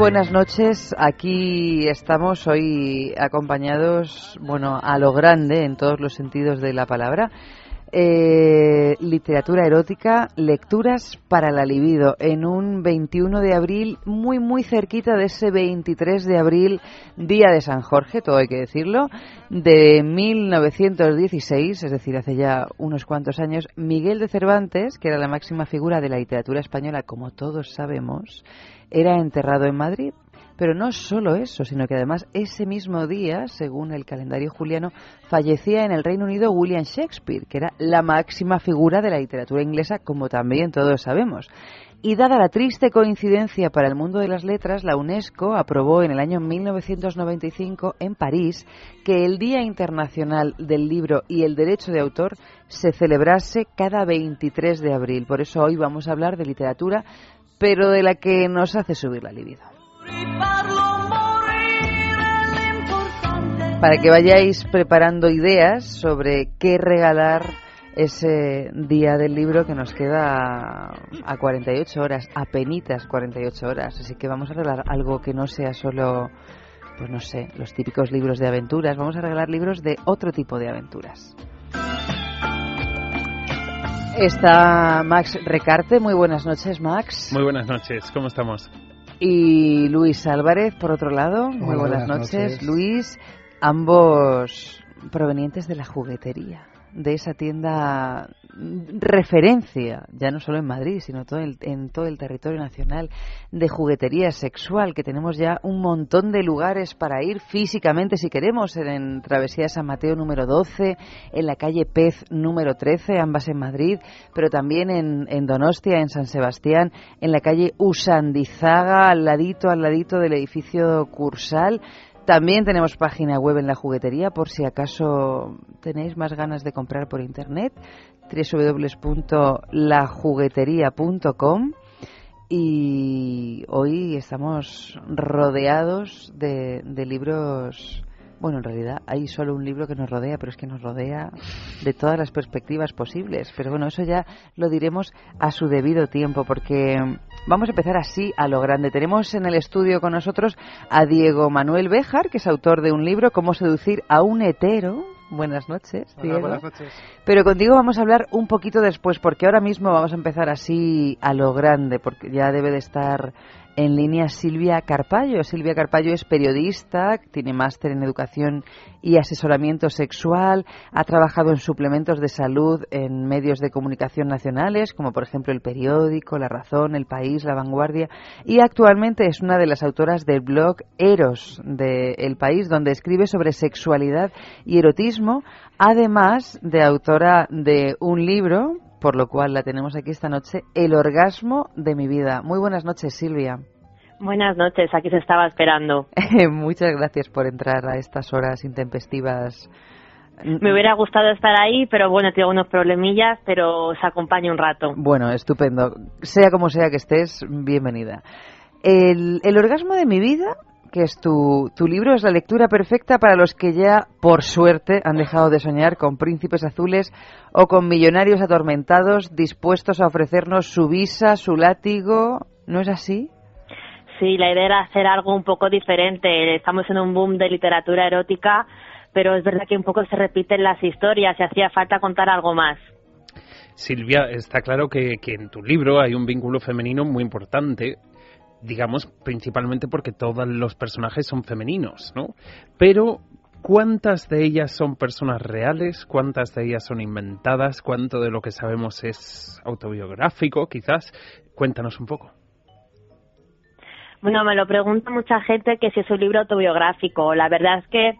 Buenas noches. Aquí estamos hoy acompañados, bueno, a lo grande en todos los sentidos de la palabra. Eh, literatura erótica, lecturas para la libido, en un 21 de abril, muy, muy cerquita de ese 23 de abril, día de San Jorge, todo hay que decirlo, de 1916, es decir, hace ya unos cuantos años, Miguel de Cervantes, que era la máxima figura de la literatura española, como todos sabemos, era enterrado en Madrid. Pero no solo eso, sino que además ese mismo día, según el calendario juliano, fallecía en el Reino Unido William Shakespeare, que era la máxima figura de la literatura inglesa, como también todos sabemos. Y dada la triste coincidencia para el mundo de las letras, la UNESCO aprobó en el año 1995 en París que el Día Internacional del Libro y el Derecho de Autor se celebrase cada 23 de abril. Por eso hoy vamos a hablar de literatura, pero de la que nos hace subir la libido. Para que vayáis preparando ideas sobre qué regalar ese día del libro que nos queda a 48 horas, a penitas 48 horas. Así que vamos a regalar algo que no sea solo, pues no sé, los típicos libros de aventuras. Vamos a regalar libros de otro tipo de aventuras. Está Max Recarte. Muy buenas noches, Max. Muy buenas noches, ¿cómo estamos? Y Luis Álvarez, por otro lado. Muy buenas, buenas noches. noches. Luis, ambos provenientes de la juguetería, de esa tienda referencia, ya no solo en Madrid, sino todo en todo el territorio nacional, de juguetería sexual, que tenemos ya un montón de lugares para ir físicamente si queremos, en, en Travesía San Mateo número 12, en la calle Pez número 13, ambas en Madrid, pero también en, en Donostia, en San Sebastián, en la calle Usandizaga, al ladito, al ladito del edificio Cursal. También tenemos página web en la juguetería por si acaso tenéis más ganas de comprar por internet, www.lajugueteria.com y hoy estamos rodeados de, de libros. Bueno, en realidad hay solo un libro que nos rodea, pero es que nos rodea de todas las perspectivas posibles. Pero bueno, eso ya lo diremos a su debido tiempo, porque vamos a empezar así a lo grande. Tenemos en el estudio con nosotros a Diego Manuel Béjar, que es autor de un libro, Cómo seducir a un hetero. Buenas noches, Hola, Diego. buenas noches. Pero contigo vamos a hablar un poquito después, porque ahora mismo vamos a empezar así a lo grande, porque ya debe de estar en línea Silvia Carpallo. Silvia Carpallo es periodista, tiene máster en educación y asesoramiento sexual, ha trabajado en suplementos de salud en medios de comunicación nacionales, como por ejemplo El Periódico, La Razón, El País, La Vanguardia, y actualmente es una de las autoras del blog Eros de El País, donde escribe sobre sexualidad y erotismo, además de autora de un libro, por lo cual la tenemos aquí esta noche, El orgasmo de mi vida. Muy buenas noches, Silvia. Buenas noches, aquí se estaba esperando. Muchas gracias por entrar a estas horas intempestivas. Me hubiera gustado estar ahí, pero bueno, tengo unos problemillas, pero os acompaño un rato. Bueno, estupendo. Sea como sea que estés, bienvenida. El, el orgasmo de mi vida, que es tu, tu libro, es la lectura perfecta para los que ya, por suerte, han dejado de soñar con príncipes azules o con millonarios atormentados dispuestos a ofrecernos su visa, su látigo. ¿No es así? Sí, la idea era hacer algo un poco diferente. Estamos en un boom de literatura erótica, pero es verdad que un poco se repiten las historias y hacía falta contar algo más. Silvia, está claro que, que en tu libro hay un vínculo femenino muy importante digamos, principalmente porque todos los personajes son femeninos, ¿no? Pero ¿Cuántas de ellas son personas reales? ¿Cuántas de ellas son inventadas? ¿Cuánto de lo que sabemos es autobiográfico, quizás? Cuéntanos un poco. Bueno, me lo pregunta mucha gente que si es un libro autobiográfico. La verdad es que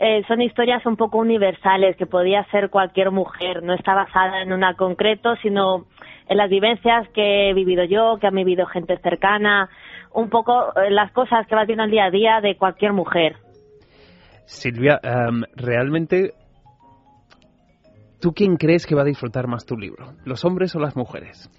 eh, son historias un poco universales que podía ser cualquier mujer. No está basada en una concreto, sino en las vivencias que he vivido yo, que han vivido gente cercana, un poco eh, las cosas que vas viendo al día a día de cualquier mujer. Silvia, em, realmente, ¿tú quién crees que va a disfrutar más tu libro? ¿Los hombres o las mujeres?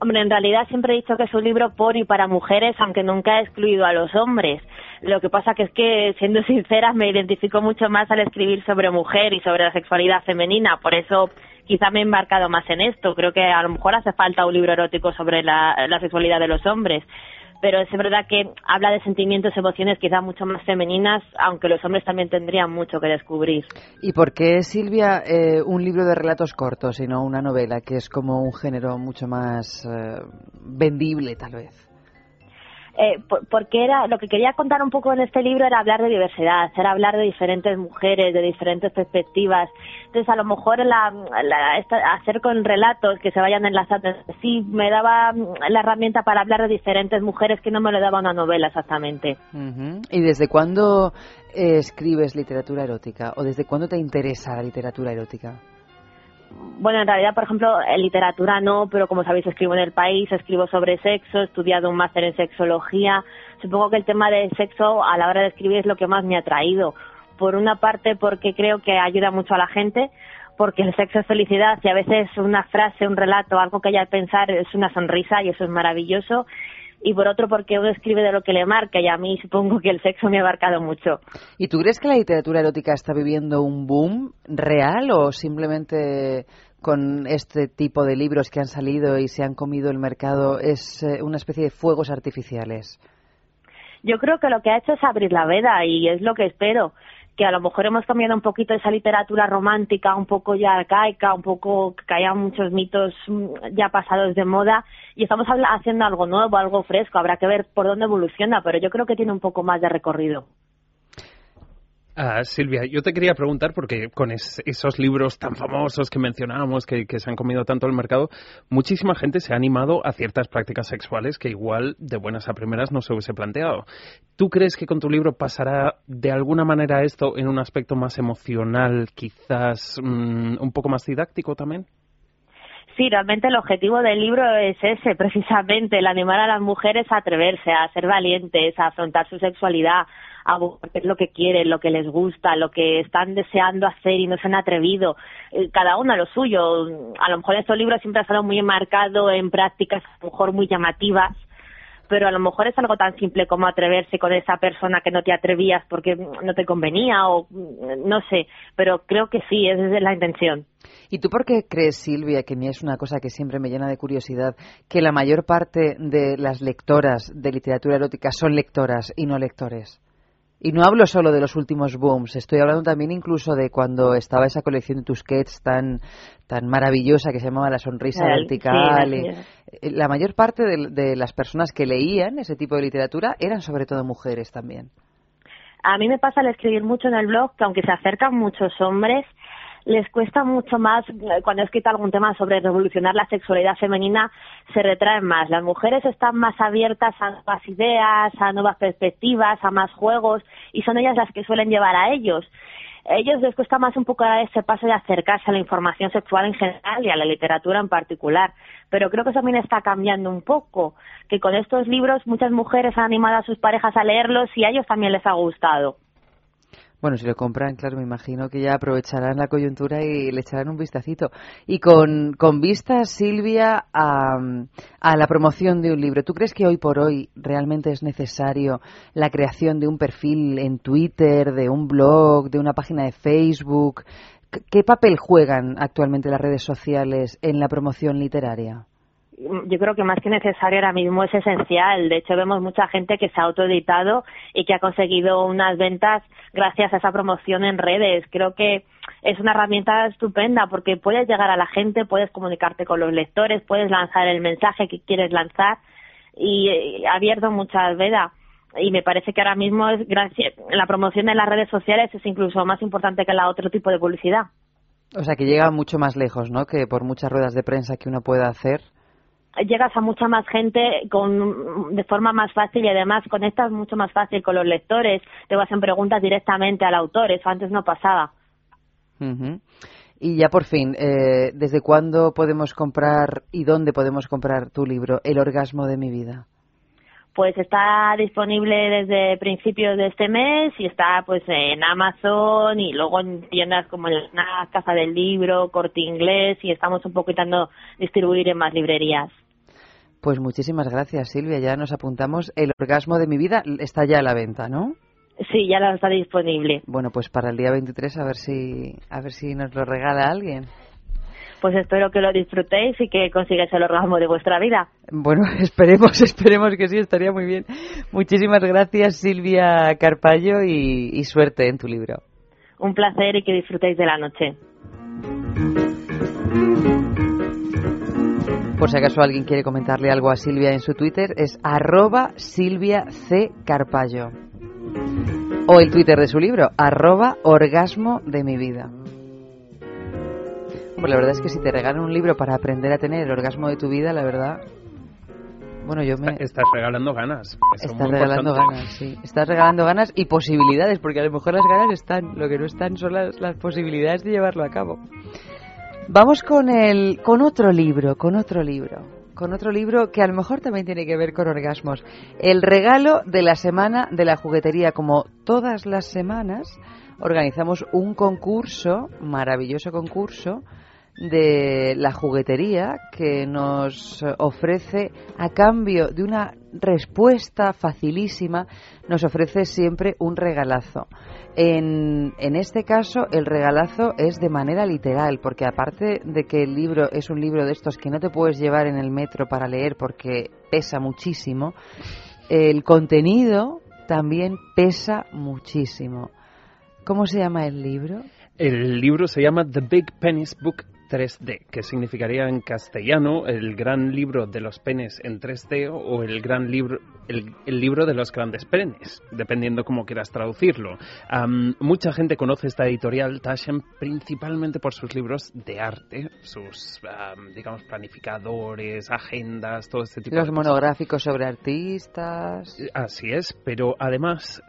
Hombre, en realidad siempre he dicho que es un libro por y para mujeres, aunque nunca he excluido a los hombres. Lo que pasa que es que, siendo sincera, me identifico mucho más al escribir sobre mujer y sobre la sexualidad femenina. Por eso quizá me he embarcado más en esto. Creo que a lo mejor hace falta un libro erótico sobre la, sexualidad de los hombres. Pero es verdad que habla de sentimientos, emociones quizá mucho más femeninas, aunque los hombres también tendrían mucho que descubrir. ¿Y por qué, Silvia, eh, un libro de relatos cortos y no una novela, que es como un género mucho más eh, vendible, tal vez? Eh, porque era lo que quería contar un poco en este libro era hablar de diversidad, era hablar de diferentes mujeres, de diferentes perspectivas. Entonces, a lo mejor la, hacer con relatos que se vayan enlazando, sí me daba la herramienta para hablar de diferentes mujeres que no me lo daba una novela exactamente. ¿Y desde cuándo eh, escribes literatura erótica o desde cuándo te interesa la literatura erótica? Bueno, en realidad, por ejemplo, en literatura no, pero como sabéis, escribo en el país, escribo sobre sexo, he estudiado un máster en sexología. Supongo que el tema del sexo a la hora de escribir es lo que más me ha traído. Por una parte, porque creo que ayuda mucho a la gente, porque el sexo es felicidad y a veces una frase, un relato, algo que haya que pensar es una sonrisa y eso es maravilloso y por otro porque uno escribe de lo que le marca y a mí supongo que el sexo me ha abarcado mucho. ¿Y tú crees que la literatura erótica está viviendo un boom real o simplemente con este tipo de libros que han salido y se han comido el mercado es eh, una especie de fuegos artificiales? Yo creo que lo que ha hecho es abrir la veda y es lo que espero que a lo mejor hemos cambiado un poquito esa literatura romántica, un poco ya arcaica, un poco que haya muchos mitos mm, ya pasados de moda y estamos haciendo algo nuevo, algo fresco. Habrá que ver por dónde evoluciona, pero yo creo que tiene un poco más de recorrido. Ah, Silvia, yo te quería preguntar, porque con esos libros tan famosos que mencionábamos, que, se han comido tanto el mercado, muchísima gente se ha animado a ciertas prácticas sexuales que igual de buenas a primeras no se hubiese planteado. ¿Tú crees que con tu libro pasará de alguna manera esto en un aspecto más emocional, quizás mm, un poco más didáctico también? Sí, realmente el objetivo del libro es ese, precisamente, el animar a las mujeres a atreverse, a ser valientes, a afrontar su sexualidad, a qué es lo que quieren, lo que les gusta, lo que están deseando hacer y no se han atrevido. Eh, cada uno a lo suyo. A lo mejor estos libros siempre han estado muy enmarcados en prácticas a lo mejor muy llamativas, pero a lo mejor es algo tan simple como atreverse con esa persona que no te atrevías porque no te convenía o no sé, pero creo que sí, esa es la intención. ¿Y tú por qué crees, Silvia, que es una cosa que siempre me llena de curiosidad, que la mayor parte de las lectoras de literatura erótica son lectoras y no lectores? Y no hablo solo de los últimos booms, estoy hablando también incluso de cuando estaba esa colección de Tusquets tan, tan maravillosa que se llamaba La Sonrisa Vertical. Eh, la mayor parte de, las personas que leían ese tipo de literatura eran sobre todo mujeres también. A mí me pasa al escribir mucho en el blog que aunque se acercan muchos hombres, les cuesta mucho más, eh, cuando he escrito algún tema sobre revolucionar la sexualidad femenina, se retraen más. Las mujeres están más abiertas a nuevas ideas, a nuevas perspectivas, a más juegos, y son ellas las que suelen llevar a ellos. A ellos les cuesta más un poco dar ese paso de acercarse a la información sexual en general y a la literatura en particular. Pero creo que eso también está cambiando un poco, que con estos libros muchas mujeres han animado a sus parejas a leerlos y a ellos también les ha gustado. Bueno, si lo compran, claro, me imagino que ya aprovecharán la coyuntura y le echarán un vistacito. Y con, con vista, Silvia, a, a, la promoción de un libro, ¿tú crees que hoy por hoy realmente es necesario la creación de un perfil en Twitter, de un blog, de una página de Facebook? ¿Qué papel juegan actualmente las redes sociales en la promoción literaria? Yo creo que más que necesario ahora mismo es esencial. De hecho, vemos mucha gente que se ha autoeditado y que ha conseguido unas ventas gracias a esa promoción en redes. Creo que es una herramienta estupenda porque puedes llegar a la gente, puedes comunicarte con los lectores, puedes lanzar el mensaje que quieres lanzar y ha abierto muchas vedas. Y me parece que ahora mismo es gracias, la promoción en las redes sociales es incluso más importante que la otro tipo de publicidad. O sea, que llega mucho más lejos, ¿no? Que por muchas ruedas de prensa que uno pueda hacer llegas a mucha más gente con, de forma más fácil y además conectas mucho más fácil con los lectores, te hacen preguntas directamente al autor, eso antes no pasaba. Y ya por fin, eh, ¿desde cuándo podemos comprar y dónde podemos comprar tu libro, El orgasmo de mi vida? Pues está disponible desde principios de este mes y está pues en Amazon y luego en tiendas como la Casa del Libro, Corte Inglés y estamos un poco intentando distribuir en más librerías. Pues muchísimas gracias, Silvia. Ya nos apuntamos. El orgasmo de mi vida está ya a la venta, ¿no? Sí, ya está disponible. Bueno, pues para el día 23 a ver si a ver si nos lo regala alguien. Pues espero que lo disfrutéis y que consigáis el orgasmo de vuestra vida. Bueno, esperemos, esperemos que sí, estaría muy bien. Muchísimas gracias, Silvia Carpallo, y, y suerte en tu libro. Un placer y que disfrutéis de la noche. Por si acaso alguien quiere comentarle algo a Silvia en su Twitter, es arroba Silvia C. Carpallo. O el Twitter de su libro, arroba orgasmo de mi vida. Bueno, la verdad es que si te regalan un libro para aprender a tener el orgasmo de tu vida, la verdad... Bueno, yo me... Estás regalando ganas. Estás regalando ganas, sí. Estás regalando ganas y posibilidades, porque a lo mejor las ganas están, lo que no están son las, las posibilidades de llevarlo a cabo. Vamos con el, con otro libro, con otro libro, con otro libro que a lo mejor también tiene que ver con orgasmos. El regalo de la semana de la juguetería, como todas las semanas, organizamos un concurso, maravilloso concurso, de la juguetería que nos ofrece a cambio de una respuesta facilísima, nos ofrece siempre un regalazo. En, en, este caso, el regalazo es de manera literal, porque aparte de que el libro es un libro de estos que no te puedes llevar en el metro para leer porque pesa muchísimo, el contenido también pesa muchísimo. ¿Cómo se llama el libro? El libro se llama The Big Penis Book 3D, que significaría en castellano el gran libro de los penes en 3D o el gran libro, el, libro de los grandes penes, dependiendo cómo quieras traducirlo. mucha gente conoce esta editorial Taschen principalmente por sus libros de arte, sus, digamos, planificadores, agendas, todo este tipo los de Los monográficos sobre artistas. Así es, pero además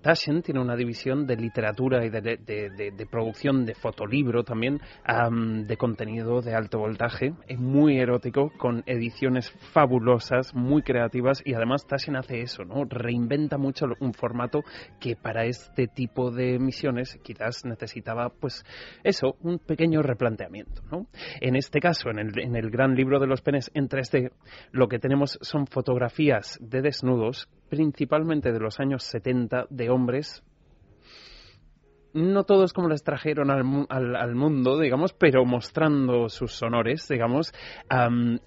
Taschen tiene una división de literatura y de, de producción de fotolibro también, de contenido de alto voltaje, es muy erótico, con ediciones fabulosas, muy creativas y además Taschen hace eso, ¿no? Reinventa mucho un formato que para este tipo de misiones quizás necesitaba, pues, eso, un pequeño replanteamiento, ¿no? En este caso, en el, en el gran libro de los penes en 3D, lo que tenemos son fotografías de desnudos, principalmente de los años 70, de hombres no todos como les trajeron al, al, mundo, digamos, pero mostrando sus honores, digamos.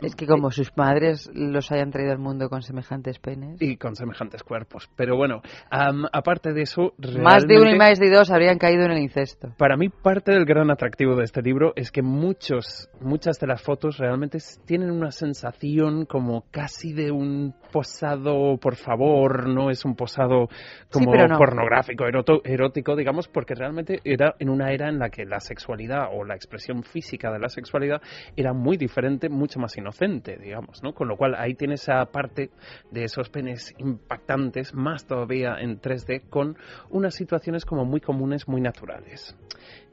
es que como sus madres los hayan traído al mundo con semejantes penes. Y con semejantes cuerpos. Pero bueno, aparte de eso... Más de uno y más de dos habrían caído en el incesto. Para mí, parte del gran atractivo de este libro es que muchos, muchas de las fotos realmente tienen una sensación como casi de un posado, por favor, no es un posado como pornográfico, erótico, digamos, porque realmente era en una era en la que la sexualidad o la expresión física de la sexualidad era muy diferente, mucho más inocente, digamos, ¿no? Con lo cual ahí tienes esa parte de esos penes impactantes, más todavía en 3D, con unas situaciones como muy comunes, muy naturales.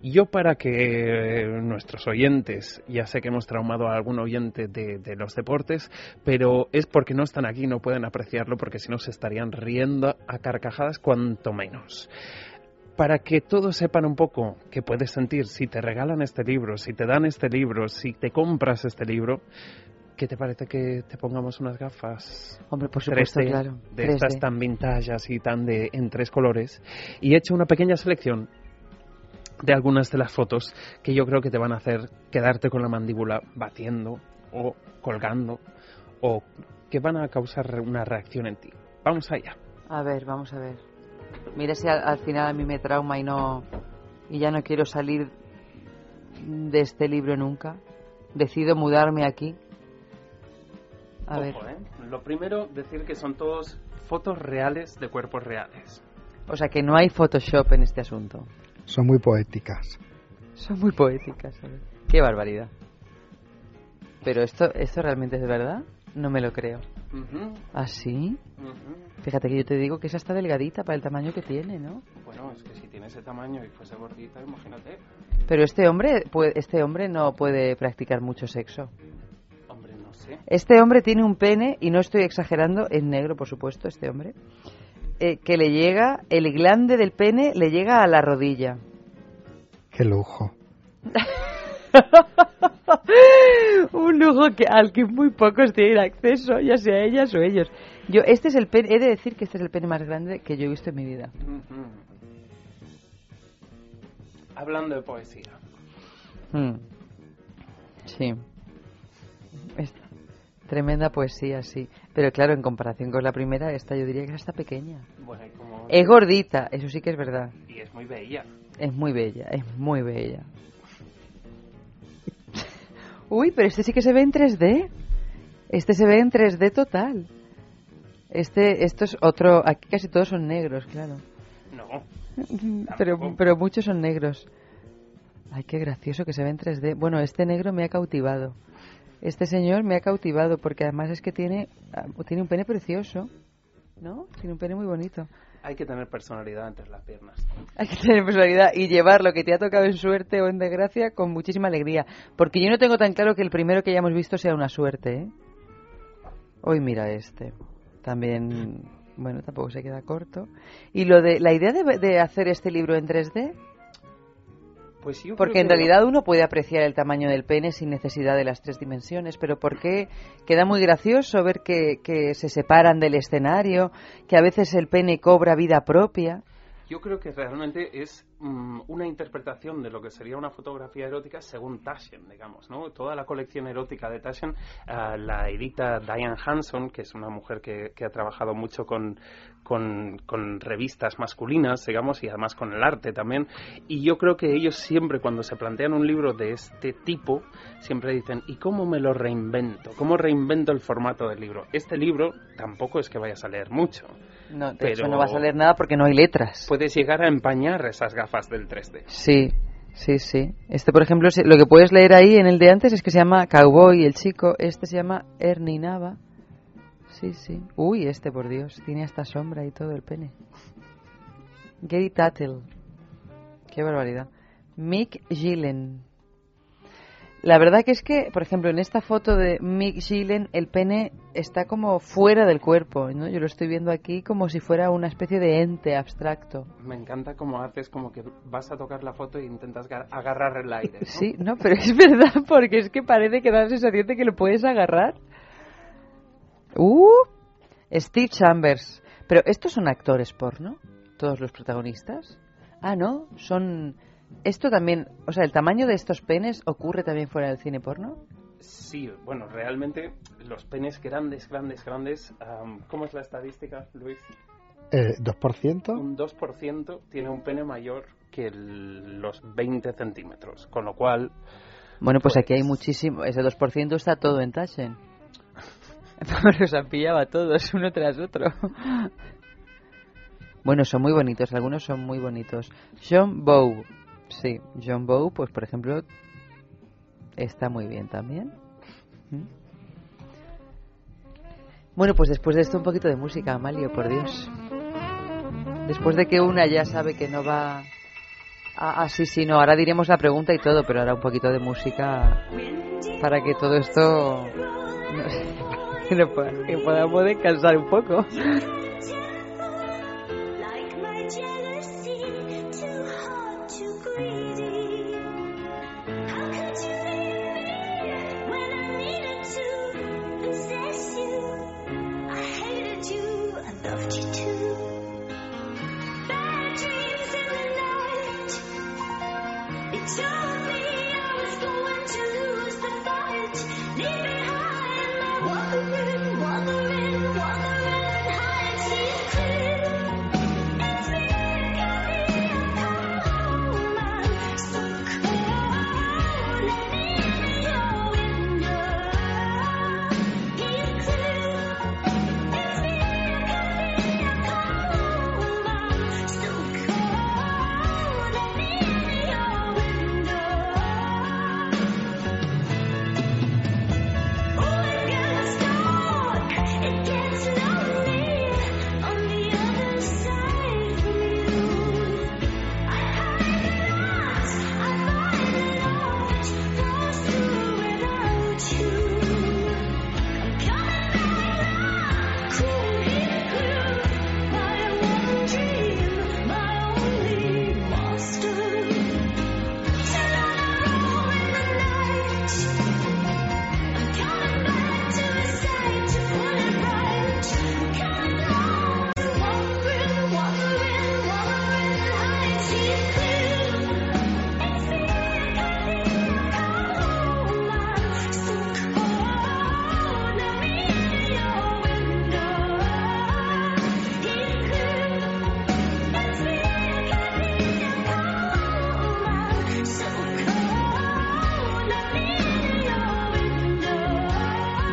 Yo para que nuestros oyentes, ya sé que hemos traumado a algún oyente de, de, los deportes, pero es porque no están aquí, no pueden apreciarlo, porque si no se estarían riendo a carcajadas cuanto menos. Para que todos sepan un poco qué puedes sentir si te regalan este libro, si te dan este libro, si te compras este libro, ¿qué te parece que te pongamos unas gafas? Hombre, por supuesto, 3D, claro. De 3D. estas tan vintage y tan de en tres colores. Y he hecho una pequeña selección de algunas de las fotos que yo creo que te van a hacer quedarte con la mandíbula batiendo o colgando o que van a causar una reacción en ti. Vamos allá. A ver, vamos a ver. Mira si al, al final a mí me trauma y no y ya no quiero salir de este libro nunca. Decido mudarme aquí. A ver, ¿eh? Lo primero, decir que son todos fotos reales de cuerpos reales. o sea que no hay Photoshop en este asunto. Son muy poéticas. Son muy poéticas. ¿sabes? Qué barbaridad. Pero esto, esto realmente es verdad. No me lo creo. Ujú, ¿Ah, sí? ujú. Fíjate que yo te digo que esa está delgadita para el tamaño que tiene, ¿no? Bueno, es que si tiene ese tamaño y fuese gordita, imagínate. Pero este hombre, puede- este hombre no puede practicar mucho sexo. Hombre, no sé. Este hombre tiene un pene, y no estoy exagerando, es negro, por supuesto, este hombre, eh, que le llega, el glande del pene le llega a la rodilla. Qué lujo. un lujo que, al que muy pocos tienen acceso, ya sea ellas o ellos. Yo, este es el pene, he de decir que este es el pene más grande que yo he visto en mi vida. Hablando de poesía. Mm. Sí. Es tremenda poesía, sí. Pero claro, en comparación con la primera, esta yo diría que está pequeña. Bueno, y como... Es gordita, eso sí que es verdad. Y es muy bella. Es muy bella, es muy bella. Uy, pero este sí que se ve en 3D. Este se ve en 3D total. Este, esto es otro. Aquí casi todos son negros, claro. No. Pero, Tampoco. pero muchos son negros. Ay, qué gracioso que se ve en 3D. Bueno, este negro me ha cautivado. Este señor me ha cautivado porque además es que tiene, ah, tiene un pene precioso. ¿No? Tiene un pene muy bonito. Hay que tener personalidad entre las piernas. Hay que tener personalidad y llevar lo que te ha tocado en suerte o en desgracia con muchísima alegría. Porque yo no tengo tan claro que el primero que hayamos visto sea una suerte, ¿eh? Hoy mira este. También, bueno, tampoco se queda corto. Y lo de la idea de, de hacer este libro en 3D, Pues yo porque en realidad uno puede apreciar el tamaño del pene sin necesidad de las tres dimensiones, pero porque queda muy gracioso ver que, que se separan del escenario, que a veces el pene cobra vida propia. Yo creo que realmente es mm, una interpretación de lo que sería una fotografía erótica según Taschen, digamos, ¿no? Toda la colección erótica de Taschen ah, la edita Diane Hanson, que es una mujer que, que ha trabajado mucho con, con, con revistas masculinas, digamos, y además con el arte también. Y yo creo que ellos siempre, cuando se plantean un libro de este tipo, siempre dicen, ¿y cómo me lo reinvento? ¿Cómo reinvento el formato del libro? Este libro tampoco es que vayas a leer mucho. No, de Pero- hecho no va a salir nada porque no hay letras. Puedes llegar a empañar esas gafas del 3D. Sí, sí, sí. Este, por ejemplo, lo que puedes leer ahí en el de antes es que se llama Cowboy, el chico. Este se llama Ernie Nava. Sí, sí. Uy, este, por Dios, tiene hasta sombra y todo el pene. Gary Tattle. Qué barbaridad. Mick Gillen. La verdad que es que, por ejemplo, en esta foto de Mick Gillen, el pene está como fuera del cuerpo, ¿no? Yo lo estoy viendo aquí como si fuera una especie de ente abstracto. Me encanta cómo haces como que vas a tocar la foto e intentas ga- agarrar el aire. ¿no? Sí, no, pero es verdad, porque es que parece que da la sensación de que lo puedes agarrar. Uh, Steve Chambers. Pero estos son actores porno, todos los protagonistas. Ah, no, son. Esto también, o sea, el tamaño de estos penes ocurre también fuera del cine porno. Sí, bueno, realmente los penes grandes, grandes, grandes. am, ¿Cómo es la estadística, Luis? Eh, ¿2%? Un 2% tiene un pene mayor que el- los 20 centímetros. Con lo cual, Bueno, pues, aquí hay Pues- muchísimo. Ese 2% está todo en Taschen. Los han pillado a todos, uno tras otro. Bueno, son muy bonitos, algunos son muy bonitos. John Bow. Sí, John Bow, pues por ejemplo, está muy bien también. ¿Mm? Bueno, pues después de esto un poquito de música, Amalio, por Dios. Después de que una ya sabe que no va... Ah, ah, sí, sí, no, ahora diremos la pregunta y todo, pero ahora un poquito de música para que todo esto... que podamos descansar un poco.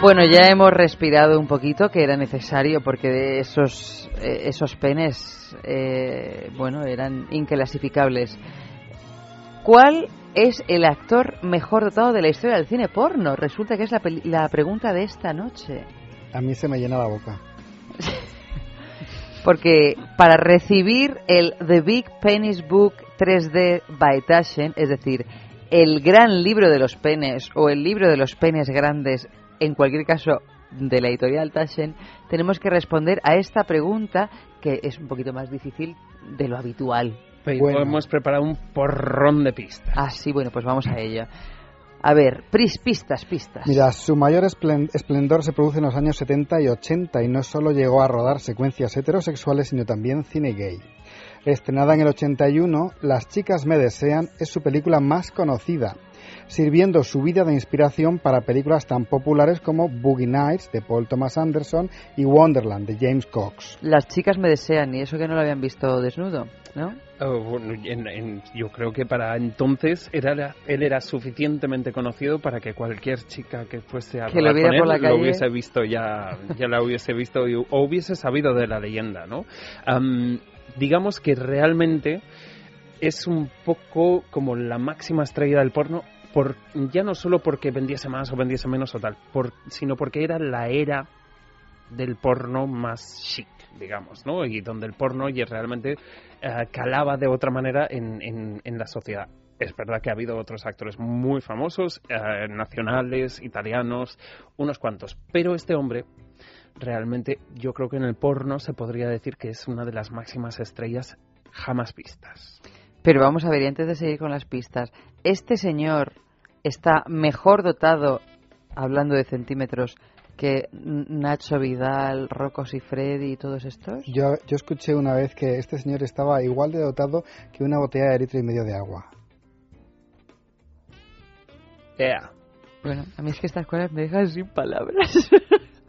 Bueno, ya hemos respirado un poquito, que era necesario, porque de esos, eh, esos penes, eh, bueno, eran inclasificables. ¿Cuál es el actor mejor dotado de la historia del cine porno? Resulta que es la, la pregunta de esta noche. A mí se me llena la boca. Porque para recibir el The Big Penis Book 3D by Taschen, es decir, el gran libro de los penes o el libro de los penes grandes, en cualquier caso de la editorial Taschen, tenemos que responder a esta pregunta que es un poquito más difícil de lo habitual. Pero Bueno. hemos preparado un porrón de pistas. Ah, sí, bueno, pues vamos a ello. A ver, pris, pistas, pistas. Mira, su mayor esplen- esplendor se produce en los años 70 y 80 y no solo llegó a rodar secuencias heterosexuales, sino también cine gay. Estrenada en el 81, Las chicas me desean es su película más conocida, sirviendo su vida de inspiración para películas tan populares como Boogie Nights de Paul Thomas Anderson y Wonderland de James Cox. Las chicas me desean y eso que no lo habían visto desnudo, ¿no? Oh, bueno, en- en- yo creo que para entonces era, él era suficientemente conocido para que cualquier chica que fuese a Que lo con por la él calle. lo hubiese visto ya, ya la hubiese visto y- o hubiese sabido de la leyenda, ¿no? Am, digamos que realmente es un poco como la máxima estrella del porno, por, ya no solo porque vendiese más o vendiese menos o tal, por, sino porque era la era del porno más chic, digamos, ¿no? Y donde el porno ya realmente eh, calaba de otra manera en, en- en la sociedad. Es verdad que ha habido otros actores muy famosos, eh, nacionales, italianos, unos cuantos, pero este hombre realmente yo creo que en el porno se podría decir que es una de las máximas estrellas jamás vistas. Pero vamos a ver, y antes de seguir con las pistas, ¿este señor está mejor dotado, hablando de centímetros, que Nacho Vidal, Rocco Freddy y todos estos? Yo, yo escuché una vez que este señor estaba igual de dotado que una botella de litro y medio de agua. Yeah. Bueno, a mí es que estas cosas me dejan sin palabras.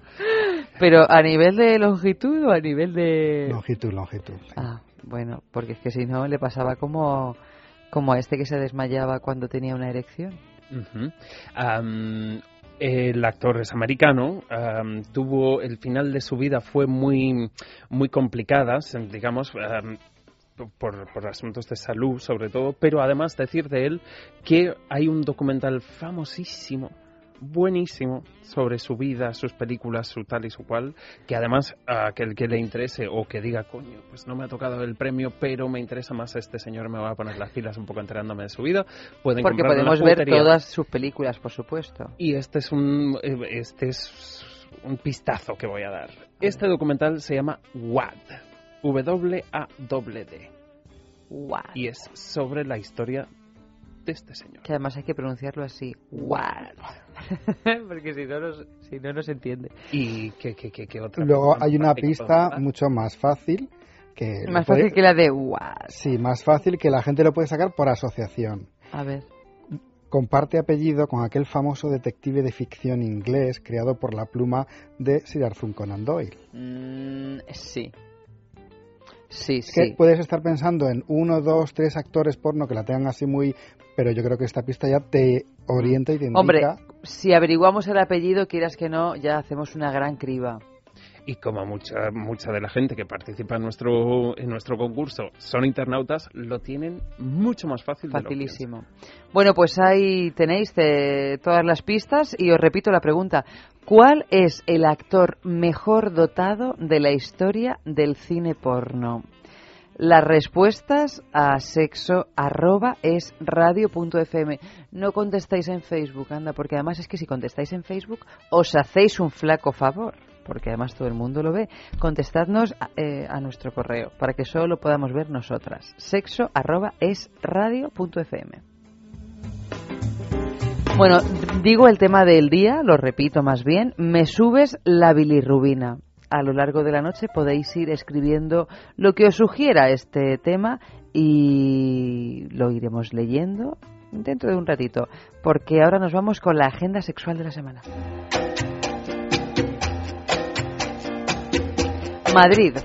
Pero a nivel de longitud o a nivel de... Longitud, longitud. sí. Ah, bueno, porque es que si no le pasaba como, como a este que se desmayaba cuando tenía una erección. Am, el actor es americano, am, tuvo el final de su vida fue muy muy complicada, digamos, am, por, por asuntos de salud sobre todo, pero además decir de él que hay un documental famosísimo, buenísimo, sobre su vida, sus películas, su tal y su cual, que además a que el que le interese o que diga, coño, pues no me ha tocado el premio, pero me interesa más este señor, me va a poner las pilas un poco enterándome de su vida, pueden Porque podemos ver todas sus películas, por supuesto. Y este es un eh, este es un pistazo que voy a dar. Este documental se llama WAD. W A D D. Guau. Y es sobre la historia de este señor. Que además hay que pronunciarlo así. Guau. Porque si no, nos, si no, no se entiende. Y qué, qué, qué, qué otra Luego hay una pista mucho más fácil que Más puede- fácil que la de guau. sí, más fácil que la gente lo puede sacar por asociación. A ver. Comparte apellido con aquel famoso detective de ficción inglés creado por la pluma de Sir Arthur Conan Doyle. Mm, sí. Sí, que sí. puedes estar pensando en uno, dos, tres actores porno que la tengan así muy, pero yo creo que esta pista ya te orienta y te indica. Hombre, si averiguamos el apellido, quieras que no, ya hacemos una gran criba. Y como mucha mucha de la gente que participa en nuestro en nuestro concurso son internautas, lo tienen mucho más fácil. de lo que Facilísimo. Bueno, pues ahí tenéis eh, todas las pistas y os repito la pregunta. ¿Cuál es el actor mejor dotado de la historia del cine porno? Las respuestas a sexo arroba es. No contestáis en Facebook, anda, porque además es que si contestáis en Facebook os hacéis un flaco favor, porque además todo el mundo lo ve. Contestadnos eh, a nuestro correo para que solo lo podamos ver nosotras. Sexo arroba es radio.fm. Bueno, Digo el tema del día, lo repito más bien, me subes la bilirrubina. A lo largo de la noche podéis ir escribiendo lo que os sugiera este tema y lo iremos leyendo dentro de un ratito, porque ahora nos vamos con la agenda sexual de la semana. Madrid.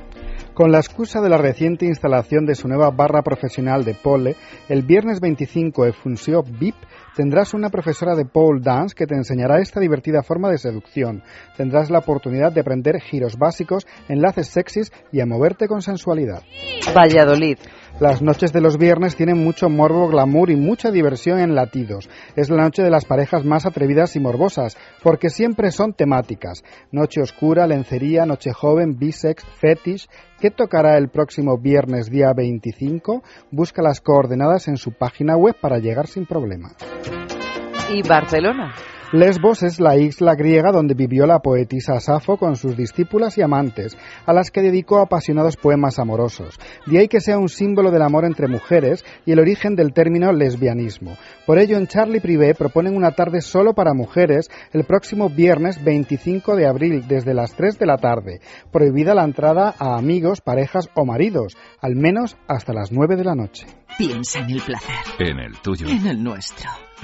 Con la excusa de la reciente instalación de su nueva barra profesional de pole, el viernes 25 de Funció VIP tendrás una profesora de pole dance que te enseñará esta divertida forma de seducción. Tendrás la oportunidad de aprender giros básicos, enlaces sexys y a moverte con sensualidad. Valladolid. Las noches de los viernes tienen mucho morbo, glamour y mucha diversión en latidos. Es la noche de las parejas más atrevidas y morbosas, porque siempre son temáticas. Noche oscura, lencería, noche joven, bisex, fetish. ¿Qué tocará el próximo viernes día 25? Busca las coordenadas en su página web para llegar sin problema. Y Barcelona. Lesbos es la isla griega donde vivió la poetisa Safo con sus discípulas y amantes, a las que dedicó apasionados poemas amorosos. De ahí que sea un símbolo del amor entre mujeres y el origen del término lesbianismo. Por ello, en Charlie Privé proponen una tarde solo para mujeres el próximo viernes 25 de abril desde las 3 de la tarde. Prohibida la entrada a amigos, parejas o maridos, al menos hasta las 9 de la noche. Piensa en el placer. En el tuyo. En el nuestro.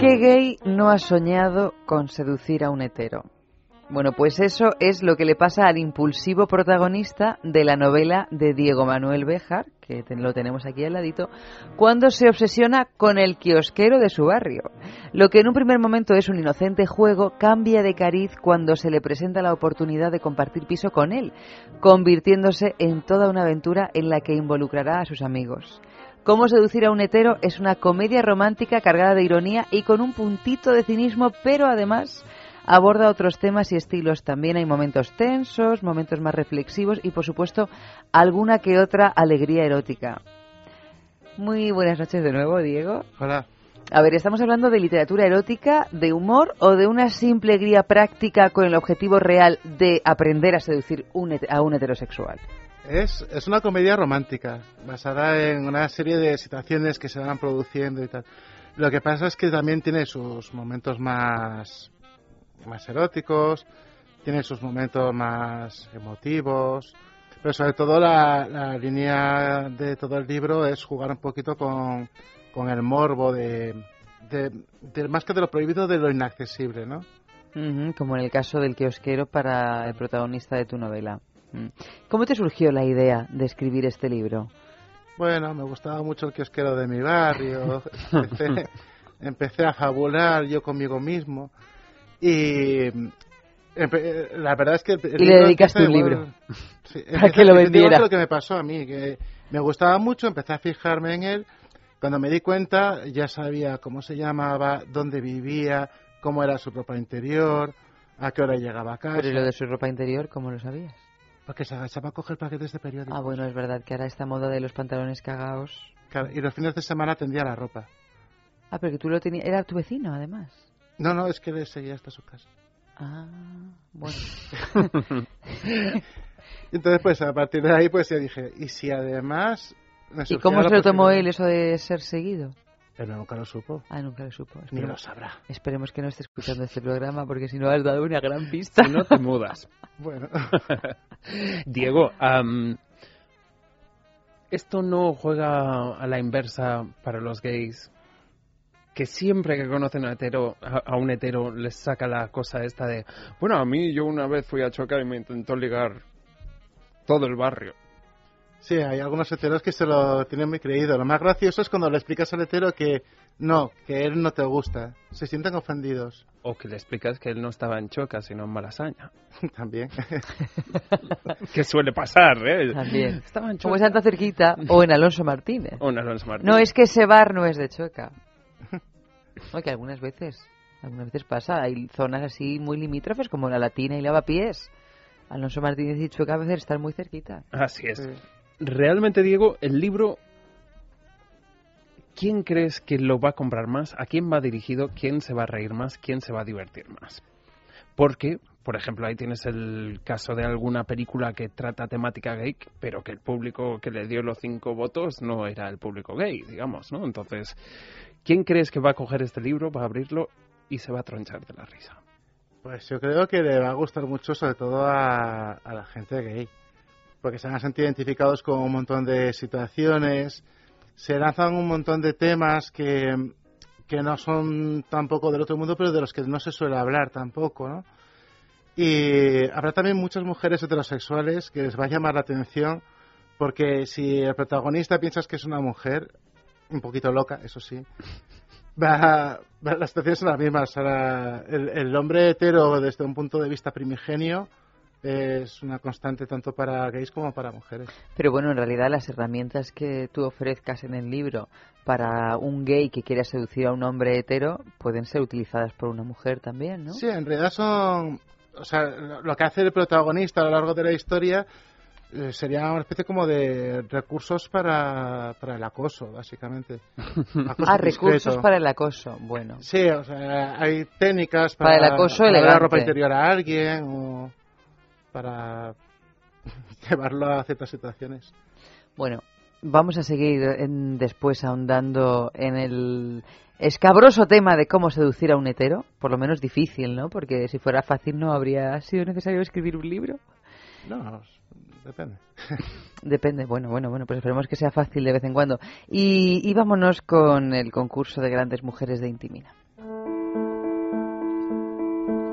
¿Qué gay no ha soñado con seducir a un hetero? Bueno, pues eso es lo que le pasa al impulsivo protagonista de la novela de Diego Manuel Béjar, que lo tenemos aquí al ladito, cuando se obsesiona con el kiosquero de su barrio. Lo que en un primer momento es un inocente juego cambia de cariz cuando se le presenta la oportunidad de compartir piso con él, convirtiéndose en toda una aventura en la que involucrará a sus amigos. Cómo seducir a un hetero es una comedia romántica cargada de ironía y con un puntito de cinismo, pero además aborda otros temas y estilos. También hay momentos tensos, momentos más reflexivos y, por supuesto, alguna que otra alegría erótica. Muy buenas noches de nuevo, Diego. Hola. A ver, ¿estamos hablando de literatura erótica, de humor o de una simple guía práctica con el objetivo real de aprender a seducir un a un heterosexual? Es, es una comedia romántica, basada en una serie de situaciones que se van produciendo y tal. Lo que pasa es que también tiene sus momentos más, más eróticos, tiene sus momentos más emotivos, pero sobre todo la, la línea de todo el libro es jugar un poquito con, con el morbo de, de, más que de lo prohibido, de lo inaccesible, ¿no? Ujú, como en el caso del kiosquero para el protagonista de tu novela. Mm. ¿Cómo te surgió la idea de escribir este libro? Bueno, me gustaba mucho el kiosquero de mi barrio. Empecé, empecé a fabular yo conmigo mismo. Y la verdad es que... el Y le dedicaste un igual- libro. Sí, Para empieza- que lo vendiera. lo que me pasó a mí, que me gustaba mucho, empecé a fijarme en él. Cuando me di cuenta ya sabía cómo se llamaba, dónde vivía, cómo era su ropa interior, a qué hora llegaba a casa. Pero ¿y lo de su ropa interior, ¿cómo lo sabías? Porque se agachaba a coger paquetes de periódicos. Ah, bueno, es verdad que ahora esta moda de los pantalones cagados. Claro, y los fines de semana tendía la ropa. Ah, pero que tú lo tenías. Era tu vecino, además. No, no, es que le seguía hasta su casa. Ah, bueno. Entonces, pues a partir de ahí, pues yo dije, ¿y si además... ¿Y cómo se lo tomó él eso de ser seguido? Él nunca lo supo. Ah, nunca lo supo. Ni lo sabrá. Esperemos que no esté escuchando este programa porque si no has dado una gran pista. Si no te mudas. Bueno, Diego, am, ¿esto no juega a la inversa para los gays? Que siempre que conocen a, hetero, a, a un hetero les saca la cosa esta de, bueno, a mí yo una vez fui a chocar y me intentó ligar todo el barrio. Sí, hay algunos heteros que se lo tienen muy creído. Lo más gracioso es cuando le explicas al hetero que no, que él no te gusta. Se sienten ofendidos O que le explicas que él no estaba en choca, sino en malasaña. también. Que suele pasar, ¿eh? También. Estaba en Como choca. en Santa Cerquita o en Alonso Martínez. O en Alonso Martínez. No, es que ese bar no es de Chueca. No, que algunas veces, algunas veces pasa. Hay zonas así muy limítrofes como la Latina y Lavapiés. Alonso Martínez y Chueca a veces están muy cerquita. Así es. Sí. Realmente, Diego, el libro, ¿quién crees que lo va a comprar más? ¿A quién va dirigido? ¿Quién se va a reír más? ¿Quién se va a divertir más? Porque, por ejemplo, ahí tienes el caso de alguna película que trata temática gay, pero que el público que le dio los cinco votos no era el público gay, digamos, ¿no? Entonces, ¿quién crees que va a coger este libro, va a abrirlo y se va a tronchar de la risa? Pues yo creo que le va a gustar mucho, sobre todo a, la gente gay, porque se van a sentir identificados con un montón de situaciones, se lanzan un montón de temas que, que no son tampoco del otro mundo, pero de los que no se suele hablar tampoco, ¿no? Y habrá también muchas mujeres heterosexuales que les va a llamar la atención, porque si el protagonista piensas que es una mujer, un poquito loca, eso sí, las situaciones son las mismas. El hombre hetero, desde un punto de vista primigenio, es una constante tanto para gays como para mujeres. Pero bueno, en realidad las herramientas que tú ofrezcas en el libro para un gay que quiera seducir a un hombre hetero pueden ser utilizadas por una mujer también, ¿no? Sí, en realidad son. O sea, lo que hace el protagonista a lo largo de la historia eh, sería una especie como de recursos para, para el acoso, básicamente. Acoso Ah, recursos para el acoso. Bueno, Sí, o sea, hay técnicas Para para, el acoso para la ropa interior a alguien o para llevarlo a ciertas situaciones. bueno, vamos a seguir en- después ahondando en el escabroso tema de cómo seducir a un hetero, por lo menos difícil, ¿no? Porque si fuera fácil no habría sido necesario escribir un libro. No, depende. Depende, bueno, bueno, bueno, pues esperemos que sea fácil de vez en cuando. Y, y vámonos con el concurso de grandes mujeres de Intimina.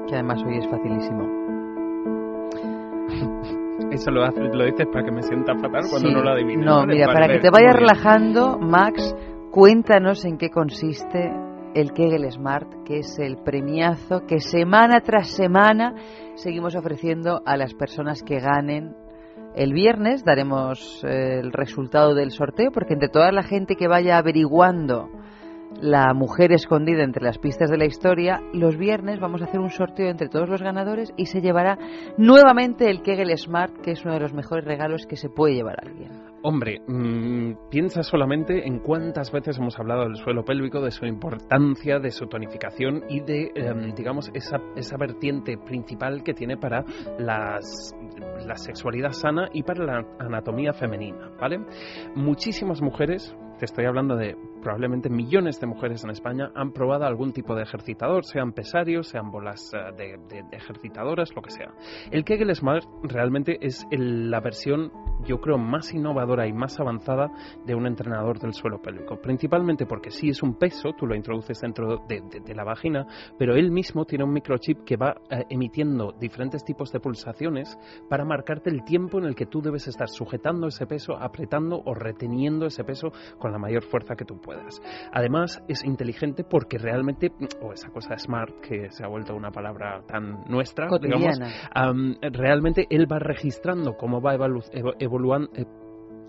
Que además hoy es facilísimo. Eso lo, hace- lo dices para que me sienta fatal cuando Sí. no lo adivino. No, ¿vale? mira, Vale, para que te vayas relajando, Max, cuéntanos en qué consiste el Kegel Smart, que es el premiazo que semana tras semana seguimos ofreciendo a las personas que ganen. El viernes daremos eh, el resultado del sorteo, porque entre toda la gente que vaya averiguando la mujer escondida entre las pistas de la historia, los viernes vamos a hacer un sorteo entre todos los ganadores y se llevará nuevamente el Kegel Smart, que es uno de los mejores regalos que se puede llevar a alguien. Hombre, mm, piensa solamente en cuántas veces hemos hablado del suelo pélvico, de su importancia, de su tonificación y de, em, digamos, esa, esa vertiente principal que tiene para la sexualidad sana y para la anatomía femenina, ¿vale? Muchísimas mujeres, te estoy hablando de probablemente millones de mujeres en España, han probado algún tipo de ejercitador, sean pesarios, sean bolas eh, de, ejercitadoras, lo que sea. El Kegel Smart realmente es la versión, yo creo, más innovadora y más avanzada de un entrenador del suelo pélvico. Principalmente porque sí es un peso, tú lo introduces dentro de, de- de la vagina, pero él mismo tiene un microchip que va eh, emitiendo diferentes tipos de pulsaciones para marcarte el tiempo en el que tú debes estar sujetando ese peso, apretando o reteniendo ese peso con la mayor fuerza que tú puedas. Además, es inteligente porque realmente, o esa cosa smart que se ha vuelto una palabra tan nuestra, digamos, realmente él va registrando cómo va evolu- evo- evoluan- eh,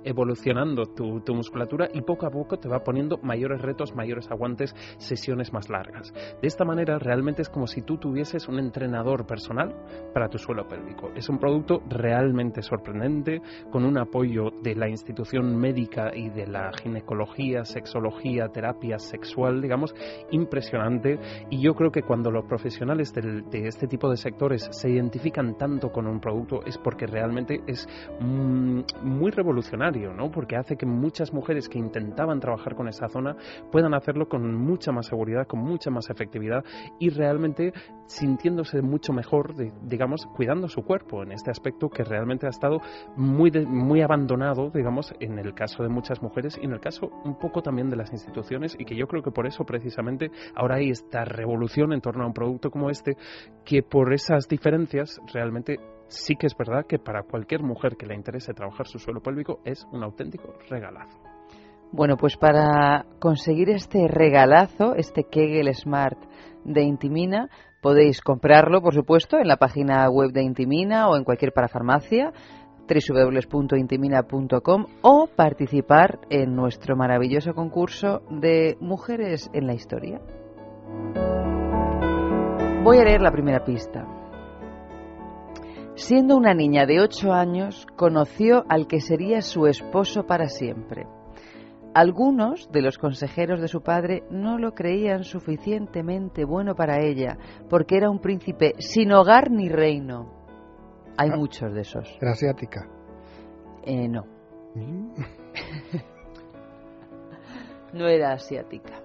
evolucionando tu, tu musculatura y poco a poco te va poniendo mayores retos, mayores aguantes, sesiones más largas. De esta manera realmente es como si tú tuvieses un entrenador personal para tu suelo pélvico. Es un producto realmente sorprendente, con un apoyo de la institución médica y de la ginecología, sexología, terapia sexual, digamos, impresionante. Y yo creo que cuando los profesionales del- de este tipo de sectores se identifican tanto con un producto es porque realmente es mm, muy revolucionario, ¿no? Porque hace que muchas mujeres que intentaban trabajar con esa zona puedan hacerlo con mucha más seguridad, con mucha más efectividad y realmente sintiéndose mucho mejor, digamos, cuidando su cuerpo en este aspecto que realmente ha estado muy, de- muy abandonado, digamos, en el caso de muchas mujeres y en el caso un poco también de las instituciones y que yo creo que por eso precisamente ahora hay esta revolución en torno a un producto como este que por esas diferencias realmente sí que es verdad que para cualquier mujer que le interese trabajar su suelo pélvico es un auténtico regalazo. Bueno, pues para conseguir este regalazo, este Kegel Smart de Intimina, podéis comprarlo, por supuesto, en la página web de Intimina o en cualquier parafarmacia www.intimina.com o participar en nuestro maravilloso concurso de Mujeres en la Historia. Voy a leer la primera pista. Siendo una niña de 8 años, conoció al que sería su esposo para siempre. Algunos de los consejeros de su padre no lo creían suficientemente bueno para ella, porque era un príncipe sin hogar ni reino. Hay Ah. muchos de esos. Era asiática. Eh, no, Mm. no era asiática.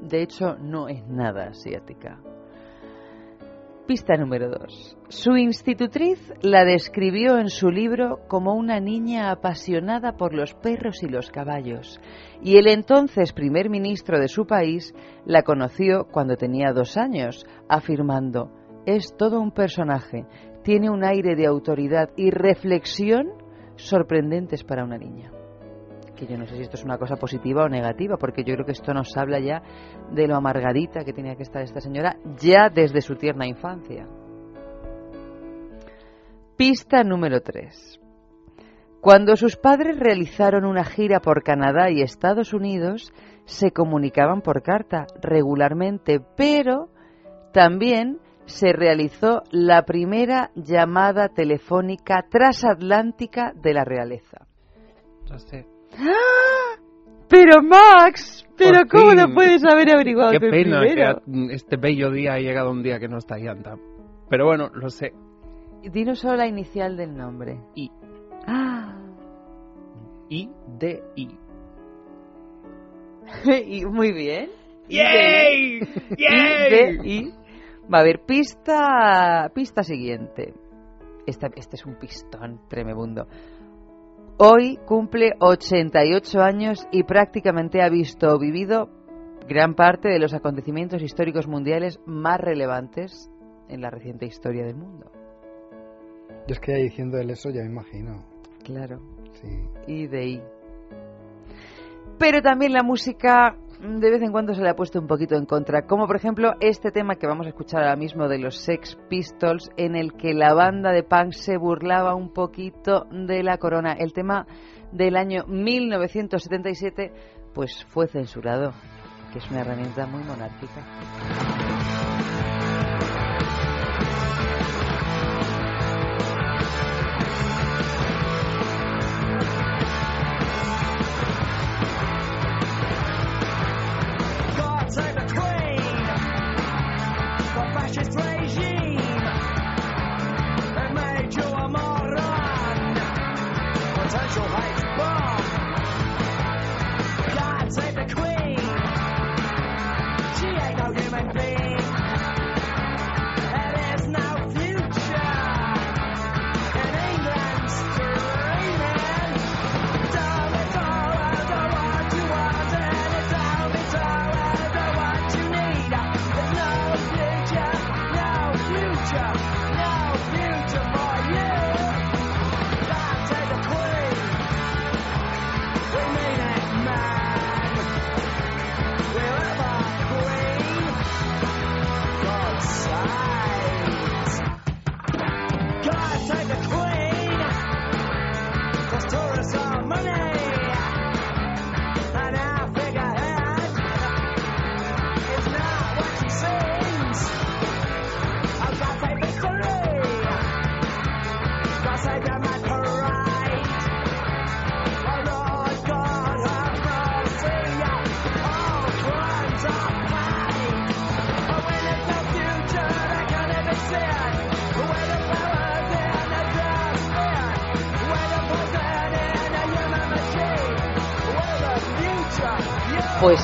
De hecho, no es nada asiática. Pista número 2. Su institutriz la describió en su libro como una niña apasionada por los perros y los caballos, y el entonces primer ministro de su país la conoció cuando tenía dos años, afirmando, es todo un personaje, tiene un aire de autoridad y reflexión sorprendentes para una niña que yo no sé si esto es una cosa positiva o negativa, porque yo creo que esto nos habla ya de lo amargadita que tenía que estar esta señora ya desde su tierna infancia. Pista número 3. Cuando sus padres realizaron una gira por Canadá y Estados Unidos, se comunicaban por carta regularmente, pero también se realizó la primera llamada telefónica transatlántica de la realeza. Sé. ¡Ah! Pero Max, pero Por ¿cómo fin. lo puedes haber averiguado Qué pena que primero? a- este bello día ha llegado un día que no está Yanta. Pero bueno, lo sé. Dinos solo la inicial del nombre. I. Ah. I, D, I. y muy bien. ¡Yay! I, ¡Yay! D, I. Va a haber pista, pista siguiente. Esta, este es un pistón tremebundo. Hoy cumple 88 años y prácticamente ha visto o vivido gran parte de los acontecimientos históricos mundiales más relevantes en la reciente historia del mundo. Yo es que ya diciendo él eso ya me imagino. Claro. Sí. y de I. Pero también la música de vez en cuando se le ha puesto un poquito en contra, como por ejemplo este tema que vamos a escuchar ahora mismo de los Sex Pistols, en el que la banda de punk se burlaba un poquito de la corona. El tema del año 1977 pues fue censurado, que es una herramienta muy monárquica.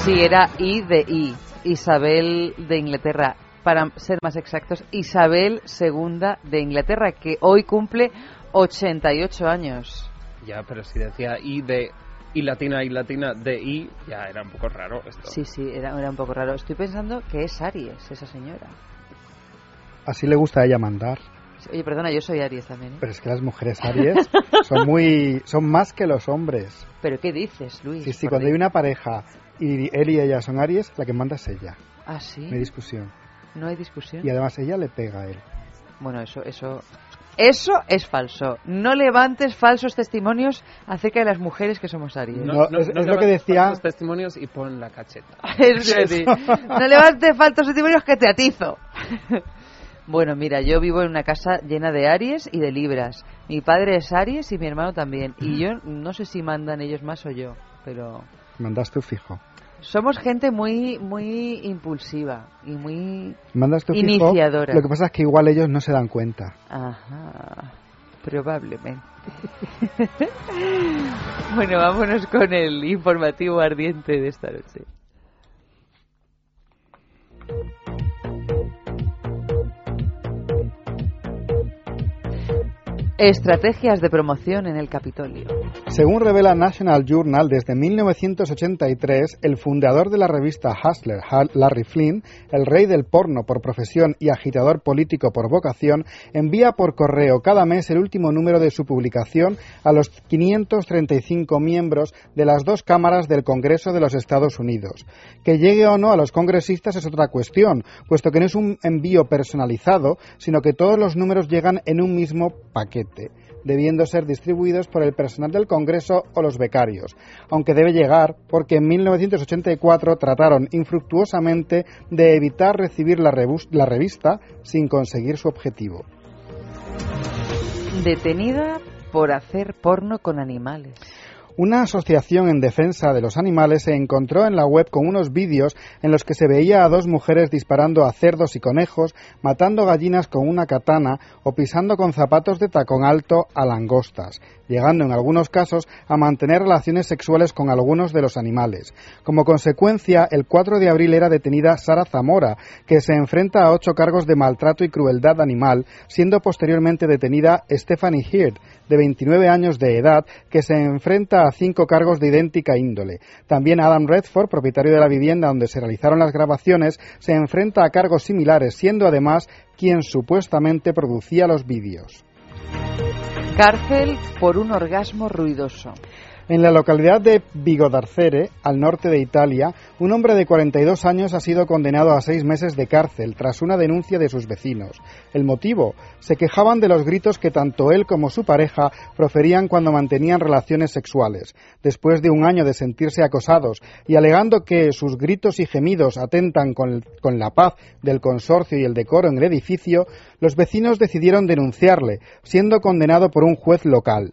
Sí, era I de I, Isabel de Inglaterra. Para ser más exactos, Isabel II de Inglaterra, que hoy cumple 88 años. Ya, pero si decía I de I latina, I latina, de I, ya era un poco raro esto. Sí, sí, era, era un poco raro. Estoy pensando que es Aries, esa señora. Así le gusta a ella mandar. Oye, perdona, yo soy Aries también. ¿eh? Pero es que las mujeres Aries son muy son más que los hombres. ¿Pero qué dices, Luis? Sí, sí, cuando hay una pareja y él y ella son Aries, la que manda es ella. Ah, sí. No hay discusión. No hay discusión. Y además ella le pega a él. Bueno, eso, eso, eso es falso. No levantes falsos testimonios acerca de las mujeres que somos Aries. No, es- es lo que levantes decía- falsos testimonios y pon la cacheta. Es decir, no levantes falsos testimonios que te atizo. Bueno, mira, yo vivo en una casa llena de Aries y de Libras. Mi padre es Aries y mi hermano también. Y yo no sé si mandan ellos más o yo, pero Mandas tú fijo. somos gente muy muy impulsiva y muy Mandas tú fijo. iniciadora. Lo que pasa es que igual ellos no se dan cuenta. Ajá, probablemente. bueno, vámonos con el informativo ardiente de esta noche. Estrategias de promoción en el Capitolio. Según revela National Journal, desde 1983, el fundador de la revista Hustler, Larry Flynn, el rey del porno por profesión y agitador político por vocación, envía por correo cada mes el último número de su publicación a los 535 miembros de las dos cámaras del Congreso de los Estados Unidos. Que llegue o no a los congresistas es otra cuestión, puesto que no es un envío personalizado, sino que todos los números llegan en un mismo paquete debiendo ser distribuidos por el personal del Congreso o los becarios, aunque debe llegar porque en 1984 trataron infructuosamente de evitar recibir la, la revista sin conseguir su objetivo. Detenida por hacer porno con animales. Una asociación en defensa de los animales se encontró en la web con unos vídeos en los que se veía a dos mujeres disparando a cerdos y conejos, matando gallinas con una katana o pisando con zapatos de tacón alto a langostas, llegando en algunos casos a mantener relaciones sexuales con algunos de los animales. Como consecuencia, el 4 de abril era detenida Sara Zamora, que se enfrenta a ocho cargos de maltrato y crueldad animal, siendo posteriormente detenida Stephanie Heard, de 29 años de edad, que se enfrenta a cinco cargos de idéntica índole. También Adam Redford, propietario de la vivienda donde se realizaron las grabaciones, se enfrenta a cargos similares, siendo además quien supuestamente producía los vídeos. Cárcel por un orgasmo ruidoso. En la localidad de Vigodarcere, al norte de Italia, un hombre de 42 años ha sido condenado a seis meses de cárcel tras una denuncia de sus vecinos. El motivo, se quejaban de los gritos que tanto él como su pareja proferían cuando mantenían relaciones sexuales. Después de un año de sentirse acosados y alegando que sus gritos y gemidos atentan con, con la paz del consorcio y el decoro en el edificio, los vecinos decidieron denunciarle, siendo condenado por un juez local.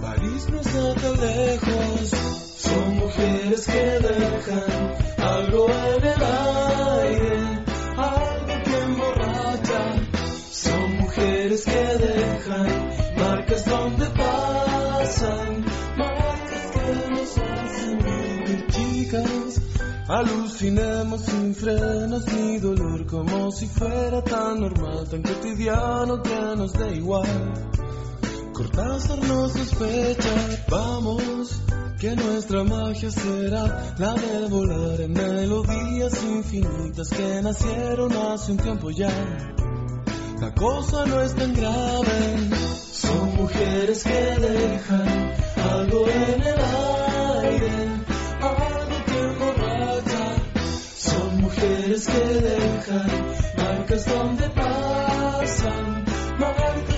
París no está tan lejos. Son mujeres que dejan algo en el aire, algo que emborracha. Son mujeres que dejan marcas donde pasan, marcas que nos hacen vivir chicas. Alucinemos sin frenos ni dolor como si fuera tan normal, tan cotidiano que nos da igual. Cortázar no sospecha, vamos, que nuestra magia será la de volar en melodías infinitas que nacieron hace un tiempo ya. La cosa no es tan grave, son mujeres que dejan algo en el aire, algo que emborracha. Son mujeres que dejan marcas donde pasan, marcas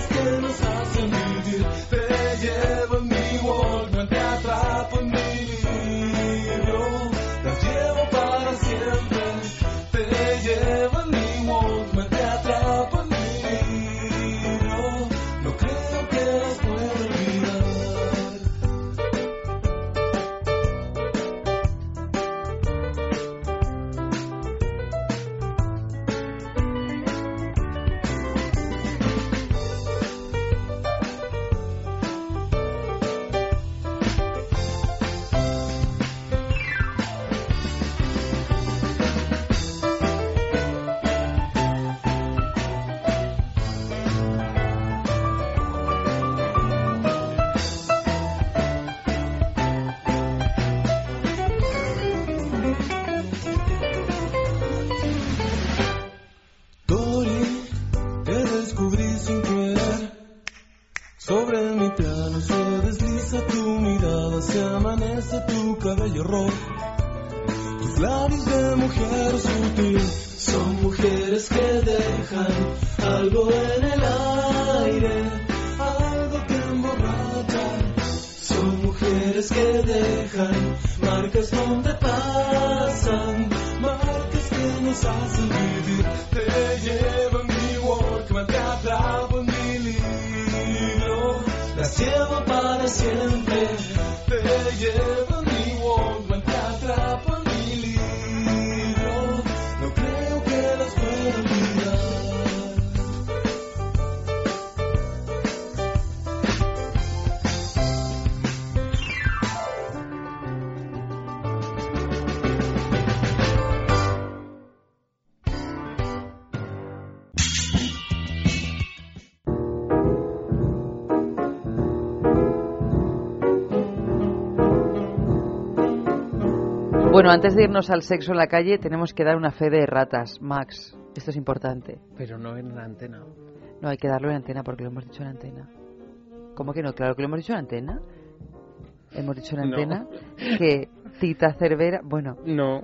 Bueno, antes de irnos al sexo en la calle, tenemos que dar una fe de ratas. Max, esto es importante. Pero no en la antena. No, hay que darlo en antena porque lo hemos dicho en antena. ¿Cómo que no? Claro que lo hemos dicho en antena. Hemos dicho en No. antena que Tita Cervera. Bueno, No.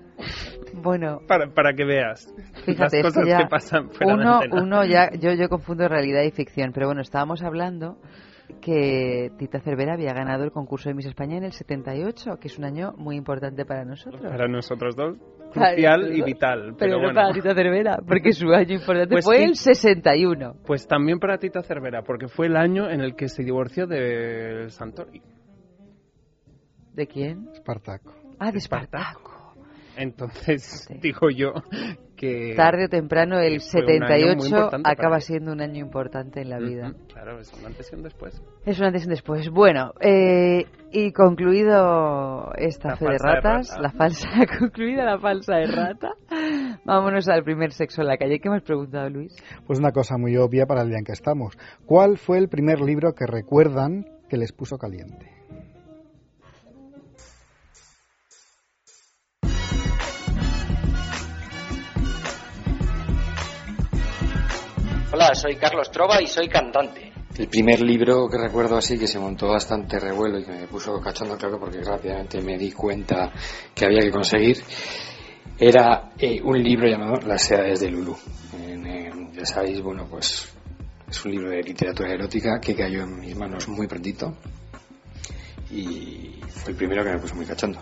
bueno. Para, para que veas Fíjate, las cosas ya que pasan fuera de uno, antena. uno ya, yo, yo confundo realidad y ficción, pero bueno, estábamos hablando que Tita Cervera había ganado el concurso de Miss España en el 78, que es un año muy importante para nosotros. Para nosotros dos, crucial y dos. vital. Pero, Pero, no bueno. para Tita Cervera, porque su año importante Pues fue sí. el 61. Pues también para Tita Cervera, porque fue el año en el que se divorció del Santori. ¿De quién? Espartaco. Ah, de Espartaco. Entonces, digo yo que... Tarde o temprano, el que fue un año muy 78 importante para acaba siendo un año importante en la vida. Ujú, Claro, es un antes y un después. Es un antes y un después. Bueno, eh, y concluido esta La fe de falsa de ratas, rata. la falsa, concluida la falsa de rata, vámonos al primer sexo en la calle. ¿Qué me has preguntado, Luis? Pues una cosa muy obvia para el día en que estamos. ¿Cuál fue el primer libro que recuerdan que les puso caliente? Hola, soy Carlos Trova y soy cantante. El primer libro que recuerdo así que se montó bastante revuelo y que me puso cachondo, claro, porque rápidamente me di cuenta que había que conseguir, era eh, un libro llamado Las edades de Lulu. Ya sabéis, bueno, pues es un libro de literatura erótica que cayó en mis manos muy prontito y fue el primero que me puso muy cachondo.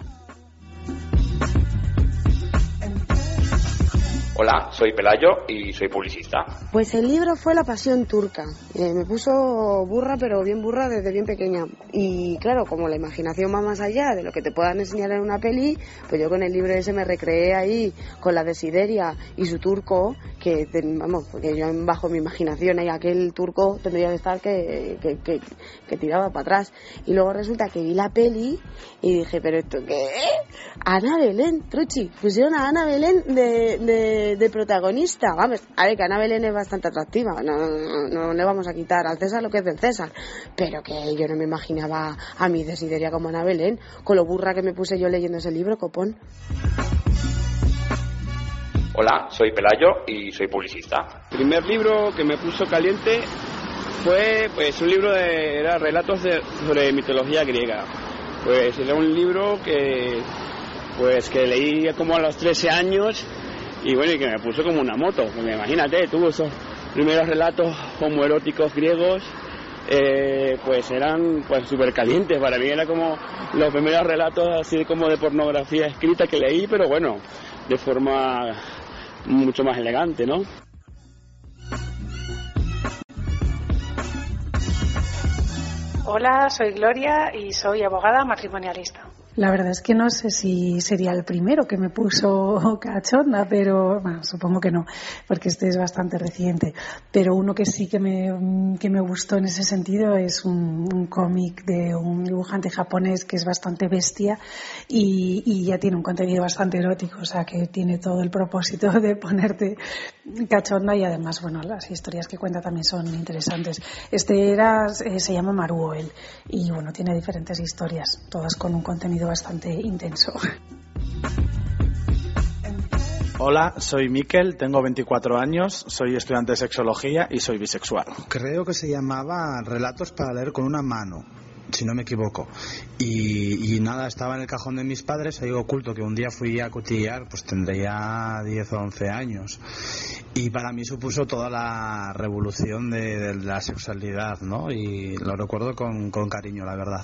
Hola, soy Pelayo y soy publicista. Pues el libro fue La Pasión Turca. Eh, me puso burra, pero bien burra desde bien pequeña. Y claro, como la imaginación va más allá de lo que te puedan enseñar en una peli, pues yo con el libro ese me recreé ahí con la desideria y su turco, que vamos, porque yo bajo mi imaginación ahí aquel turco tendría que estar que, que, tiraba para atrás. Y luego resulta que vi la peli y dije, pero esto qué? Ana Belén, Truchi, pusieron a Ana Belén de, de protagonista. Vamos, a ver, que Ana Belén es bastante atractiva, no, no, no le vamos a quitar al César lo que es del César, pero que yo no me imaginaba a mi desideria como Ana Belén, con lo burra que me puse yo leyendo ese libro, copón. Hola, soy Pelayo y soy publicista. El primer libro que me puso caliente fue pues un libro de era relatos de- sobre mitología griega. Pues era un libro que pues que leí como a los 13 años y bueno, y que me puso como una moto. Imagínate, tuvo esos primeros relatos homoeróticos griegos eh, pues eran pues súper calientes. Para mí era como los primeros relatos así como de pornografía escrita que leí, pero bueno, de forma mucho más elegante, ¿no? Hola, soy Gloria y soy abogada matrimonialista. La verdad es que no sé si sería el primero que me puso cachonda, pero bueno, supongo que no, porque este es bastante reciente. Pero uno que sí que me, que me gustó en ese sentido es un, un cómic de un dibujante japonés que es bastante bestia y, y ya tiene un contenido bastante erótico, o sea que tiene todo el propósito de ponerte cachonda y además, bueno, las historias que cuenta también son interesantes. Este era, eh, se llama Maruo él y bueno, tiene diferentes historias, todas con un contenido bastante intenso. Hola, soy Miquel, tengo 24 años, soy estudiante de sexología y soy bisexual. Creo que se llamaba Relatos para leer con una mano. si no me equivoco. Y, y nada, estaba en el cajón de mis padres, ahí oculto, que un día fui a cotillear, pues tendría 10 o 11 años. Y para mí supuso toda la revolución de, de la sexualidad, ¿no? Y lo recuerdo con, con cariño, la verdad.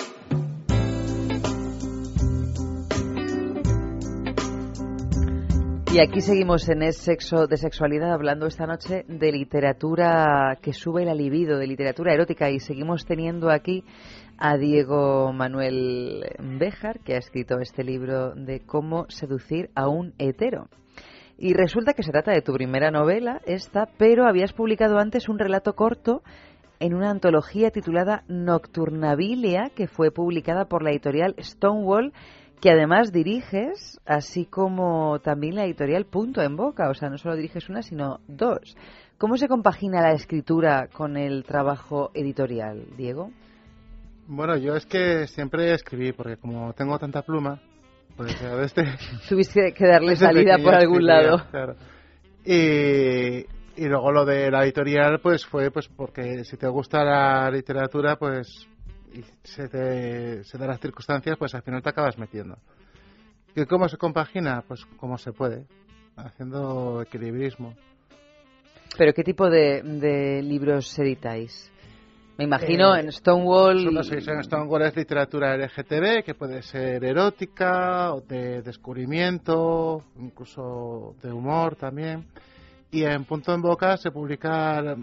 Y aquí seguimos en Es Sexo de Sexualidad hablando esta noche de literatura que sube la libido, de literatura erótica y seguimos teniendo aquí a Diego Manuel Béjar que ha escrito este libro de cómo seducir a un hetero. Y resulta que se trata de tu primera novela, esta, pero habías publicado antes un relato corto en una antología titulada Nocturnabilia que fue publicada por la editorial Stonewall que además diriges, así como también la editorial Punto en Boca, o sea, no solo diriges una, sino dos. ¿Cómo se compagina la escritura con el trabajo editorial, Diego? Bueno, yo es que siempre escribí, porque como tengo tanta pluma, pues a veces... Tuviste que darle salida por algún escribía, lado. claro. Y, y luego lo de la editorial, pues fue pues porque si te gusta la literatura, pues y se te se dan las circunstancias, pues al final te acabas metiendo. ¿Y cómo se compagina? Pues como se puede, haciendo equilibrismo. ¿Pero qué tipo de, de libros editáis? Me imagino Eh, en Stonewall... Una sección en Stonewall es literatura LGTB, que puede ser erótica, o de descubrimiento, incluso de humor también. Y en Punto en Boca se publica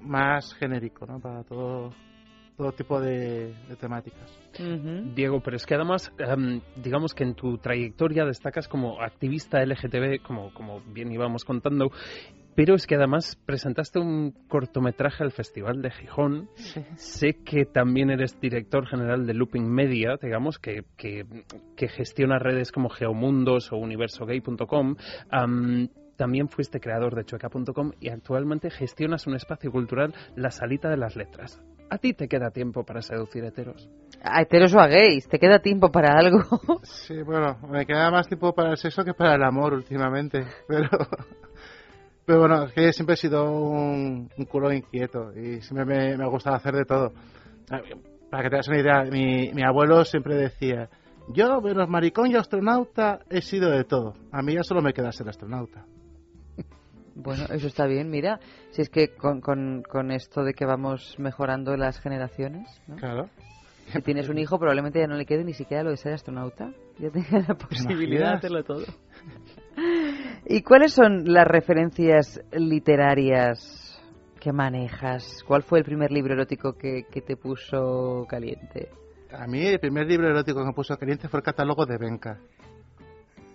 más genérico, ¿no? Para todo, todo tipo de, de temáticas. Diego, pero es que además, em, digamos que en tu trayectoria destacas como activista LGTB, como, como bien íbamos contando, pero es que además presentaste un cortometraje al Festival de Gijón. Sé que también eres director general de Looping Media, digamos, que, que, que gestiona redes como Geomundos o universogay.com. Am, también fuiste creador de chueca.com y actualmente gestionas un espacio cultural, La Salita de las Letras. ¿A ti te queda tiempo para seducir heteros? A heteros o a gays, ¿te queda tiempo para algo? Sí, bueno, me queda más tiempo para el sexo que para el amor últimamente, pero... Pero bueno, es que siempre he sido un, un culo inquieto y siempre me, me ha gustado hacer de todo. Para que te hagas una idea, mi, mi abuelo siempre decía, yo, menos maricón y astronauta, he sido de todo. A mí ya solo me queda ser astronauta. Bueno, eso está bien, mira, si es que con, con, con esto de que vamos mejorando las generaciones, ¿no? Claro. Si tienes un hijo, probablemente ya no le quede ni siquiera lo de ser astronauta. Ya tenga la posibilidad de hacerlo todo. ¿Y cuáles son las referencias literarias que manejas? ¿Cuál fue el primer libro erótico que, que te puso caliente? A mí el primer libro erótico que me puso caliente fue el catálogo de Benca.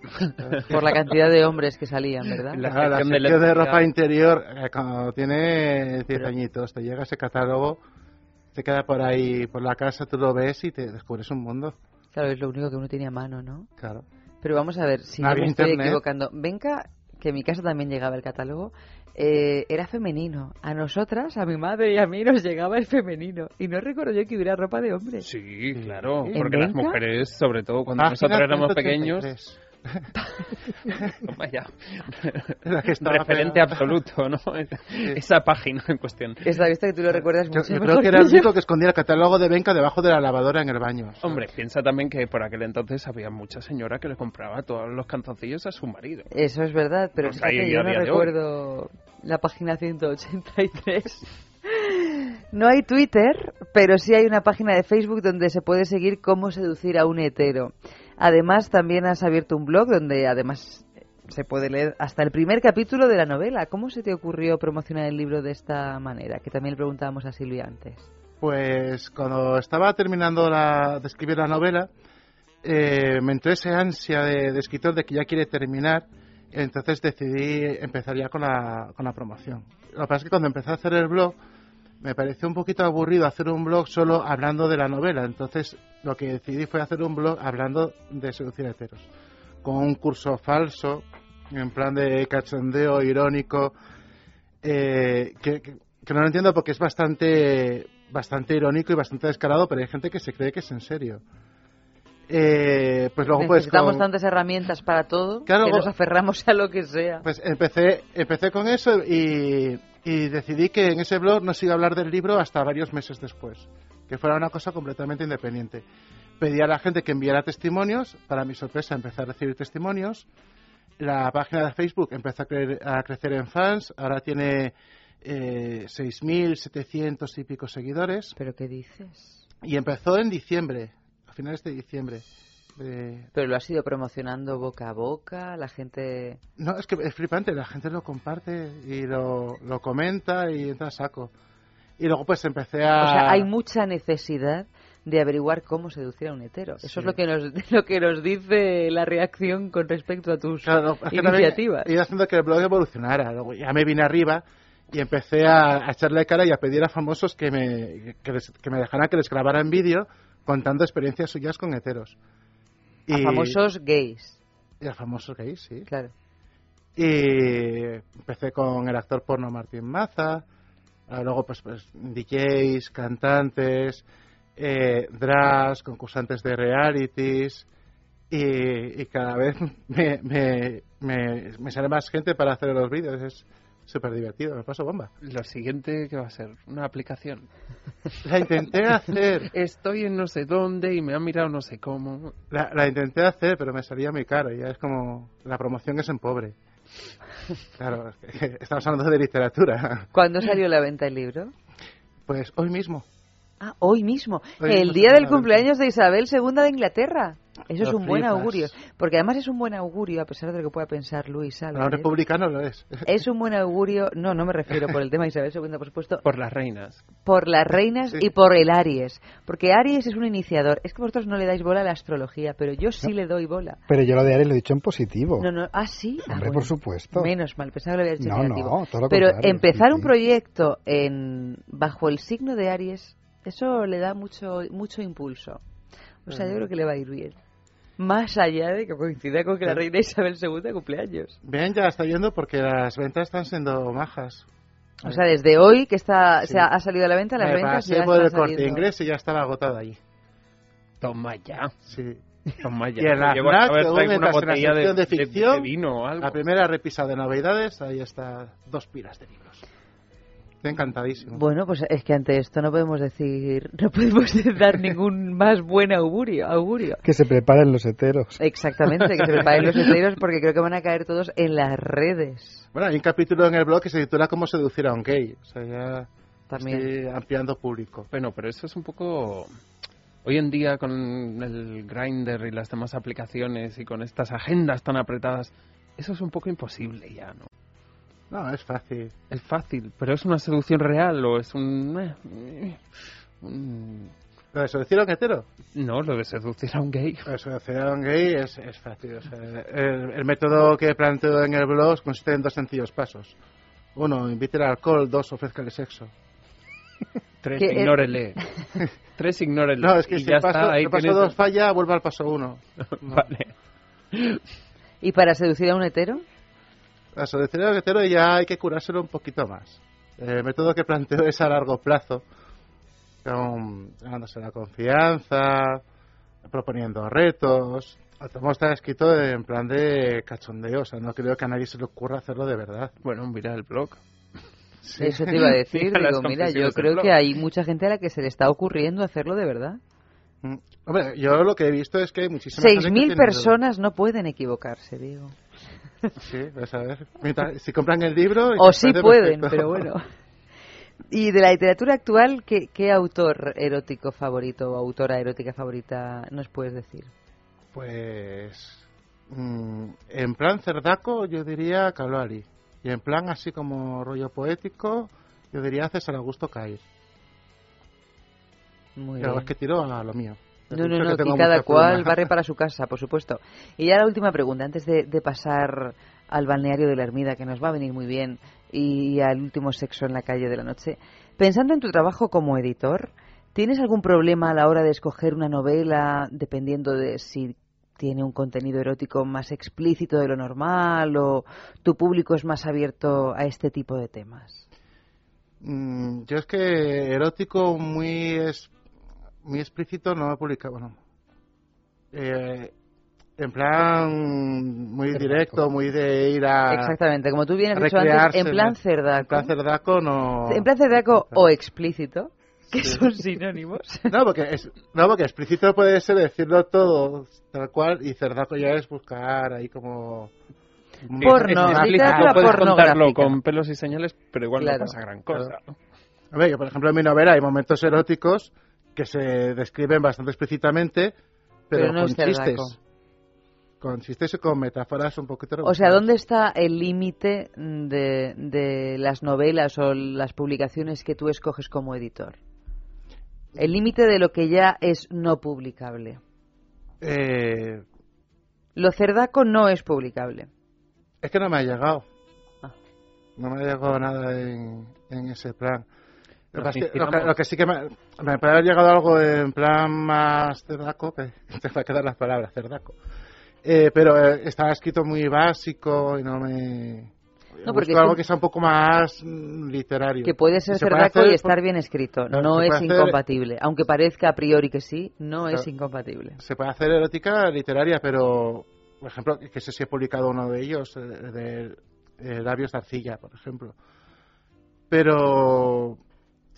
Por la cantidad de hombres que salían, ¿verdad? La, la sección de, ropa interior, eh, cuando tiene 10 añitos, te llega ese catálogo, te queda por ahí, por la casa, tú lo ves y te descubres un mundo. Claro, es lo único que uno tiene a mano, ¿no? Claro. Pero vamos a ver, si No no me estoy equivocando. Venga, que en mi casa también llegaba el catálogo, eh, era femenino. A nosotras, a mi madre y a mí nos llegaba el femenino. Y no recuerdo yo que hubiera ropa de hombre. Sí, claro, ¿En porque las mujeres, sobre todo cuando Página nosotros éramos 133. pequeños, Vaya. La que estaba Referente absoluto, ¿no? Esa página en cuestión. Esta vista que tú lo recuerdas Yo, mucho yo mejor creo que era el único que escondía el catálogo de Benca debajo de la lavadora en el baño. Hombre, piensa también que por aquel entonces había mucha señora que le compraba todos los canzoncillos a su marido. Eso es verdad, pero Pues fíjate, yo no recuerdo la página 183. No hay Twitter, pero sí hay una página de Facebook donde se puede seguir cómo seducir a un hetero. Además, también has abierto un blog donde además se puede leer hasta el primer capítulo de la novela. ¿Cómo se te ocurrió promocionar el libro de esta manera? Que también le preguntábamos a Silvia antes. Pues cuando estaba terminando la- de escribir la novela, eh, me entró esa ansia de, escritor de que ya quiere terminar, entonces decidí empezar ya con la, con la promoción. Lo que pasa es que cuando empecé a hacer el blog, me pareció un poquito aburrido hacer un blog solo hablando de la novela, entonces lo que decidí fue hacer un blog hablando de seducir heteros, con un curso falso, en plan de cachondeo irónico, eh, que, que- que no lo entiendo porque es bastante bastante irónico y bastante descarado, pero hay gente que se cree que es en serio. Eh, pues luego pues Necesitamos con- tantas herramientas para todo Claro, que nos aferramos a lo que sea. pues empecé empecé con eso y, y decidí que en ese blog no se iba a hablar del libro hasta varios meses después, que fuera una cosa completamente independiente. Pedí a la gente que enviara testimonios, para mi sorpresa empecé a recibir testimonios. La página de Facebook empezó a, cre- a crecer en fans, ahora tiene eh, 6.700 y pico seguidores. ¿Pero qué dices? Y empezó en diciembre, a finales de diciembre. De- Pero lo has ido promocionando boca a boca, la gente... No, es que es flipante, la gente lo comparte y lo, lo comenta y entra a saco. Y luego pues empecé a... O sea, hay mucha necesidad de averiguar cómo seducir a un hetero. Eso Sí. es lo que nos lo que nos dice la reacción con respecto a tus Claro, iniciativas. ido haciendo que el blog evolucionara. Luego ya me vine arriba y empecé a, a echarle cara y a pedir a famosos que me, que, les- que me dejaran que les grabara en vídeo contando experiencias suyas con heteros. A famosos gays. Y a famosos gays, sí. Claro. Y empecé con el actor porno Martín Maza, ah, luego pues, pues DJs, cantantes, eh, drags, concursantes de realities y, y cada vez me, me, me, me sale más gente para hacer los vídeos, es súper divertido, me paso bomba. Lo siguiente que va a ser una aplicación. La intenté hacer. Estoy en no sé dónde y me han mirado no sé cómo. La, la intenté hacer, pero me salía muy caro. Ya es como. La promoción es en pobre. Claro, es que estamos hablando de literatura. ¿Cuándo salió a la venta el libro? Pues hoy mismo. Ah, hoy mismo. Hoy el mismo día del cumpleaños de Isabel II de Inglaterra. Eso es un buen augurio. Porque además es un buen augurio, a pesar de lo que pueda pensar Luis Para un Álvarez. republicano lo es. Es un buen augurio, no, no me refiero por el tema de Isabel II, por supuesto, Por las reinas. por las reinas Sí. y por el Aries. Porque Aries es un iniciador. Es que vosotros no le dais bola a la astrología, pero yo sí le doy bola. Pero yo lo de Aries lo he dicho en positivo. No, no, ah, sí. Ah, Hombre, bueno. por supuesto. Menos mal, pensaba que lo había dicho No, negativo. no, todo lo Pero contrario, empezar sí, un proyecto en bajo el signo de Aries, eso le da mucho mucho impulso. O sea, yo creo que le va a ir bien. Más allá de que coincida con que la reina Isabel II cumpleaños. Bien, ya está yendo porque las ventas están siendo majas. O sea, desde hoy que está Sí. se ha, ha salido a la venta, las Me ventas ya por el corte inglés y ya estaba agotado allí. Toma ya. Sí. Toma ya. Y en la Llevo FNAC, ver, una botella de, de de- de ficción, vino o algo. La primera repisa de novedades, ahí está, dos pilas de libros. Estoy encantadísimo. Bueno, pues es que ante esto no podemos decir, no podemos dar ningún más buen augurio. augurio. Que se preparen los heteros. Exactamente, que se preparen los heteros porque creo que van a caer todos en las redes. Bueno, hay un capítulo en el blog que se titula Cómo seducir a un gay. O sea, ya También. estoy ampliando público. Bueno, pero eso es un poco... Hoy en día con el Grindr y las demás aplicaciones y con estas agendas tan apretadas, eso es un poco imposible ya, ¿no? No, es fácil. Es fácil, pero ¿es una seducción real o es un... eh, un- ¿Lo de seducir a un hetero? No, lo de seducir a un gay. Lo de seducir a un gay es, es fácil. o sea, el, el método que planteo en el blog consiste en dos sencillos pasos. Uno, invite al alcohol. Dos, ofrézcale sexo. Tres, ignórele. Tres, ignórele. No, es que y si ya el paso, está, ahí el paso tienes- dos falla, vuelve al paso uno. Vale. ¿Y para seducir a un hetero? La seducir a un hetero ya hay que curárselo un poquito más. El método que planteo es a largo plazo, con, ganándose la confianza, proponiendo retos, Tomo está escrito en plan de cachondeo, o sea, no creo que a nadie se le ocurra hacerlo de verdad. Bueno, mira el blog. Eso te iba a decir. Mira Digo, mira, yo del creo blog. que hay mucha gente a la que se le está ocurriendo hacerlo de verdad. Mm. Hombre, yo lo que he visto es que hay muchísimas gente que 6.000 tiene- personas no pueden equivocarse, digo. Sí, vas a ver. Mientras- si compran el libro... O sí parece pueden, perfecto. pero bueno. Y de la literatura actual, ¿qué, qué autor erótico favorito o autora erótica favorita nos puedes decir? Pues... mm, en plan cerdaco yo diría Calvari. Y en plan así como rollo poético yo diría César Augusto Cair. Muy Pero bien. es que tiro a lo mío. No, no, no, que cada cual pluma. barre para su casa, por supuesto. Y ya la última pregunta, antes de, de pasar al balneario de la Ermida, que nos va a venir muy bien, y al último sexo en la calle de la noche. Pensando en tu trabajo como editor, ¿tienes algún problema a la hora de escoger una novela dependiendo de si tiene un contenido erótico más explícito de lo normal o tu público es más abierto a este tipo de temas? Mm, yo es que erótico muy es muy explícito no he publicado bueno eh, en plan muy directo muy de ir a Exactamente, como tú bien has dicho antes, en plan cerdaco. en plan cerdaco no En plan cerdaco o explícito, que son sinónimos. no porque es, no porque explícito puede ser decirlo todo tal cual y cerdaco ya es buscar ahí como Porno, Es- es literatura explícito, puedes contarlo con pelos y señales, pero igual Claro. no pasa gran cosa. ¿no? A ver, yo, por ejemplo, en mi novela hay momentos eróticos que se describen bastante explícitamente, pero, Pero no con es cerdaco. chistes. Con chistes y con metáforas un poquito O sea, ¿dónde está el límite de, de las novelas o las publicaciones que tú escoges como editor? El límite de lo que ya es no publicable. Eh, Lo cerdaco no es publicable. es que no me ha llegado. Ah. No me ha llegado nada en, en ese plan. Lo que, es que- lo, que, inspiramos. lo que sí que me, me puede haber llegado algo en plan más cerdaco, que te va a quedar las palabras, cerdaco. Eh, pero eh, estaba escrito muy básico y no me... No, porque algo que sea un poco más mm, literario. Que puede ser se cerdaco hacer y estar bien escrito. No se es puede hacer- incompatible. Aunque parezca a priori que sí, no es Claro. incompatible. Se puede hacer erótica literaria, pero, por ejemplo, que sé si he publicado uno de ellos, eh, de, eh, Labios de Arcilla, por ejemplo. Pero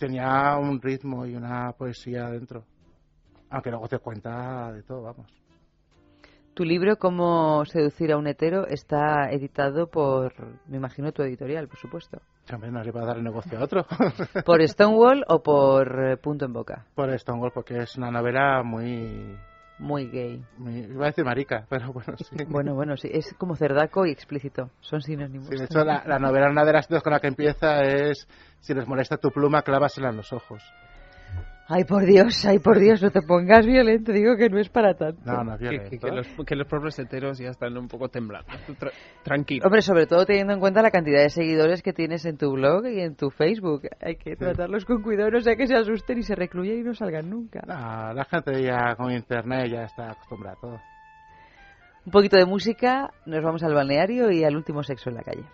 tenía un ritmo y una poesía dentro. Aunque luego te cuenta de todo, vamos. Tu libro, Cómo seducir a un hetero, está editado por, me imagino, tu editorial, por supuesto. También no le va a dar el negocio a otro. ¿Por Stonewall o por eh, Punto en Boca? por Stonewall, porque es una novela muy... Muy gay. iba a decir marica, pero bueno, sí. Bueno, bueno, sí, es como cerdaco y explícito. Son sinónimos. Sí, de hecho, la, la novela, una de las dos con la que empieza es Si les molesta tu pluma, clávasela en los ojos. Ay, por Dios, ay, por Dios, no te pongas violento. Digo que no es para tanto. No, no, Que, violento. que- que los, que los pobres heteros ya están un poco temblando. Tra- tranquilo. Hombre, sobre todo teniendo en cuenta la cantidad de seguidores que tienes en tu blog y en tu Facebook. Hay que tratarlos con cuidado, no sea que se asusten y se recluyan y no salgan nunca. No, la gente ya con internet ya está acostumbrada a todo. Un poquito de música, nos vamos al balneario y al último sexo en la calle.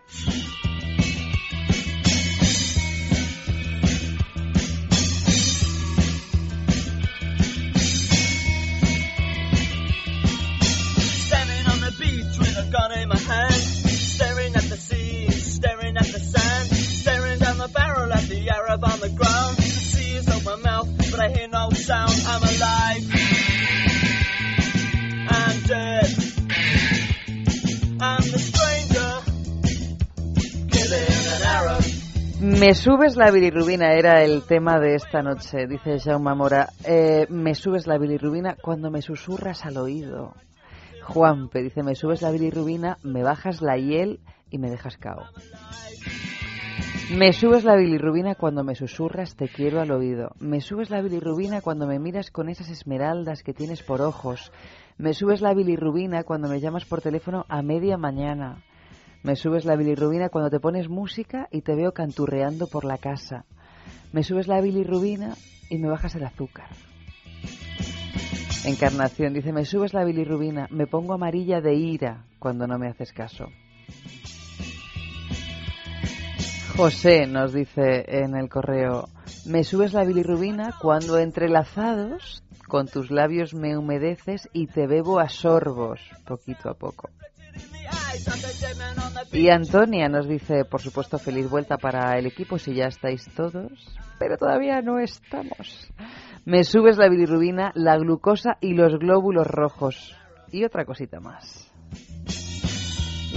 At the sand, staring down the barrel at the Arab on the ground. The sea is open mouth, but I hear no sound. I'm alive. I'm dead. I'm the stranger, killing an Arab. Me subes la bilirrubina era el tema de esta noche, dice Jaume Mora. Eh, me subes la bilirrubina cuando me susurras al oído. Juanpe dice, me subes la bilirrubina, me bajas la hiel me dejas cao. Me subes la bilirrubina cuando me susurras te quiero al oído. Me subes la bilirrubina cuando me miras con esas esmeraldas que tienes por ojos. Me subes la bilirrubina cuando me llamas por teléfono a media mañana. Me subes la bilirrubina cuando te pones música y te veo canturreando por la casa. Me subes la bilirrubina y me bajas el azúcar. Encarnación dice, me subes la bilirrubina, me pongo amarilla de ira cuando no me haces caso. José nos dice en el correo, me subes la bilirrubina cuando entrelazados Con tus labios me humedeces y te bebo a sorbos, poquito a poco. Y Antonia nos dice, por supuesto, feliz vuelta para el equipo si ya estáis todos, pero todavía no estamos. Me subes la bilirrubina, la glucosa y los glóbulos rojos. Y otra cosita más.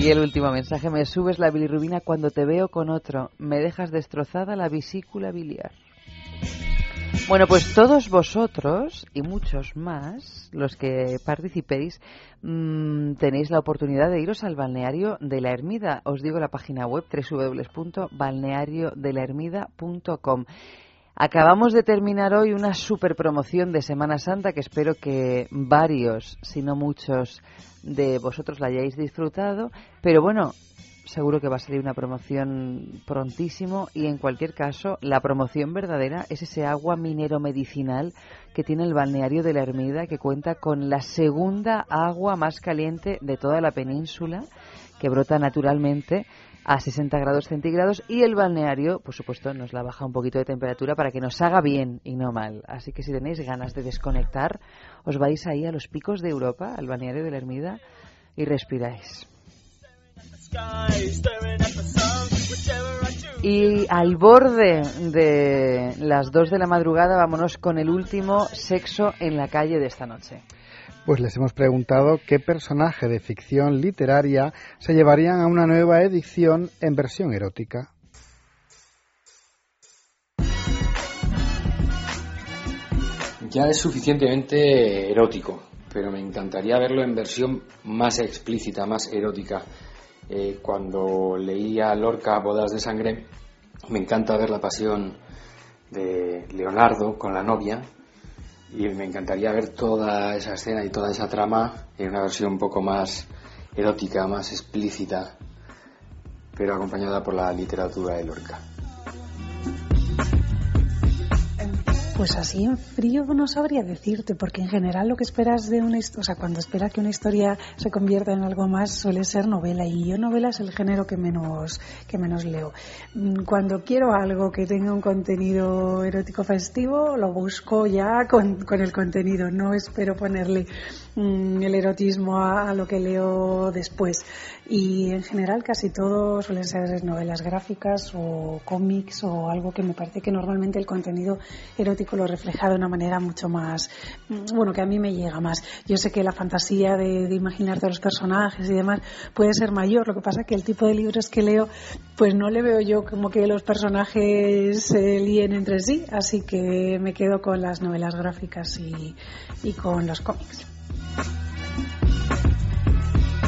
Y el último mensaje, me subes la bilirrubina cuando te veo con otro, me dejas destrozada la vesícula biliar. Bueno, pues todos vosotros y muchos más, los que participéis, mmm, tenéis la oportunidad de iros al balneario de la Ermida. Os digo la página web www.balneariodelahermida.com. Acabamos de terminar hoy una super promoción de Semana Santa que espero que varios, si no muchos, de vosotros la hayáis disfrutado. Pero bueno, seguro que va a salir una promoción prontísimo y en cualquier caso la promoción verdadera es ese agua minero medicinal que tiene el balneario de la Ermida que cuenta con la segunda agua más caliente de toda la península que brota naturalmente a 60 grados centígrados y el balneario, por supuesto, nos la baja un poquito de temperatura para que nos haga bien y no mal. Así que si tenéis ganas de desconectar, os vais ahí a los picos de Europa, al balneario de la Ermida, y respiráis. Y al borde de las 2 de la madrugada, vámonos con el último sexo en la calle de esta noche. Pues les hemos preguntado qué personaje de ficción literaria se llevarían a una nueva edición en versión erótica. Ya es suficientemente erótico, pero me encantaría verlo en versión más explícita, más erótica. Eh, cuando leía Lorca Bodas de Sangre, me encanta ver la pasión de Leonardo con la novia y me encantaría ver toda esa escena y toda esa trama en una versión un poco más erótica, más explícita, pero acompañada por la literatura de Lorca. Pues así en frío no sabría decirte, porque en general lo que esperas de una historia, o sea, cuando esperas que una historia se convierta en algo más suele ser novela y yo novela es el género que menos que menos leo. Mm, Cuando quiero algo que tenga un contenido erótico festivo, lo busco ya con, con el contenido, no espero ponerle mm, el erotismo a, lo que leo después. Y en general casi todo suelen ser novelas gráficas o cómics o algo que me parece que normalmente el contenido erótico lo refleja de una manera mucho más, mm, bueno, que a mí me llega más. Yo sé que la fantasía de, de imaginarte a los personajes y demás puede ser mayor, lo que pasa que el tipo de libros que leo, pues no le veo yo como que los personajes se líen entre sí, así que me quedo con las novelas gráficas y, y con los cómics.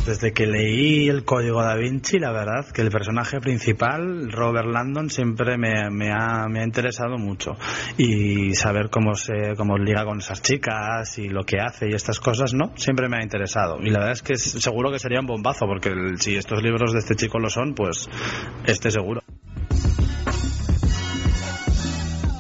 Desde que leí el Código da Vinci, la verdad que el personaje principal, Robert Landon, siempre me, ha, interesado mucho. Y saber cómo se cómo liga con esas chicas y lo que hace y estas cosas, ¿no? Siempre me ha interesado. Y la verdad es que seguro que sería un bombazo, porque si estos libros de este chico lo son, pues este seguro.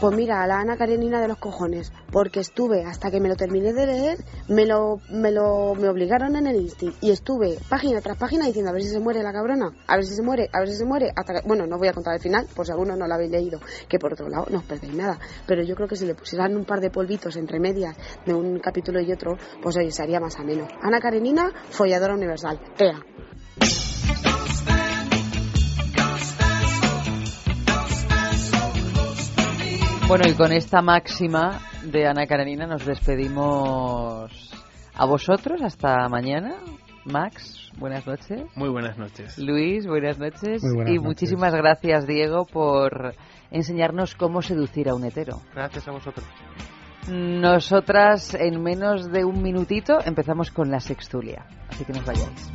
Pues mira, a la Ana Karenina de los cojones, porque estuve hasta que me lo terminé de leer, me lo, me lo, me obligaron en el Insti y estuve página tras página diciendo a ver si se muere la cabrona, a ver si se muere, a ver si se muere, hasta bueno, no voy a contar el final, por si alguno no lo habéis leído, que por otro lado no os perdéis nada, pero yo creo que si le pusieran un par de polvitos entre medias de un capítulo y otro, pues oye, sería más ameno. Ana Karenina, folladora universal, ea. Bueno, y con esta máxima de Ana Karenina nos despedimos a vosotros hasta mañana. Max, buenas noches. Muy buenas noches. Luis, buenas noches. Muy buenas y noches. muchísimas gracias, Diego, por enseñarnos cómo seducir a un hetero. Gracias a vosotros. Nosotras, en menos de un minutito, empezamos con la sextulia. Así que nos vayáis.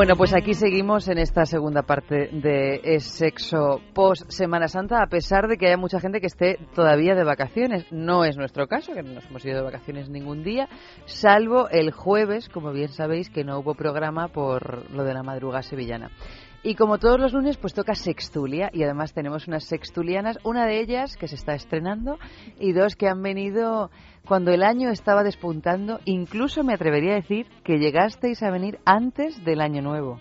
Bueno, pues aquí seguimos en esta segunda parte de Sexo post Semana Santa, a pesar de que haya mucha gente que esté todavía de vacaciones. No es nuestro caso, que no nos hemos ido de vacaciones ningún día, salvo el jueves, como bien sabéis, que no hubo programa por lo de la madrugada sevillana. Y como todos los lunes, pues toca Sextulia y además tenemos unas sextulianas, una de ellas que se está estrenando y dos que han venido cuando el año estaba despuntando. Incluso me atrevería a decir que llegasteis a venir antes del año nuevo,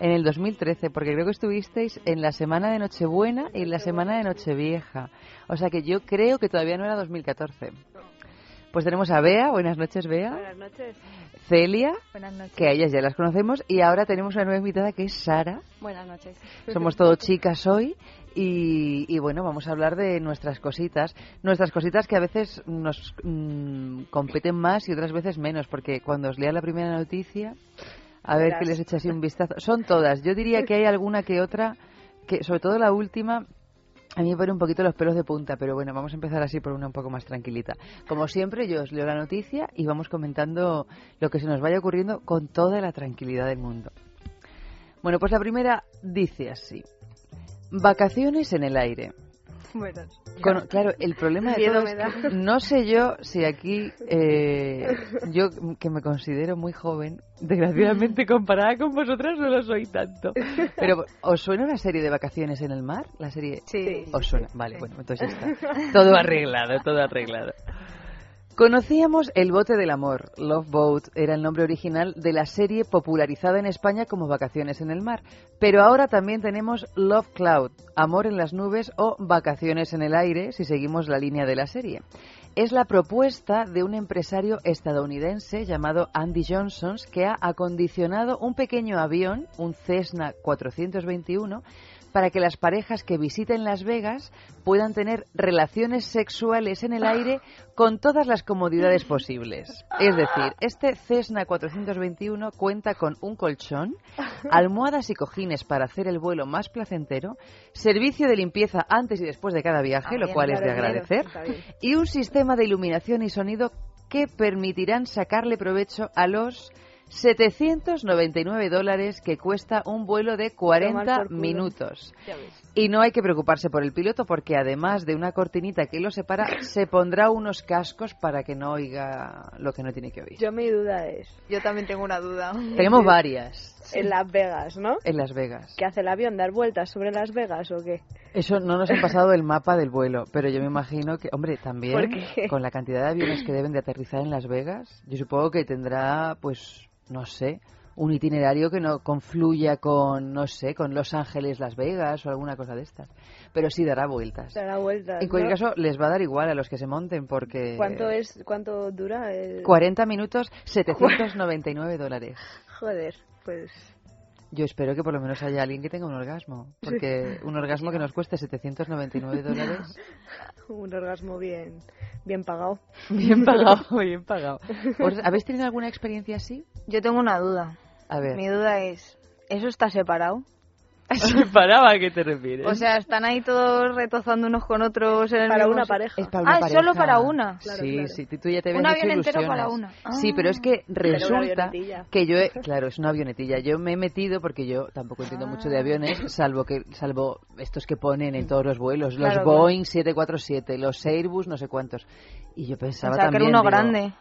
en el 2013, porque creo que estuvisteis en la semana de Nochebuena y en la semana de Nochevieja. O sea que yo creo que todavía no era 2014. Pues tenemos a Bea, buenas noches Bea. Buenas noches. Celia, Buenas noches. que a ellas ya las conocemos, y ahora tenemos una nueva invitada que es Sara. Buenas noches. Somos todo chicas hoy y, y bueno, vamos a hablar de nuestras cositas. Nuestras cositas que a veces nos mm, competen más y otras veces menos, porque cuando os lea la primera noticia, a ver que les eche así un vistazo. Son todas. Yo diría que hay alguna que otra, que sobre todo la última, a mí me pone un poquito los pelos de punta, pero bueno, vamos a empezar así por una un poco más tranquilita. Como siempre, yo os leo la noticia y vamos comentando lo que se nos vaya ocurriendo con toda la tranquilidad del mundo. Bueno, pues la primera dice así. Vacaciones en el aire. Bueno, Con- claro, el problema de todo es que no sé yo si aquí, eh, yo que me considero muy joven, desgraciadamente comparada con vosotras no lo soy tanto. Pero, ¿os suena la serie de vacaciones en el mar? La serie... Sí. ¿Os suena? Vale, bueno, entonces ya está. Todo arreglado, todo arreglado. Conocíamos El bote del amor, Love Boat, era el nombre original de la serie popularizada en España como Vacaciones en el mar, pero ahora también tenemos Love Cloud, Amor en las nubes o Vacaciones en el aire, si seguimos la línea de la serie. Es la propuesta de un empresario estadounidense llamado Andy Johnson que ha acondicionado un pequeño avión, un Cessna 421, para que las parejas que visiten Las Vegas puedan tener relaciones sexuales en el aire con todas las comodidades posibles. Es decir, este Cessna 421 cuenta con un colchón, almohadas y cojines para hacer el vuelo más placentero, servicio de limpieza antes y después de cada viaje, lo cual es de agradecer, y un sistema de iluminación y sonido que permitirán sacarle provecho a los 799 dólares que cuesta un vuelo de 40 Tomar por culo. minutos. Y no hay que preocuparse por el piloto porque además de una cortinita que lo separa, se pondrá unos cascos para que no oiga lo que no tiene que oír. Yo mi duda es, yo también tengo una duda. Tenemos varias En Las Vegas, ¿no? en Las Vegas. ¿Qué hace el avión? ¿Dar vueltas sobre Las Vegas o qué? Eso no nos han pasado el mapa del vuelo, pero yo me imagino que, hombre, también con la cantidad de aviones que deben de aterrizar en Las Vegas, yo supongo que tendrá, pues, no sé, un itinerario que no confluya con, no sé, con Los Ángeles, Las Vegas o alguna cosa de estas. Pero sí dará vueltas. Dará vueltas. En cualquier ¿no? caso, les va a dar igual a los que se monten porque... ¿Cuánto es, cuánto dura el...? 40 minutos, 799 dólares. Joder, pues... Yo espero que por lo menos haya alguien que tenga un orgasmo, porque un orgasmo que nos cueste 799 dólares, Un orgasmo bien, bien pagado. bien pagado, bien pagado. ¿Os- ¿Habéis tenido alguna experiencia así? Yo tengo una duda. A ver. Mi duda es, ¿eso está separado? ¿Separado a qué te refieres? O sea, están ahí todos retozando unos con otros en el Para mismo una si- pareja. Es para una ah, solo para una. sí, sí, tú ya te Un avión entero para una. Sí, pero es que Pero una resulta que yo, he- claro, es una avionetilla. Yo me he metido porque yo tampoco entiendo mucho Ah. de aviones, salvo que salvo estos que ponen en todos los vuelos, los Claro, Boeing 747, los Airbus, no sé cuántos. Y yo pensaba Pensaba que era también uno digo, grande.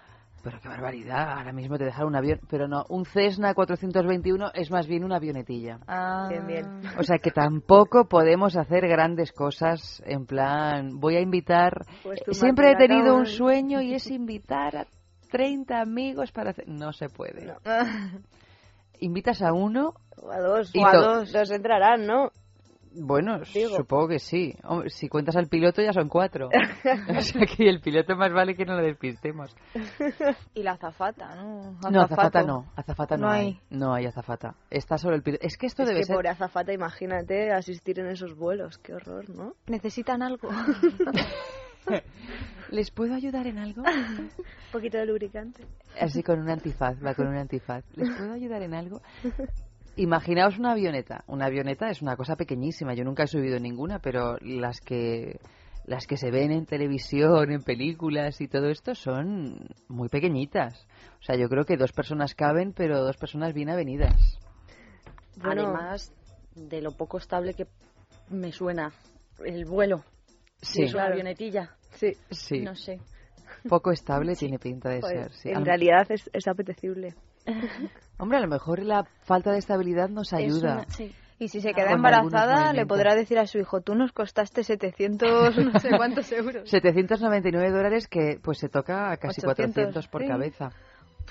Pero qué barbaridad, ahora mismo te dejar un avión, pero no, un Cessna 421 es más bien una avionetilla. Ah. Bien, bien. O sea que tampoco podemos hacer grandes cosas en plan, voy a invitar, Pues siempre he tenido un sueño y es invitar a 30 amigos para hacer, no se puede. Invitas a uno, O a dos. Y o a dos. Dos entrarán, ¿no? Bueno, Digo. supongo que sí. Si cuentas al piloto ya son cuatro. o sea que el piloto más vale que no lo despistemos. Y la azafata, ¿no? No, azafata Azafato. no, azafata no, No hay. hay. No hay azafata. Está solo el piloto. Es que esto es debe que ser pobre azafata, imagínate asistir en esos vuelos. Qué horror, ¿no? Necesitan algo. ¿Les puedo ayudar en algo? Un poquito de lubricante. Así con un antifaz, va con un antifaz. ¿Les puedo ayudar en algo? Imaginaos una avioneta. Una avioneta es una cosa pequeñísima. Yo nunca he subido ninguna, pero las que las que se ven en televisión, en películas y todo esto son muy pequeñitas. O sea, yo creo que dos personas caben, pero dos personas bien avenidas. Bueno. Además de lo poco estable que me suena el vuelo. Sí. Es una avionetilla. Sí. Sí. No sé. Poco estable tiene pinta de Joder, ser. sí. en realidad es, es apetecible. Hombre, a lo mejor la falta de estabilidad nos ayuda. Y si se queda embarazada, le podrá decir a su hijo, tú nos costaste 700, no sé cuántos euros. 799 dólares que pues se toca a casi 800, 400 por sí. cabeza.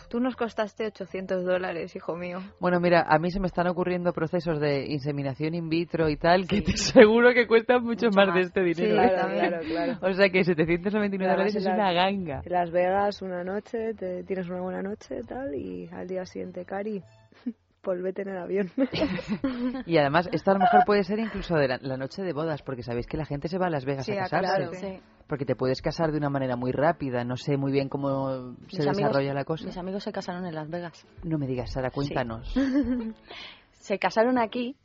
Tú nos costaste 800 dólares, hijo mío. Bueno, mira, a mí se me están ocurriendo procesos de inseminación in vitro y tal que te seguro que cuestan mucho, más, de este dinero. Sí, claro, claro, claro. O sea que 799 dólares es una ganga. En Las Vegas una noche, te tienes una buena noche tal y al día siguiente, Cari, volvete en el avión. Y además, esto a lo mejor puede ser incluso de la, la noche de bodas, porque sabéis que la gente se va a Las Vegas Sí, a a casarse. claro, sí. Porque te puedes casar de una manera muy rápida. No sé muy bien cómo se Mis amigos- desarrolla la cosa. Mis amigos se casaron en Las Vegas. No me digas, Sara, cuéntanos. se casaron aquí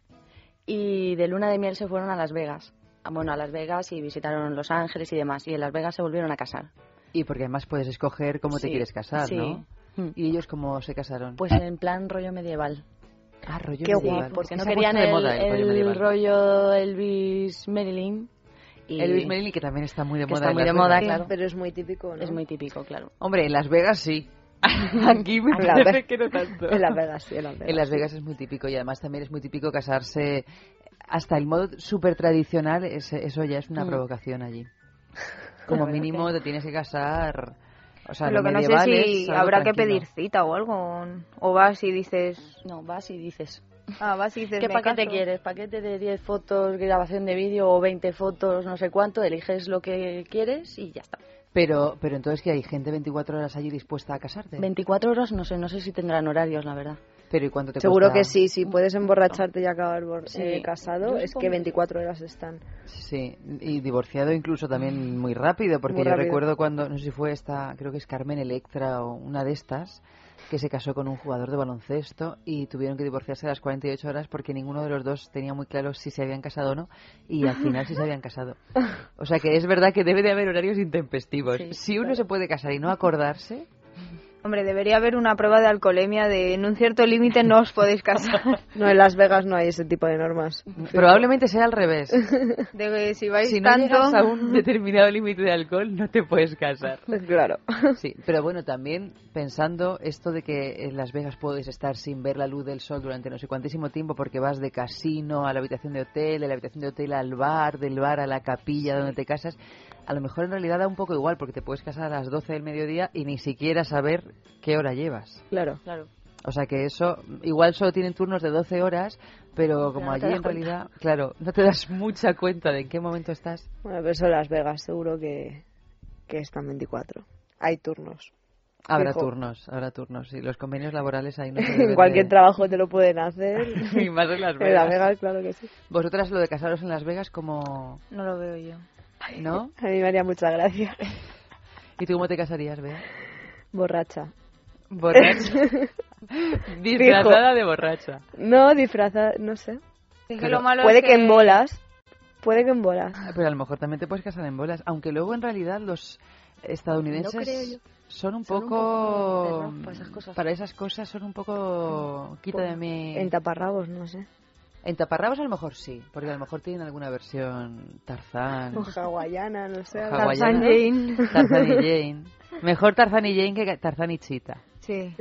y de luna de miel se fueron a Las Vegas. Ah, Bueno, a Las Vegas y visitaron Los Ángeles y demás. Y en Las Vegas se volvieron a casar. Y porque además puedes escoger cómo te Sí, quieres casar, sí. ¿no? Mm. ¿Y ellos cómo se casaron? Pues en plan rollo medieval. Ah, rollo Qué medieval. guapo, porque no Se querían el, moda el rollo el rollo Elvis Marilyn. Y Elvis Marilyn, que también está muy de que moda. está muy de moda, Vegas. claro. Pero es muy típico, ¿no? Es muy típico, claro. Hombre, en Las Vegas sí. Aquí me En Las parece que no tanto. En Las Vegas, sí, en Las Vegas. En Las Vegas es muy típico y además también es muy típico casarse hasta el modo súper tradicional, eso ya es una Mm. provocación allí. Como mínimo te tienes que casar, o sea, Lo que no sé si habrá que pedir cita o algo. O vas y dices... No, vas y dices... Ah, vas y dices, ¿Qué paquete caso. quieres? ¿Paquete de 10 fotos, grabación de vídeo o 20 fotos, no sé cuánto? Eliges lo que quieres y ya está. Pero, pero entonces que hay gente 24 horas allí dispuesta a casarte. 24 horas, no sé, no sé si tendrán horarios, la verdad. Pero ¿y cuánto te Seguro cuesta? que sí, si puedes emborracharte y acabar Sí. eh, casado, Yo es que supongo. 24 horas están. Sí, y divorciado incluso también muy rápido, porque Muy yo rápido. recuerdo cuando, no sé si fue esta, creo que es Carmen Electra o una de estas, que se casó con un jugador de baloncesto y tuvieron que divorciarse a las 48 horas porque ninguno de los dos tenía muy claro si se habían casado o no y al final sí se habían casado. O sea que es verdad que debe de haber horarios intempestivos. Sí, si uno se puede casar y no acordarse, Hombre, debería haber una prueba de alcoholemia de en un cierto límite no os podéis casar. No, en Las Vegas no hay ese tipo de normas. probablemente sea al revés. De que si vais Si no tanto... llegas a un determinado límite de alcohol, no te puedes casar. Claro. Sí, pero bueno, también pensando esto de que en Las Vegas puedes estar sin ver la luz del sol durante no sé cuantísimo tiempo porque vas de casino a la habitación de hotel, de la habitación de hotel al bar, del bar a la capilla donde te casas, a lo mejor en realidad da un poco igual porque te puedes casar a las 12 del mediodía y ni siquiera saber qué hora llevas. Claro. Claro. O sea que eso, igual solo tienen turnos de 12 horas, pero como no allí en cuenta. realidad, claro, no te das mucha cuenta de en qué momento estás. Bueno, pero eso en Las Vegas seguro que, que están 24. Hay turnos. Habrá Fijo. turnos, habrá turnos. Y los convenios laborales ahí no se En cualquier de- trabajo te lo pueden hacer. Y más en Las En Las Vegas. Vegas, claro que sí. Vosotras lo de casaros en Las Vegas como... No lo veo yo. ¿No? A mí me haría mucha gracia. ¿Y tú cómo te casarías, Bea? Borracha. Borracha. Disfrazada de borracha. No, disfrazada, no sé. Es que Pero lo malo Puede es que en bolas. Puede que en bolas. Ah, Pero a lo mejor también te puedes casar en bolas. Aunque luego en realidad los estadounidenses No creo yo. son un Son un poco... para esas cosas. para esas cosas son un poco... Quita de mí... En taparrabos, no sé. En taparrabos a lo mejor sí, porque a lo mejor tienen alguna versión Tarzán. O hawaiana, no sé. hawaiana. Tarzán Jane. Tarzán y Jane. Mejor Tarzán y Jane que Tarzán y Chita. Sí.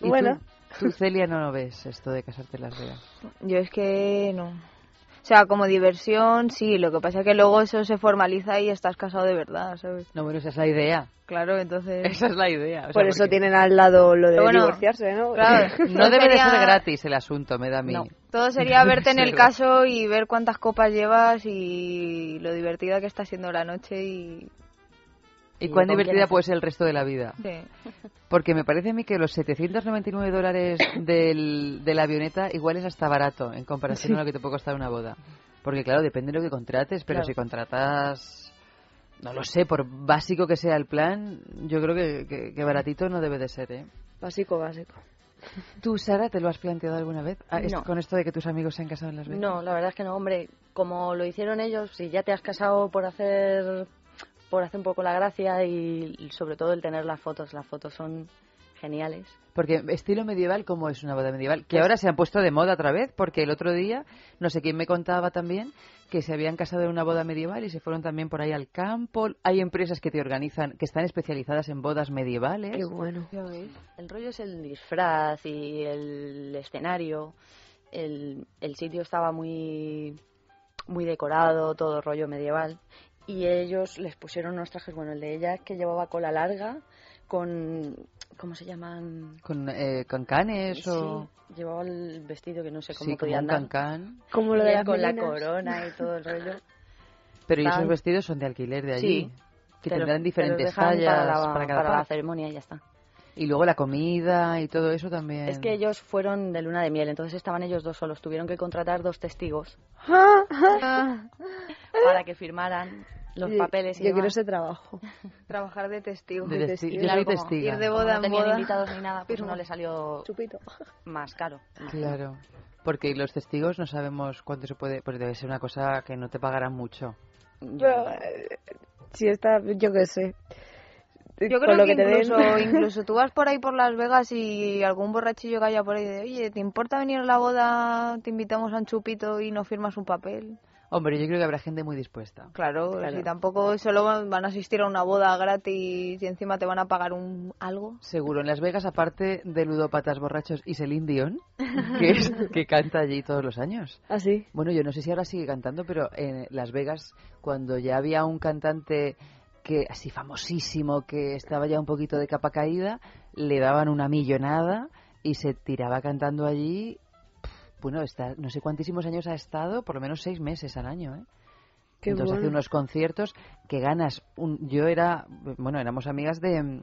¿Y Bueno. Tú, tú, Celia, no lo ves esto de casarte en Las Vegas. Yo es que no. O sea, como diversión, sí. Lo que pasa es que luego eso se formaliza y estás casado de verdad, ¿sabes? No, bueno, esa es la idea. Claro, entonces... Esa es la idea. o sea, Por eso porque tienen al lado lo de bueno, divorciarse, ¿no? claro. No debe de Sería- ser gratis el asunto, me da a mí. No. Todo sería verte en el Sí. caso y ver cuántas copas llevas y lo divertida que está siendo la noche y... ¿Y ¿Y cuán divertida puede ser el resto de la vida? Sí. Porque me parece a mí que los 799 dólares del, de la avioneta igual es hasta barato en comparación Sí. a lo que te puede costar una boda. Porque claro, depende de lo que contrates, pero Claro. si contratas, no lo sé, por básico que sea el plan, yo creo que, que- que baratito no debe de ser, ¿eh? Básico, básico. ¿Tú, Sara, te lo has planteado alguna vez? Ah, No. Con esto de que tus amigos se han casado en Las Vegas. No, la verdad es que no, hombre. Como lo hicieron ellos, si ya te has casado por hacer por hacer un poco la gracia y, sobre todo el tener las fotos. Las fotos son geniales. Porque estilo medieval, ¿cómo es una boda medieval? Que Pues- ahora se han puesto de moda otra vez, porque el otro día, no sé quién me contaba también, que se habían casado en una boda medieval y se fueron también por ahí al campo. Hay empresas que te organizan, que están especializadas en bodas medievales. Qué bueno. El rollo es el disfraz y el escenario. El, el sitio estaba muy, muy decorado, todo rollo medieval. Y ellos les pusieron unos trajes, bueno, el de ella que llevaba cola larga, con, ¿cómo se llaman? Con, eh, con canes o... Sí, llevaba el vestido que no sé cómo Sí, podía un andar. cancán. Como lo de las con la melenas. corona y todo el rollo. Pero ¿y esos vestidos son de alquiler de allí? Sí. Que Te lo- tendrán te los diferentes tallas para la, para cada para la ceremonia y ya está. Y luego la comida y todo eso también. Es que ellos fueron de luna de miel, entonces estaban ellos dos solos. Tuvieron que contratar dos testigos para que firmaran los Yo- papeles. Y yo quiero ese trabajo. Trabajar de testigo. De testi- yo Claro, soy como testiga. Ir de Como boda no en tenían invitados ni nada, pues no le salió Chupito. más caro. Claro. Porque los testigos no sabemos cuánto se puede... Pues debe ser una cosa que no te pagarán mucho. Pero, eh, si está, yo qué sé. Yo creo lo que, que te den. incluso, incluso tú vas por ahí por Las Vegas y algún borrachillo que haya por ahí de, oye, ¿te importa venir a la boda? Te invitamos a un chupito y no firmas un papel. Hombre, yo creo que habrá gente muy dispuesta. Claro, Claro. si tampoco solo van van a asistir a una boda gratis y encima te van a pagar un algo. Seguro. En Las Vegas, aparte de ludópatas borrachos y Celine Dion, que, es, que canta allí todos los años. ¿Ah, sí? Bueno, yo no sé si ahora sigue cantando, pero en Las Vegas, cuando ya había un cantante que así famosísimo, que estaba ya un poquito de capa caída, le daban una millonada y se tiraba cantando allí. Bueno, está, no sé cuántísimos años ha estado, por lo menos seis meses al año, ¿eh? Qué Entonces hace unos conciertos que ganas. Un, yo era, bueno, éramos amigas de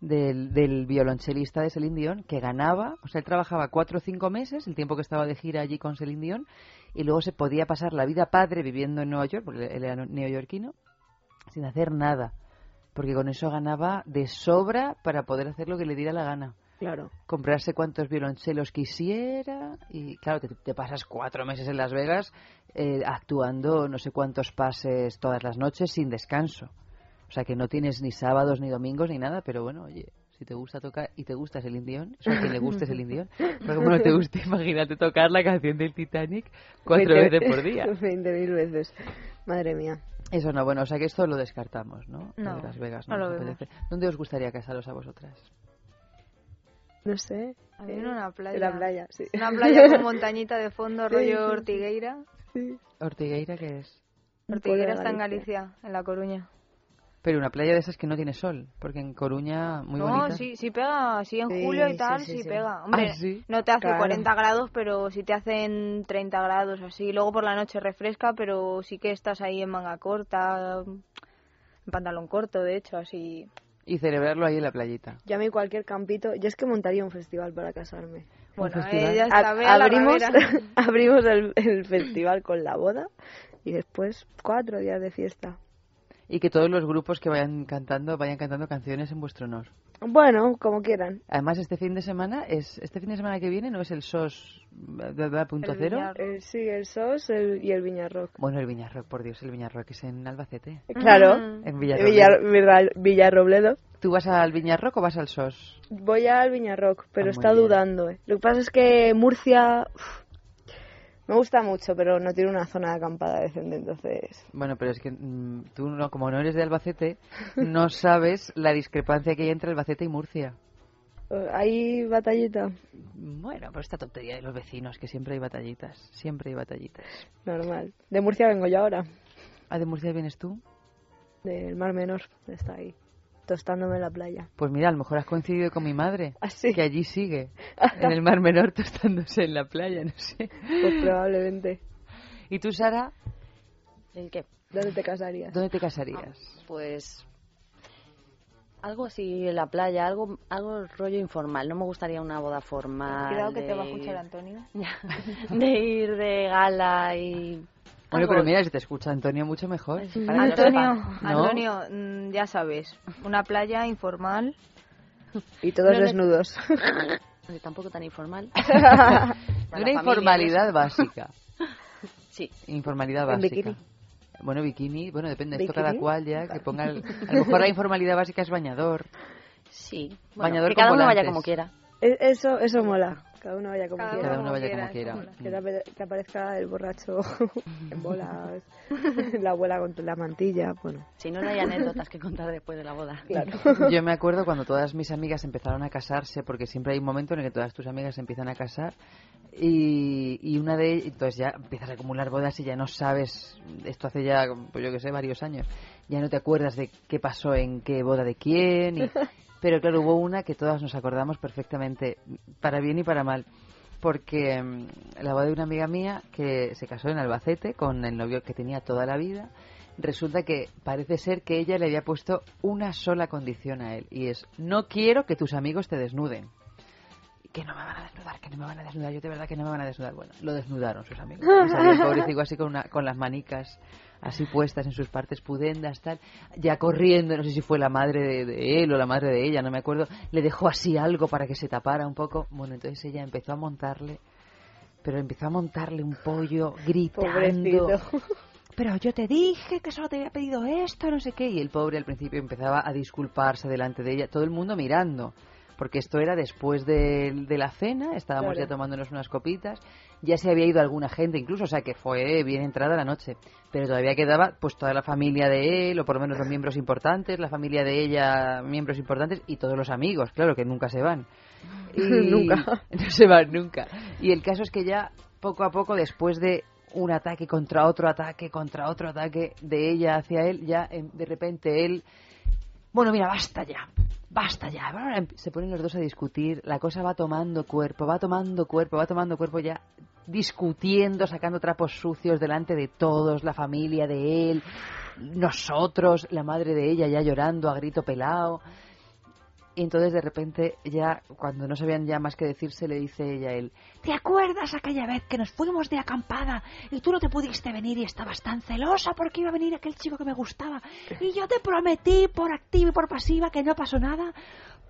del, del violonchelista de Celine Dion que ganaba, o sea, él trabajaba cuatro o cinco meses, el tiempo que estaba de gira allí con Celine Dion, y luego se podía pasar la vida padre viviendo en Nueva York, porque él era neoyorquino, sin hacer nada, porque con eso ganaba de sobra para poder hacer lo que le diera la gana. Claro. Comprarse cuantos violonchelos quisiera y claro, te, te pasas cuatro meses en Las Vegas eh, actuando no sé cuántos pases todas las noches sin descanso. O sea que no tienes ni sábados ni domingos ni nada, pero bueno, oye, si te gusta tocar y te gusta el Dion, o sea, a quien le guste el Dion, pero como no te gusta, imagínate tocar la canción del Titanic cuatro Veinte- veces por día. 20.000 veces. Madre mía. Eso no, bueno, o sea que esto lo descartamos, ¿no? No, de Las Vegas, no no, lo. ¿Dónde os gustaría casaros a vosotras? No sé. A mí en una playa. En la playa, sí. Una playa con montañita de fondo, Sí, rollo sí, sí. Ortigueira. ¿Ortigueira qué es? Ortigueira está en. Galicia, en La Coruña. Pero una playa de esas que no tiene sol, porque en Coruña muy no, bonita. sí, sí pega, sí en Sí, julio y tal, sí, sí, sí. pega. Hombre, Ah, ¿sí? no te hace Claro. 40 grados, pero sí te hacen 30 grados así. Luego por la noche refresca, pero sí que estás ahí en manga corta, en pantalón corto, de hecho, así. Y celebrarlo ahí en la playita. Yo a mí cualquier campito, yo es que montaría un festival para casarme. Bueno, festival. ella A- está, a abrimos abrimos el, el festival con la boda y después cuatro días de fiesta. Y que todos los grupos que vayan cantando, vayan cantando canciones en vuestro honor. Bueno, como quieran. Además, este fin de semana, es este fin de semana que viene, ¿no es el SOS punto El cero? Viña- eh, sí, el SOS el- y el Viñarrock. Bueno, el Viñarroc, por Dios, el Viñarroc es en Albacete. Claro. En Villar, Villarrobledo. Villar- Villarrobledo. ¿Tú vas al Viñarroc o vas al SOS? Voy al Viñarrock, pero Ah, está bien. dudando. eh. Lo que pasa es que Murcia me gusta mucho, pero no tiene una zona de acampada decente, entonces... Bueno, pero es que mm, tú, no, como no eres de Albacete, no sabes la discrepancia que hay entre Albacete y Murcia. eh, ¿Hay batallita? Bueno, pero esta tontería de los vecinos, que siempre hay batallitas, siempre hay batallitas. Normal. De Murcia vengo yo ahora, ¿Ah, de Murcia vienes tú? del Mar Menor. Está ahí, tostándome en la playa. Pues mira, a lo mejor has coincidido con mi madre, ¿Ah, sí? que allí sigue, en el Mar Menor tostándose en la playa, no sé. Pues probablemente. ¿Y tú, Sara, ¿El qué? ¿Dónde te casarías? dónde te casarías? Pues algo así en la playa, algo algo rollo informal. No me gustaría una boda formal. Cuidado que de te va a escuchar Antonio. de ir de gala y Bueno, pero mira, si te escucha Antonio mucho mejor. Antonio. Antonio, mm, ya sabes, una playa informal. Y todos No, desnudos. Tampoco tan informal. De una familia, informalidad básica. Sí. Informalidad En básica. bikini. Bueno, bikini, bueno, depende, esto cada cual ya, que ponga... el- a lo mejor la informalidad básica es bañador. Sí, bueno, Bañador que cada uno vaya como quiera. E- Eso, eso mola. Cada uno vaya como Cada quiera. uno vaya como quiera. Que, te ape- que aparezca el borracho en bolas, la abuela con la mantilla, bueno. Si no, no hay anécdotas que contar después de la boda. Claro. Yo me acuerdo cuando todas mis amigas empezaron a casarse, porque siempre hay un momento en el que todas tus amigas se empiezan a casar y, y una de ellas, entonces ya empiezas a acumular bodas y ya no sabes, esto hace ya, pues yo que sé, varios años, ya no te acuerdas de qué pasó en qué boda de quién, y- pero claro, hubo una que todas nos acordamos perfectamente, para bien y para mal. Porque mm, la boda de una amiga mía que se casó en Albacete con el novio que tenía toda la vida, resulta que parece ser que ella le había puesto una sola condición a él y es no quiero que tus amigos te desnuden. Que no me van a desnudar, que no me van a desnudar, yo de verdad que no me van a desnudar. Bueno, lo desnudaron sus amigos. Y salió el pobrecito así con, una, con las manicas así puestas en sus partes pudendas, tal, ya corriendo, no sé si fue la madre de, de él o la madre de ella, no me acuerdo, le dejó así algo para que se tapara un poco. Bueno, entonces ella empezó a montarle, pero empezó a montarle un pollo gritando. Pobrecito. Pero yo te dije que solo te había pedido esto, no sé qué. Y el pobre al principio empezaba a disculparse delante de ella, todo el mundo mirando. Porque esto era después de, de la cena, estábamos Claro. ya tomándonos unas copitas, ya se había ido alguna gente incluso, o sea que fue bien entrada la noche. Pero todavía quedaba pues toda la familia de él, o por lo menos los miembros importantes, la familia de ella, miembros importantes, y todos los amigos, claro, que nunca se van. Y- Nunca. No se van nunca. Y el caso es que ya poco a poco, después de un ataque contra otro ataque, contra otro ataque de ella hacia él, ya em, de repente él, bueno, mira, basta ya, basta ya. Em- Se ponen los dos a discutir, la cosa va tomando cuerpo, va tomando cuerpo, va tomando cuerpo ya discutiendo, sacando trapos sucios delante de todos, la familia de él, nosotros, la madre de ella ya llorando a grito pelado. Y entonces de repente ya, cuando no sabían ya más que decirse, le dice ella a él, ¿te acuerdas aquella vez que nos fuimos de acampada y tú no te pudiste venir y estabas tan celosa porque iba a venir aquel chico que me gustaba? Y yo te prometí por activa y por pasiva que no pasó nada.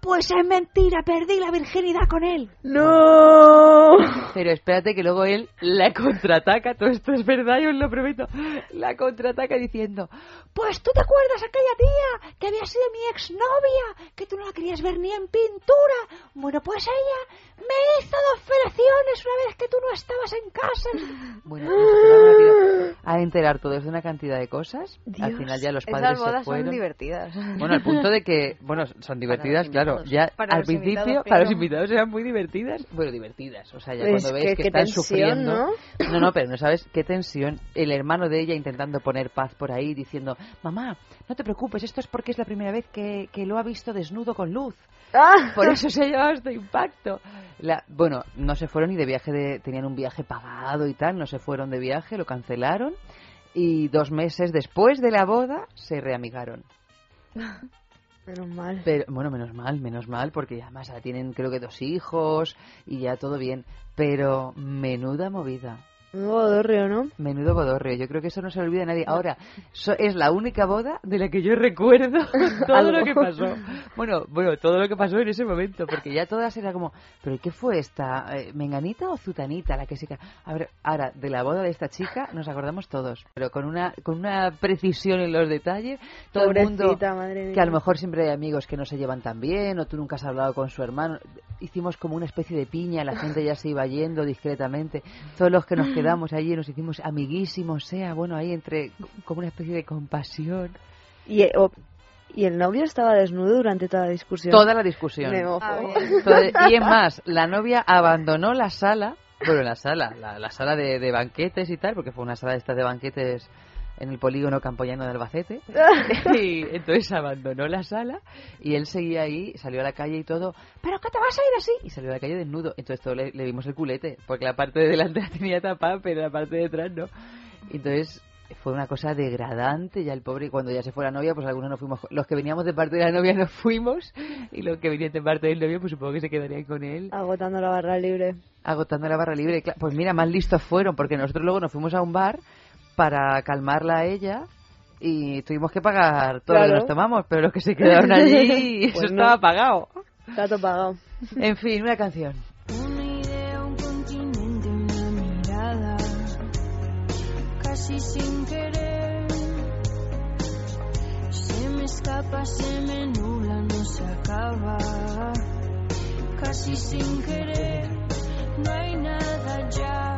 Pues es mentira, perdí la virginidad con él. ¡No! Pero espérate que luego él la contraataca, todo esto es verdad, yo os lo prometo, la contraataca diciendo, pues tú te acuerdas aquella tía que había sido mi exnovia, que tú no la querías ver ni en pintura. Bueno, pues ella me hizo dos felaciones una vez que tú no estabas en casa. Bueno, aquí a enterar todo de una cantidad de cosas. Al final ya los esas padres se bodas son fueron. divertidas. Bueno, al punto de que, bueno, son divertidas, claro. Ya Para al los principio, invitados, para los invitados eran muy divertidas. Bueno, divertidas. O sea, ya Pues cuando ves que- están tensión, sufriendo. ¿no? No, no, pero no sabes qué tensión. El hermano de ella intentando poner paz por ahí, diciendo: Mamá, no te preocupes, esto es porque es la primera vez que, que lo ha visto desnudo con luz. Ah. Por eso se ha llevado este impacto. La- bueno, no se fueron ni de viaje, de, tenían un viaje pagado y tal, no se fueron de viaje, lo cancelaron. Y dos meses después de la boda se reamigaron. Menos mal. Pero, bueno, menos mal, menos mal, porque además ya tienen creo que dos hijos y ya todo bien. Pero menuda movida. Un bodorrio, ¿no? Menudo bodorrio. Yo creo que eso no se olvida a nadie. Ahora, so- es la única boda de la que yo recuerdo todo lo que pasó. Bueno, bueno, todo lo que pasó en ese momento, porque ya todas era como, ¿pero qué fue esta? eh, ¿Menganita o Zutanita la que se ca-?" A ver, ahora, de la boda de esta chica nos acordamos todos, pero con una, con una precisión en los detalles. Todo el mundo Pobrecita, madre mía. que a lo mejor siempre hay amigos que no se llevan tan bien o tú nunca has hablado con su hermano. Hicimos como una especie de piña, la gente ya se iba yendo discretamente. Todos los que nos quedamos allí nos hicimos amiguísimos, sea, bueno, ahí entre como una especie de compasión. Y, eh, o- y el novio estaba desnudo durante toda la discusión. Toda la discusión. Me y es más, la novia abandonó la sala, bueno, la sala, la, la sala de, de banquetes y tal, porque fue una sala de estas de banquetes en el polígono campoyano de Albacete. y entonces abandonó la sala y él seguía ahí, salió a la calle y todo, ¿pero qué te vas a ir así? Y salió a la calle desnudo. Entonces todo le, le vimos el culete, porque la parte de delante la tenía tapada, pero la parte de atrás no. Entonces fue una cosa degradante ya el pobre y cuando ya se fue la novia pues algunos nos fuimos los que veníamos de parte de la novia nos fuimos y los que venían de parte del novio pues supongo que se quedarían con él Agotando la barra libre. agotando la barra libre pues mira más listos fueron porque nosotros luego nos fuimos a un bar para calmarla a ella y tuvimos que pagar todo lo Claro. que nos tomamos pero los que se quedaron allí eso Pues no. estaba pagado Gato pagado. en fin una canción Una idea, un continente, una mirada, casi sin querer. Se me escapa, se me nubla, no se acaba. Casi sin querer, no hay nada ya,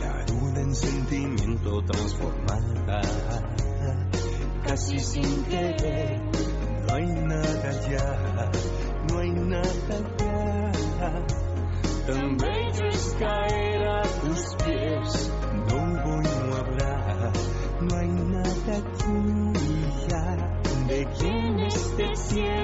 La duda en sentimiento transformada, casi sin querer. No hay nada ya, no hay nada ya. Tan bello es caer a tus pies, no voy, no habrá, no hay nada tuya. ¿De quién este cielo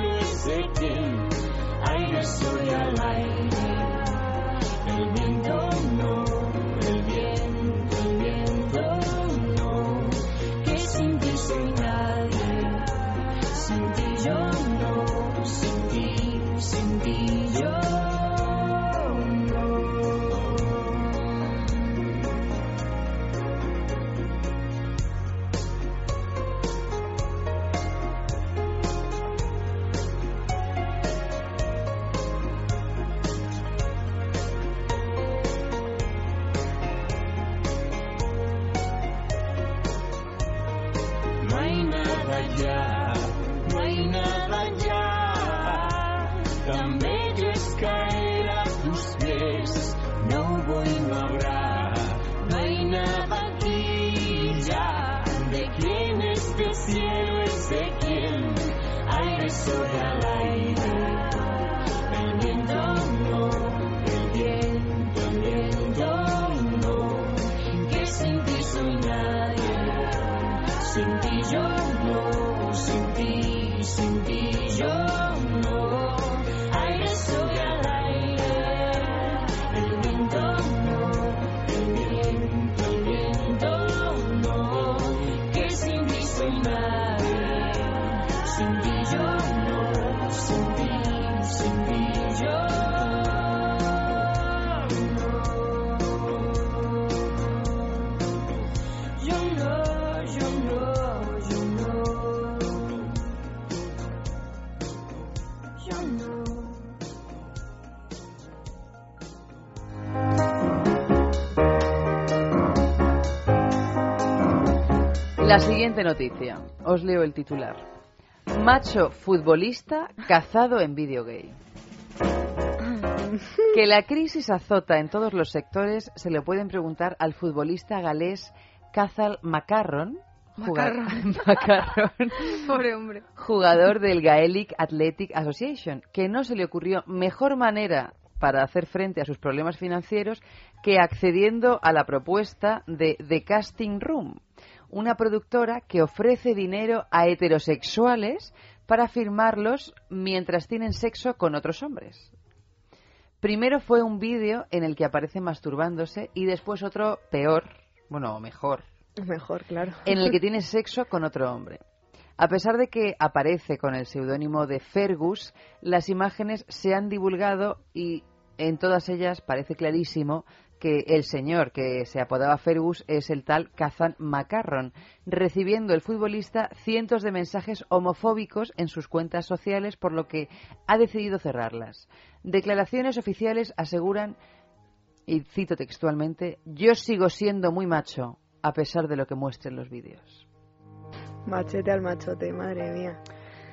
siguiente noticia. Os leo el titular. Macho futbolista cazado en vídeo gay. Que la crisis azota en todos los sectores se le pueden preguntar al futbolista galés Cazal Macarron. Macarron, Pobre hombre. jugador del Gaelic Athletic Association, que no se le ocurrió mejor manera para hacer frente a sus problemas financieros que accediendo a la propuesta de The Casting Room, una productora que ofrece dinero a heterosexuales para firmarlos mientras tienen sexo con otros hombres. Primero fue un vídeo en el que aparece masturbándose y después otro peor, bueno, mejor, Mejor, claro. en el que tiene sexo con otro hombre. A pesar de que aparece con el seudónimo de Fergus, las imágenes se han divulgado y en todas ellas parece clarísimo que el señor que se apodaba Fergus es el tal Kazan Macarron, recibiendo el futbolista cientos de mensajes homofóbicos en sus cuentas sociales, por lo que ha decidido cerrarlas. Declaraciones oficiales aseguran, y cito textualmente, yo sigo siendo muy macho, a pesar de lo que muestren los vídeos. Machete al machote, madre mía.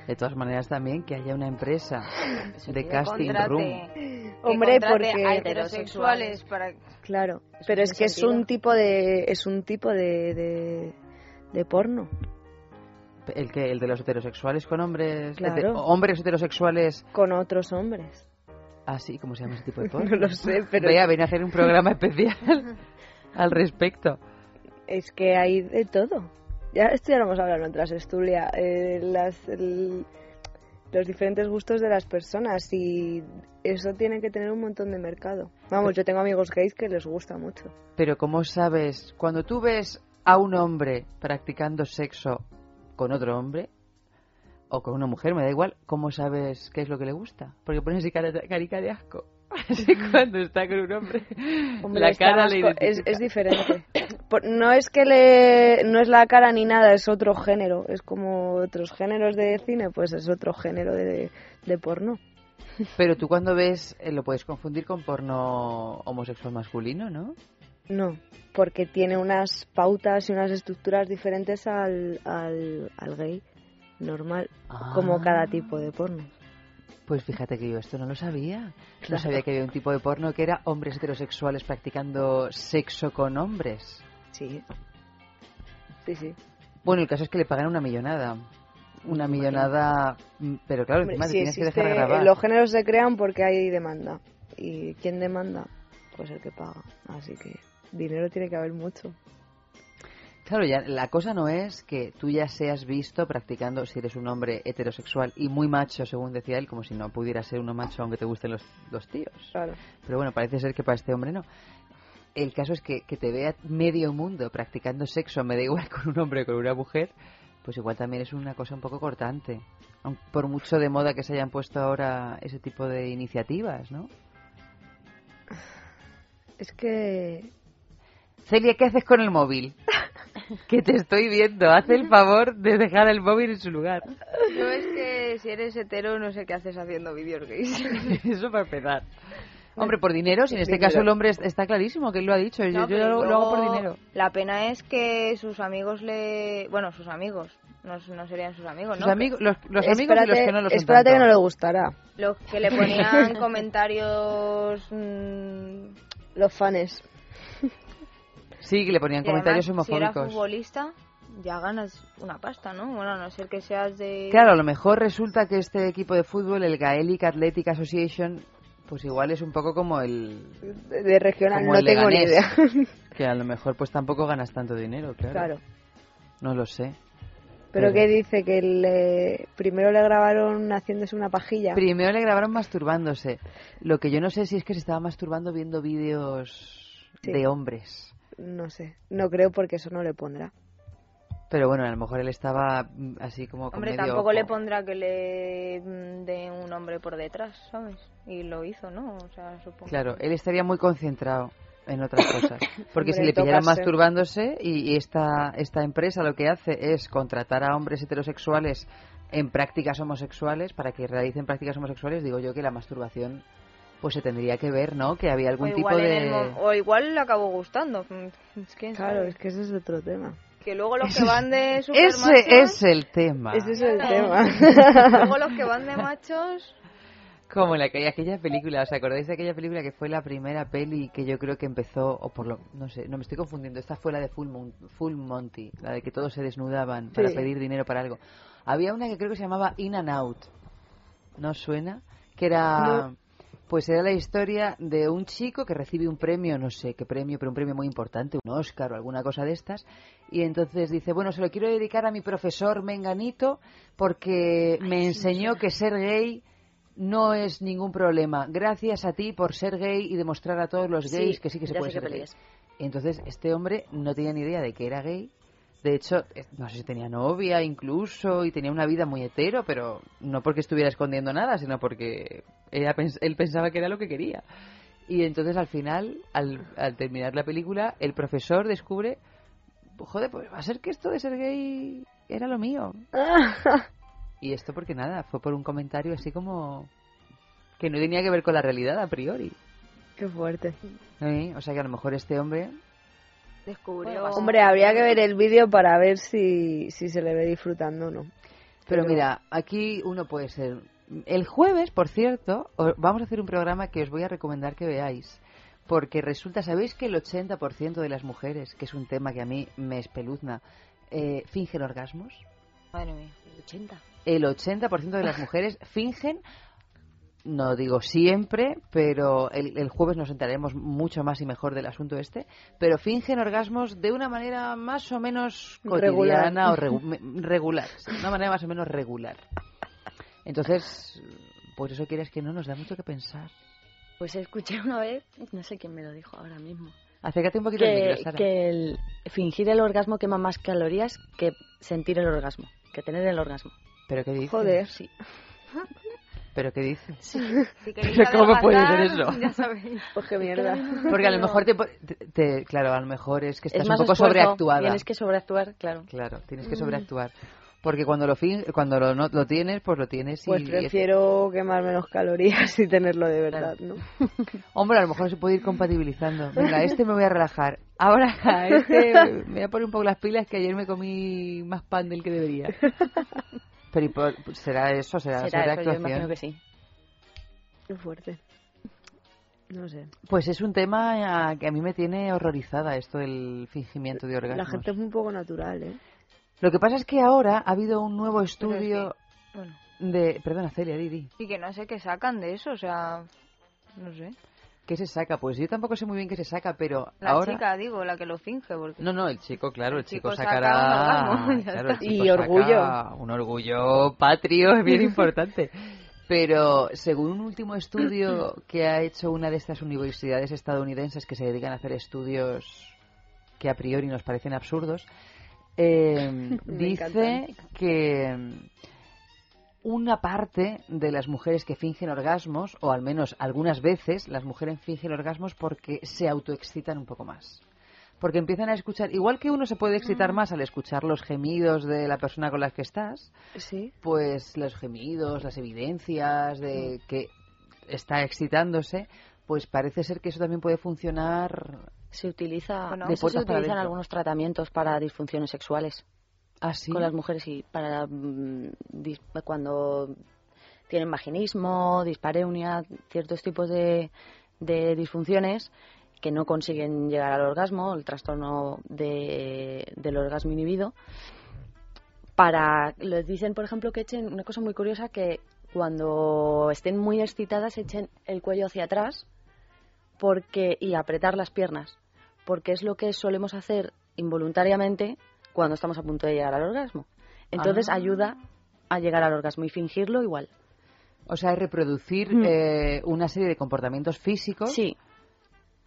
De todas maneras, también que haya una empresa de casting contrate- room. Hombre, porque- a heterosexuales para Claro, pero es que es un tipo de es un tipo de de, de porno. El que el de los heterosexuales con hombres, Claro. hete- hombres heterosexuales, con otros hombres. así como se llama ese tipo de porno. No lo sé, pero Vea, ven a hacer un programa especial al respecto. es que hay de todo. Ya, esto ya lo hemos hablado en otras estudias. Eh, las, los diferentes gustos de las personas y eso tiene que tener un montón de mercado. Vamos, yo tengo amigos gays que les gusta mucho. Pero ¿cómo sabes? Cuando tú ves a un hombre practicando sexo con otro hombre o con una mujer, me da igual, ¿cómo sabes qué es lo que le gusta? Porque pones carica de asco. Así cuando está con un hombre, Hombre, la cara le es, identifica. es diferente. Por- No es que le, no es la cara ni nada, es otro género. Es como otros géneros de cine, pues es otro género de, de porno. Pero tú cuando ves, eh, lo puedes confundir con porno homosexual masculino, ¿no? No, porque tiene unas pautas y unas estructuras diferentes al, al, al gay normal, como Ah. cada tipo de porno. Pues fíjate que yo esto no lo sabía. No sabía que había un tipo de porno que era hombres heterosexuales practicando sexo con hombres. Sí. Sí, sí. Bueno, el caso es que le pagan una millonada. Una millonada, mm, pero claro, encima te sí tienes que dejar grabar. Los géneros se crean porque hay demanda. ¿Y quién demanda? Pues el que paga. Así que dinero tiene que haber mucho. Claro, ya la cosa no es que tú ya seas visto practicando, si eres un hombre heterosexual y muy macho, según decía él, como si no pudiera ser uno macho aunque te gusten los, los tíos. Claro. Pero bueno, parece ser que para este hombre no. El caso es que, que te vea medio mundo practicando sexo, me da igual con un hombre o con una mujer, pues igual también es una cosa un poco cortante. Por mucho de moda que se hayan puesto ahora ese tipo de iniciativas, ¿no? Es que Celia, ¿qué haces con el móvil? que te estoy viendo. Haz el favor de dejar el móvil en su lugar. No es que si eres hetero no sé qué haces haciendo vídeos gays. Eso para empezar. Hombre, por dinero, si en este caso el hombre es- está clarísimo que él lo ha dicho. Yo, No, yo lo, lo hago por dinero. La pena es que sus amigos le... Bueno, sus amigos. No, no serían sus amigos, Sus ¿no? amigos- los- los amigos y los espérate, que no lo son espérate que no le gustará. Los que le ponían comentarios... mm, Los fans. Sí, que le ponían y comentarios además, Si eras homofóbicos. futbolista, ya ganas una pasta, ¿no? Bueno, a no ser que seas de... Claro, a lo mejor resulta que este equipo de fútbol, el Gaelic Athletic Association, pues igual es un poco como el... De, regional no tengo ni idea. Que a lo mejor pues tampoco ganas tanto dinero, claro. Claro. No lo sé. Pero que dice que le, primero le grabaron haciéndose una pajilla. Primero le grabaron masturbándose. Lo que yo no sé si es que se estaba masturbando viendo vídeos Sí. de hombres. No sé, no creo porque eso no le pondrá. Pero bueno, a lo mejor él estaba mm, así como con Hombre, medio tampoco ojo. le pondrá que le mm, dé un hombre por detrás, ¿sabes? Y lo hizo, ¿no? O sea, supongo. Claro, él estaría muy concentrado en otras cosas. Porque si le pillaran masturbándose y, y esta, esta empresa lo que hace es contratar a hombres heterosexuales en prácticas homosexuales para que realicen prácticas homosexuales, digo yo que la masturbación pues se tendría que ver, ¿no? Que había algún o, tipo de... o igual le acabó gustando. mm, Claro, es que ese es otro tema. Que luego los que van de Ese supermachos... es el tema. Ese es el Claro. tema. luego los que van de machos... Como en aquella, aquella película, ¿os acordáis de aquella película que fue la primera peli que yo creo que empezó, o por lo, no sé, no me estoy confundiendo, esta fue la de Full, Mon- Full Monty, la de que todos se desnudaban para Sí. pedir dinero para algo. Había una que creo que se llamaba In and Out, ¿no suena? Que era, No. Pues era la historia de un chico que recibe un premio, no sé qué premio, pero un premio muy importante, un Oscar o alguna cosa de estas, y entonces dice, bueno, se lo quiero dedicar a mi profesor Menganito porque me enseñó que ser gay no es ningún problema. Gracias a ti por ser gay y demostrar a todos los Sí, gays que sí que se puede ser gay. es. Entonces, este hombre no tenía ni idea de que era gay. De hecho, no sé si tenía novia incluso y tenía una vida muy hetero, pero no porque estuviera escondiendo nada, sino porque ella pens- él pensaba que era lo que quería. Y entonces al final, al, al terminar la película, el profesor descubre, joder, pues va a ser que esto de ser gay era lo mío. Y esto porque nada, fue por un comentario así como que no tenía que ver con la realidad a priori. Qué fuerte. ¿Eh? O sea que a lo mejor este hombre Descubrió... Hombre, habría que ver el vídeo para ver si, si se le ve disfrutando o no. Pero Pero- mira, aquí uno puede ser. El jueves, por cierto, vamos a hacer un programa que os voy a recomendar que veáis. Porque resulta, ¿sabéis que el 80% de las mujeres, que es un tema que a mí me espeluzna, eh, fingen orgasmos? Madre mía. El 80. El 80% de las mujeres fingen no digo siempre, pero el, el jueves nos enteraremos mucho más y mejor del asunto este, pero fingen orgasmos de una manera más o menos cotidiana Regular. o regu- regular, sí, una manera más o menos regular. Entonces, pues eso quieres que no nos da mucho que pensar. Pues escuché una vez, no sé quién me lo dijo ahora mismo, Acércate un poquito al que, micro, Sara. que el fingir el orgasmo quema más calorías que sentir el orgasmo, que tener el orgasmo. ¿Pero qué dices? Joder. Sí. ¿Pero qué dices? Si queréis ¿Pero cómo puede ser eso? Ya sabéis. Pues qué mierda. Porque a lo mejor te, te- te- claro, a lo mejor es que estás es más un poco esfuerzo, sobreactuada. Tienes que sobreactuar, claro. Claro, tienes que Mm. sobreactuar. Porque cuando lo fin cuando lo, no, lo tienes, pues lo tienes y... Pues prefiero quemar menos calorías y tenerlo de verdad, ¿no? Hombre, a lo mejor se puede ir compatibilizando. Venga, este me voy a relajar. Ahora, a este me voy a poner un poco las pilas que ayer me comí más pan del que debería. Pero ¿y por- será eso, será, Será eso, yo actuación. imagino que sí. Qué fuerte. No sé. Pues es un tema que a mí me tiene horrorizada esto del fingimiento de orgasmos. La gente es muy poco natural, ¿eh? Lo que pasa es que ahora ha habido un nuevo Pero es estudio que, bueno, de... Perdona, Celia, Didi. y que no sé qué sacan de eso, o sea, no sé. ¿Qué se saca? Pues yo tampoco sé muy bien qué se saca, pero La ahora... chica, digo, la que lo finge, porque... No, no, el chico, claro, el, El chico, chico saca sacará un orgasmo, ya claro, el chico Y saca orgullo. un orgullo patrio es bien importante. Pero según un último estudio que ha hecho una de estas universidades estadounidenses que se dedican a hacer estudios que a priori nos parecen absurdos, eh, dice que una parte de las mujeres que fingen orgasmos, o al menos algunas veces las mujeres fingen orgasmos porque se autoexcitan un poco más. Porque empiezan a escuchar, igual que uno se puede excitar más al escuchar los gemidos de la persona con la que estás, Sí. pues los gemidos, las evidencias de que está excitándose, pues parece ser que eso también puede funcionar Se utiliza, Bueno, de eso eso se se utiliza en utiliza algunos tratamientos para disfunciones sexuales. ¿Ah, sí? Con las mujeres y para mm, cuando tienen vaginismo, dispareunia, ciertos tipos de, de disfunciones que no consiguen llegar al orgasmo, el trastorno de- del orgasmo inhibido. Para, les dicen, por ejemplo, que echen una cosa muy curiosa que cuando estén muy excitadas echen el cuello hacia atrás porque y apretar las piernas, porque es lo que solemos hacer involuntariamente cuando estamos a punto de llegar al orgasmo. Entonces Ah. ayuda a llegar al orgasmo y fingirlo igual. O sea, reproducir Mm. eh, una serie de comportamientos físicos Sí.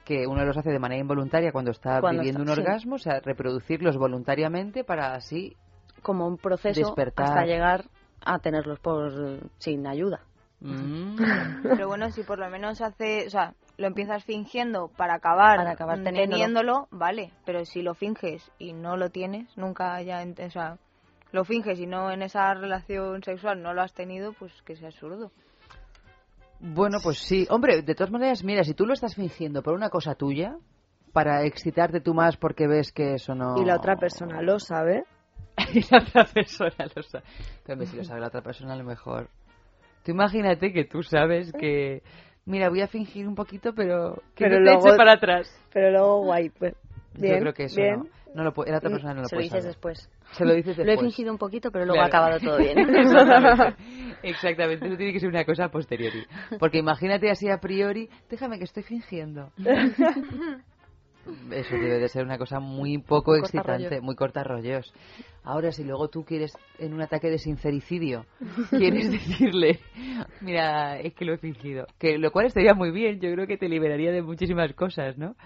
que uno los hace de manera involuntaria cuando está Cuando viviendo está- un sí. orgasmo, o sea, reproducirlos voluntariamente para así como un proceso Despertar. hasta llegar a tenerlos por sin ayuda. Mm. Pero bueno, si por lo menos hace, o sea, lo empiezas fingiendo para acabar, Para acabar teniéndolo. teniéndolo, vale. Pero si lo finges y no lo tienes, nunca ya, o sea, lo finges y no en esa relación sexual no lo has tenido, pues que sea absurdo. Bueno, pues sí. Hombre, de todas maneras, mira, si tú lo estás fingiendo por una cosa tuya, para excitarte tú más porque ves que eso no... Y la otra persona lo sabe. y la otra persona lo sabe. Pero hombre, si lo sabe la otra persona, a lo mejor... Tú imagínate que tú sabes que... Mira, voy a fingir un poquito, pero que Pero no te luego- eche para atrás. Pero luego guay, pues. Bien, Yo creo que eso bien. no. No lo puede, la otra persona no lo Se lo puede dices saber. después. Se lo dices Lo he después. fingido un poquito, pero luego Claro. ha acabado todo bien. Exactamente. Exactamente. Eso tiene que ser una cosa a posteriori. Porque imagínate así a priori, déjame que estoy fingiendo. Eso debe de ser una cosa muy poco Muy excitante, muy corta rollos. Ahora, si luego tú quieres, en un ataque de sincericidio, quieres decirle, mira, es que lo he fingido, que lo cual estaría muy bien, yo creo que te liberaría de muchísimas cosas, ¿no?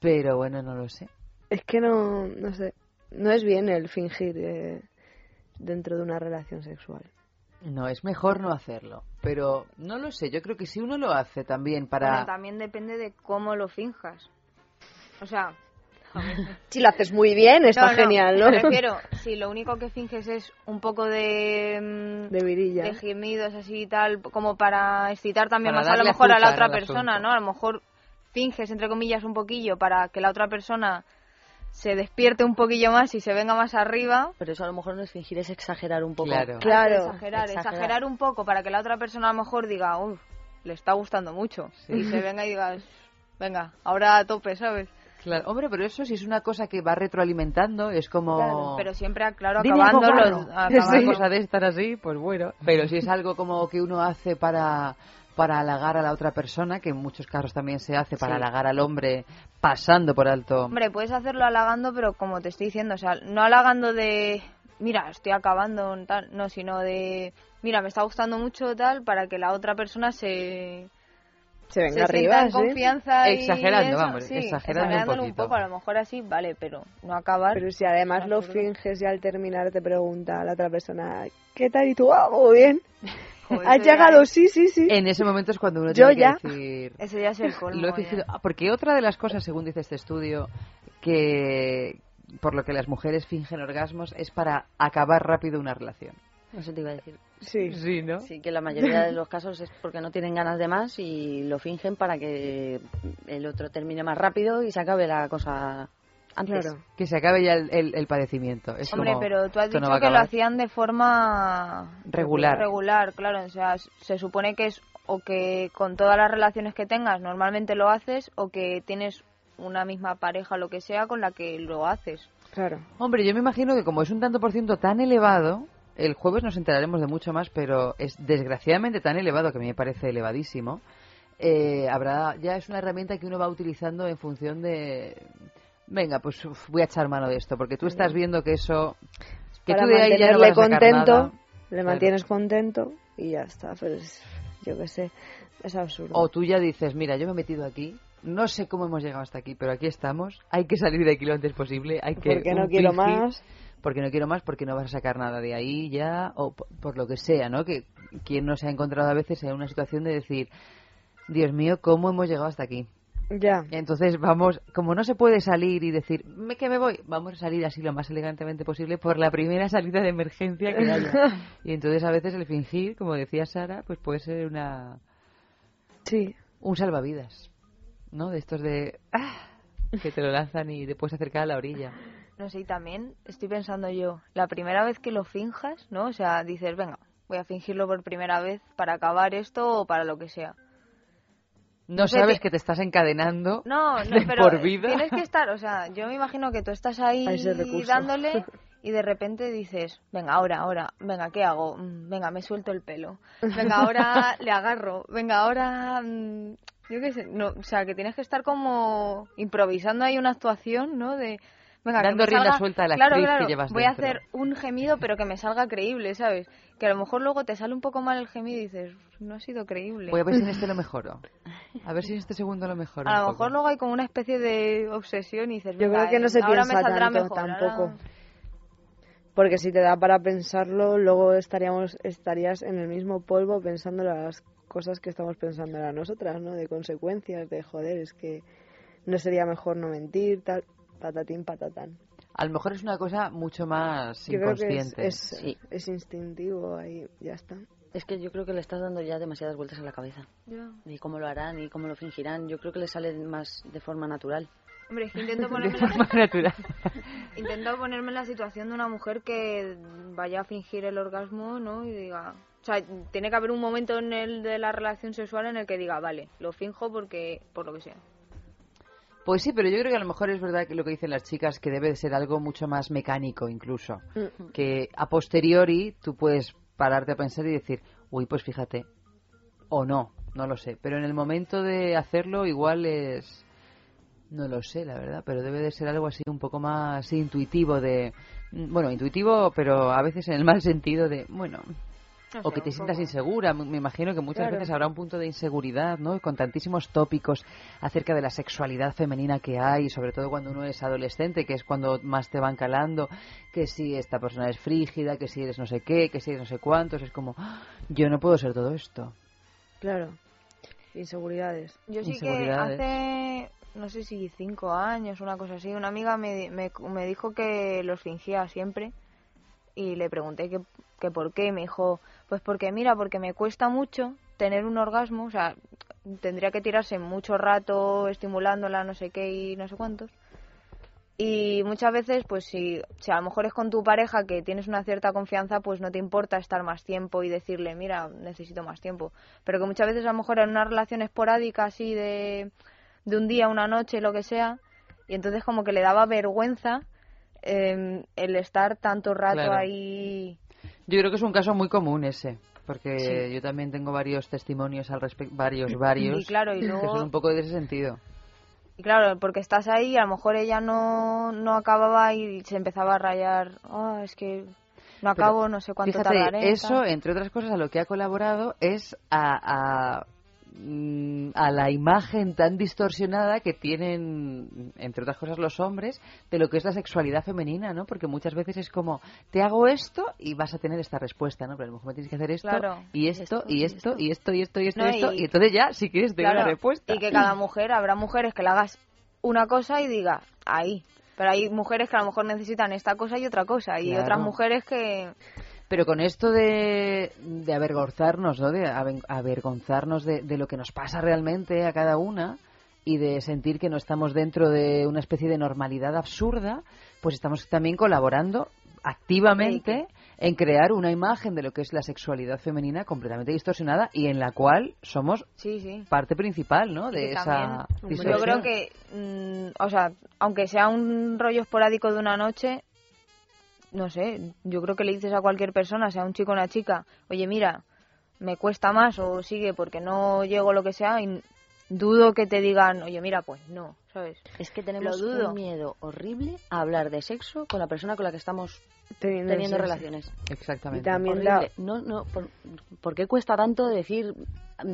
Pero bueno, no lo sé. Es que no, no sé. No es bien el fingir eh, dentro de una relación sexual. No, es mejor no hacerlo. Pero no lo sé, yo creo que si uno lo hace también para... Bueno, también depende de cómo lo finjas. O sea, Si lo haces muy bien, está no, no, genial, ¿no? Me refiero, si lo único que finges es un poco de, mm, De virilla. de gemidos así y tal, como para excitar también Para más a lo mejor a la otra persona, asunto. ¿no? A lo mejor finges, entre comillas, un poquillo para que la otra persona se despierte un poquillo más y se venga más arriba. Pero eso a lo mejor no es fingir, es exagerar un poco. Claro. Claro. Exagerar, exagerar, un poco para que la otra persona a lo mejor diga, uff, le está gustando mucho. Y se venga y diga, venga, ahora a tope, ¿sabes? Claro, hombre, pero eso si es una cosa que va retroalimentando, es como... Claro, pero siempre, claro, acabando los... Acabando- cosa de estar así, pues bueno. Pero si es algo como que uno hace para para halagar a la otra persona, que en muchos casos también se hace para Sí. halagar al hombre pasando por alto. Hombre, puedes hacerlo halagando, pero como te estoy diciendo, o sea, no halagando de, mira, estoy acabando, tal, no, sino de, mira, me está gustando mucho, tal, para que la otra persona se... Se venga arriba, sí. confianza y Exagerando, eso, vamos, sí, exagerando un exagerándolo un, poquito. poco, a lo mejor así, vale, pero no acabar. Pero si además lo finges y al terminar te pregunta a la otra persona, ¿qué tal? Y tú, ah, muy bien. Joder, ¿Has ya llegado? Sí, sí, sí. En ese momento es cuando uno Yo tiene ya. que decir... Eso ya es el colmo. Lo he fingido. Ah, Porque otra de las cosas, según dice este estudio, que por lo que las mujeres fingen orgasmos es para acabar rápido una relación. Eso te iba a decir. Sí. Sí, ¿no? Sí, que la mayoría de los casos es porque no tienen ganas de más y lo fingen para que el otro termine más rápido y se acabe la cosa antes. Que se acabe ya el, el- el padecimiento. Es Hombre, como, pero tú has no dicho que lo hacían de forma Regular. Regular, claro. O sea, se supone que es o que con todas las relaciones que tengas normalmente lo haces o que tienes una misma pareja o lo que sea con la que lo haces. Claro. Hombre, yo me imagino que como es un tanto por ciento tan elevado, el jueves nos enteraremos de mucho más, pero es desgraciadamente tan elevado que a mí me parece elevadísimo. eh, habrá ya es una herramienta que uno va utilizando en función de venga pues uf, voy a echar mano de esto porque tú estás viendo que eso que Para tú de ahí ya no mantenerle vas a sacar contento, nada. le Claro. mantienes contento y ya está. Pero es, yo qué sé, es absurdo. O tú ya dices, mira, yo me he metido aquí, no sé cómo hemos llegado hasta aquí, pero aquí estamos, hay que salir de aquí lo antes posible, hay que... Porque no quiero más. Porque no quiero más, porque no vas a sacar nada de ahí ya, o por lo que sea, ¿no? Que quien no se ha encontrado a veces en una situación de decir, Dios mío, ¿cómo hemos llegado hasta aquí? Ya. Entonces vamos, como no se puede salir y decir, "Me- que me voy, vamos a salir así lo más elegantemente posible por la primera salida de emergencia que haya. y entonces a veces el fingir, como decía Sara, pues puede ser una... Sí. Un salvavidas, ¿no? De estos de... ¡ah! que te lo lanzan y te puedes acercar a la orilla. No sé, y también estoy pensando yo, la primera vez que lo finjas, ¿no? O sea, dices, venga, voy a fingirlo por primera vez para acabar esto o para lo que sea. No sé, sabes que te estás encadenando No, no, de pero por vida. tienes que estar, o sea, yo me imagino que tú estás ahí dándole y de repente dices, venga, ahora, ahora, venga, ¿qué hago? Mm, Venga, me suelto el pelo. Venga, ahora le agarro. Venga, ahora, mm, yo qué sé, no, o sea, que tienes que estar como improvisando ahí una actuación, ¿no? De, venga, que Dando me rienda salga- suelta a la claro, actriz que claro, llevas voy dentro. a hacer un gemido, pero que me salga creíble, ¿sabes? Que a lo mejor luego te sale un poco mal el gemido y dices, no ha sido creíble. Voy a ver si en este lo mejoro. A ver si en este segundo lo mejoro. A lo poco. mejor luego hay como una especie de obsesión y dices, Yo "Venga, creo que no se ahora me piensa saldrá tanto mejor, ahora- tampoco. Porque si te da para pensarlo, luego estaríamos estarías en el mismo polvo pensando las cosas que estamos pensando ahora nosotras, ¿no? De consecuencias, de joder, es que no sería mejor no mentir, tal, patatín, patatán. A lo mejor es una cosa mucho más Yo creo que es, inconsciente. es, Sí. es instintivo, ahí ya está. Es que yo creo que le estás dando ya demasiadas vueltas a la cabeza. Y cómo lo harán y cómo lo fingirán. Yo creo que le sale más de forma natural. Hombre, es que intento ponerme, natural. intento ponerme en la situación de una mujer que vaya a fingir el orgasmo, ¿no? Y diga... O sea, tiene que haber un momento en el de la relación sexual en el que diga, vale, lo finjo porque... por lo que sea. Pues sí, pero yo creo que a lo mejor es verdad que lo que dicen las chicas que debe de ser algo mucho más mecánico incluso. Que a posteriori tú puedes pararte a pensar y decir, uy, pues fíjate, o no, no lo sé. Pero en el momento de hacerlo igual es... No lo sé, la verdad, pero debe de ser algo así un poco más intuitivo de... Bueno, intuitivo, pero a veces en el mal sentido de, bueno, No o que te sientas insegura. Me imagino que muchas Claro. veces habrá un punto de inseguridad, ¿no? Con tantísimos tópicos acerca de la sexualidad femenina que hay, sobre todo cuando uno es adolescente, que es cuando más te van calando, que si esta persona es frígida, que si eres no sé qué, que si eres no sé cuántos, es como, "Ah, yo no puedo ser todo esto. Claro. Inseguridades. Yo sí que Inseguridades. hace, no sé si cinco años, una cosa así, una amiga me, me, me dijo que los fingía siempre y le pregunté que, que por qué. Me dijo, pues porque mira, porque me cuesta mucho tener un orgasmo, o sea, tendría que tirarse mucho rato estimulándola, no sé qué y no sé cuántos. Y muchas veces, pues si, si a lo mejor es con tu pareja que tienes una cierta confianza, pues no te importa estar más tiempo y decirle, mira, necesito más tiempo. Pero que muchas veces a lo mejor en una relación esporádica así de, de un día, una noche, lo que sea, Y entonces como que le daba vergüenza eh, el estar tanto rato Claro. ahí. Yo creo que es un caso muy común ese, porque Sí. yo también tengo varios testimonios al respecto, varios, varios, Y claro, y que luego- son un poco de ese sentido. Y claro, porque estás ahí y a lo mejor ella no, no acababa y se empezaba a rayar. Ah, es que no Pero, acabo, no sé cuánto Fíjate, tardaré. eso, tal". entre otras cosas, a lo que ha colaborado es a, a, a la imagen tan distorsionada que tienen, entre otras cosas, los hombres de lo que es la sexualidad femenina, ¿no? Porque muchas veces es como, te hago esto y vas a tener esta respuesta, ¿no? Pero a lo mejor me tienes que hacer esto, Claro. y esto, y esto, y esto, y esto, y esto, No, y esto, y- entonces ya, si quieres, te Claro, la respuesta. Y que cada mujer, habrá mujeres que le hagas una cosa y diga, ahí. Pero hay mujeres que a lo mejor necesitan esta cosa y otra cosa. Y Claro. otras mujeres que... Pero con esto de, de avergonzarnos, ¿no? De avergonzarnos de, de lo que nos pasa realmente a cada una y de sentir que no estamos dentro de una especie de normalidad absurda, pues estamos también colaborando activamente en crear una imagen de lo que es la sexualidad femenina completamente distorsionada y en la cual somos Sí, sí. parte principal, ¿no? De esa también, yo distorsión. creo que, mm, o sea, aunque sea un rollo esporádico de una noche, no sé, yo creo que le dices a cualquier persona, sea un chico o una chica, oye, mira, me cuesta más o sigue porque no llego lo que sea, y dudo que te digan, oye, mira, pues no, ¿sabes? Es que tenemos Lo dudo. un miedo horrible a hablar de sexo con la persona con la que estamos Teniendo relaciones. Exactamente. Y también No, no, por, ¿por qué cuesta tanto decir,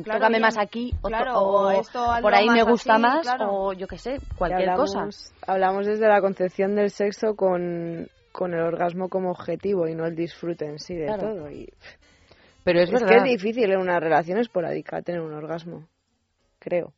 Claro, tócame más aquí, claro, o, o esto hazlo por ahí me gusta así, más, claro. o yo qué sé, cualquier cosa? hablamos, Hablamos desde la concepción del sexo con, con el orgasmo como objetivo y no el disfrute en sí de Claro. todo. Y Pero es, es que es difícil en una relación esporádica tener un orgasmo, creo.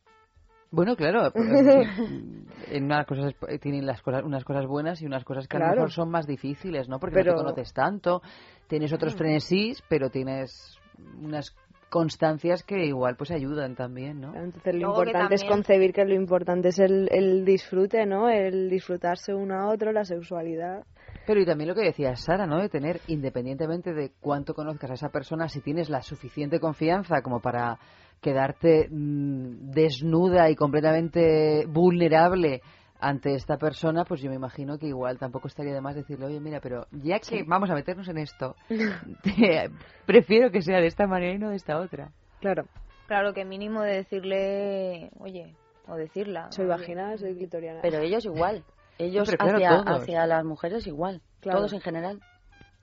Bueno, claro. en unas cosas eh, tienen las cosas, unas cosas buenas y unas cosas que a lo mejor son más difíciles, ¿no? Porque Pero- no te conoces tanto, tienes otros frenesís, pero tienes unas constancias que igual pues ayudan también, ¿no? Entonces lo Luego importante es concebir que lo importante es el, el disfrute, ¿no? El disfrutarse uno a otro, la sexualidad. Pero y también lo que decía Sara, ¿no? De tener, independientemente de cuánto conozcas a esa persona, si tienes la suficiente confianza como para quedarte mm, desnuda y completamente vulnerable ante esta persona, pues yo me imagino que igual tampoco estaría de más decirle, oye, mira, pero ya que vamos a meternos en esto, te- prefiero que sea de esta manera y no de esta otra. Claro. Claro, que mínimo de decirle, oye, o decirla. Soy oye. vaginal, soy clitoriana. Pero ellos igual. Ellos Hombre, claro, hacia, hacia las mujeres igual. Claro. Todos en general.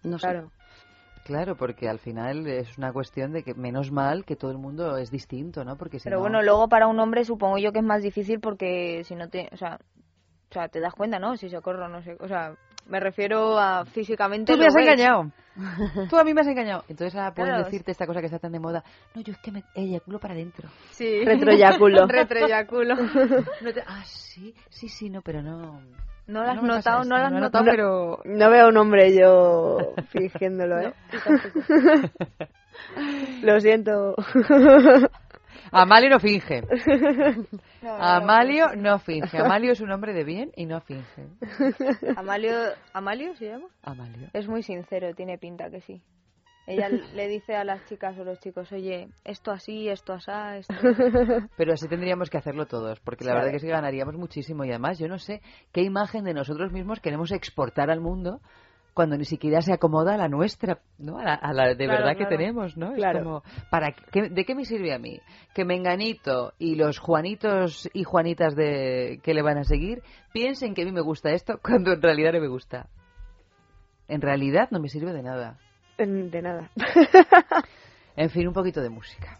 No sé. Claro. Claro, porque al final es una cuestión de que menos mal que todo el mundo es distinto, ¿no? Porque si Pero no- bueno, luego para un hombre supongo yo que es más difícil porque si no te, o sea, o sea, te das cuenta, ¿no? Si socorro, no sé, o sea, me refiero a físicamente. Tú me has ves. engañado. Tú a mí me has engañado. Entonces ahora pueden Claro. decirte esta cosa que está tan de moda. No, yo es que me eyaculo para adentro. Sí. Retroyaculo. Retroyaculo. No te- Ah, sí, sí, sí, no, pero no... No lo has pasa notado, no lo has he notado, No- pero No veo un hombre yo fingiéndolo, ¿eh? Lo siento. Amalio no finge. Amalio no finge. Amalio es un hombre de bien y no finge. Amalio, ¿Amalio se llama? Amalio. Es muy sincero, tiene pinta que sí. Ella le dice a las chicas o los chicos, oye, esto así, esto asá, esto... Pero así tendríamos que hacerlo todos, porque la Sí. verdad que es que ganaríamos muchísimo y además yo no sé qué imagen de nosotros mismos queremos exportar al mundo cuando ni siquiera se acomoda a la nuestra, ¿no? A la, a la de Claro, verdad que tenemos, ¿no? Claro. Es como, ¿para qué, ¿de qué me sirve a mí? Que Menganito y los Juanitos y Juanitas de que le van a seguir piensen que a mí me gusta esto cuando en realidad no me gusta. En realidad no me sirve de nada. De nada. En fin, un poquito de música.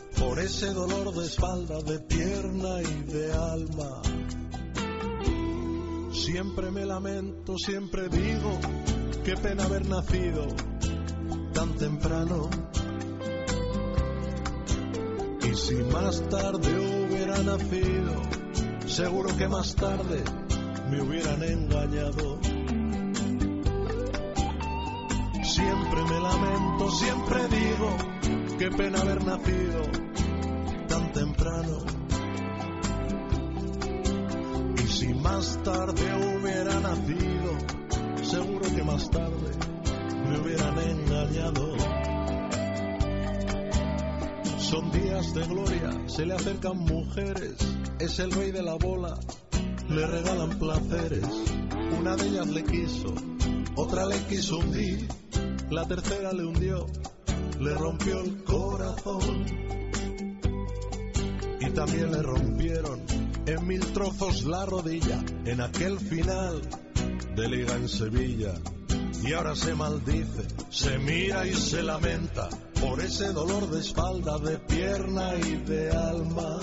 por ese dolor de espalda, de pierna y de alma. Siempre me lamento, siempre digo, qué pena haber nacido tan temprano. Y si más tarde hubiera nacido, seguro que más tarde me hubieran engañado. Siempre me lamento, siempre digo, qué pena haber nacido Y si más tarde hubiera nacido, seguro que más tarde me hubieran engañado. Son días de gloria, se le acercan mujeres, es el rey de la bola, le regalan placeres. Una de ellas le quiso, otra le quiso hundir, la tercera le hundió, le rompió el corazón. Y también le rompieron en mil trozos la rodilla en aquel final de liga en Sevilla. Y ahora se maldice, se mira y se lamenta por ese dolor de espalda, de pierna y de alma.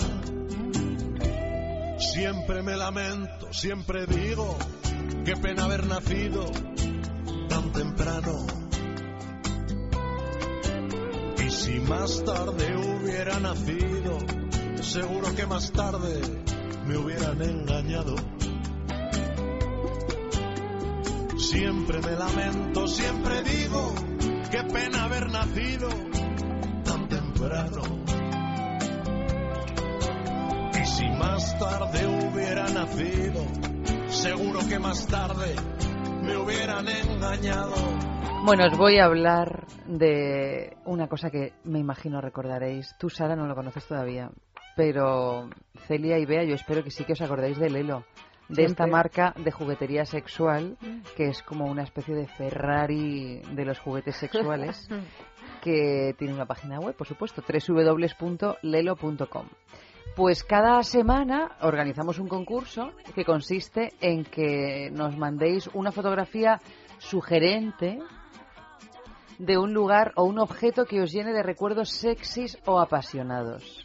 Siempre me lamento, siempre digo, qué pena haber nacido tan temprano. Y si más tarde hubiera nacido, seguro que más tarde me hubieran engañado. Siempre me lamento, siempre digo, qué pena haber nacido tan temprano. Y si más tarde hubiera nacido, seguro que más tarde me hubieran engañado. Bueno, os voy a hablar de una cosa que me imagino recordaréis. Tú, Sara, no lo conoces todavía, pero Celia y Bea, yo espero que sí que os acordáis de Lelo, de esta marca de juguetería sexual, que es como una especie de Ferrari de los juguetes sexuales, que tiene una página web, por supuesto, www.lelo.com. Pues cada semana organizamos un concurso que consiste en que nos mandéis una fotografía sugerente de un lugar o un objeto que os llene de recuerdos sexys o apasionados.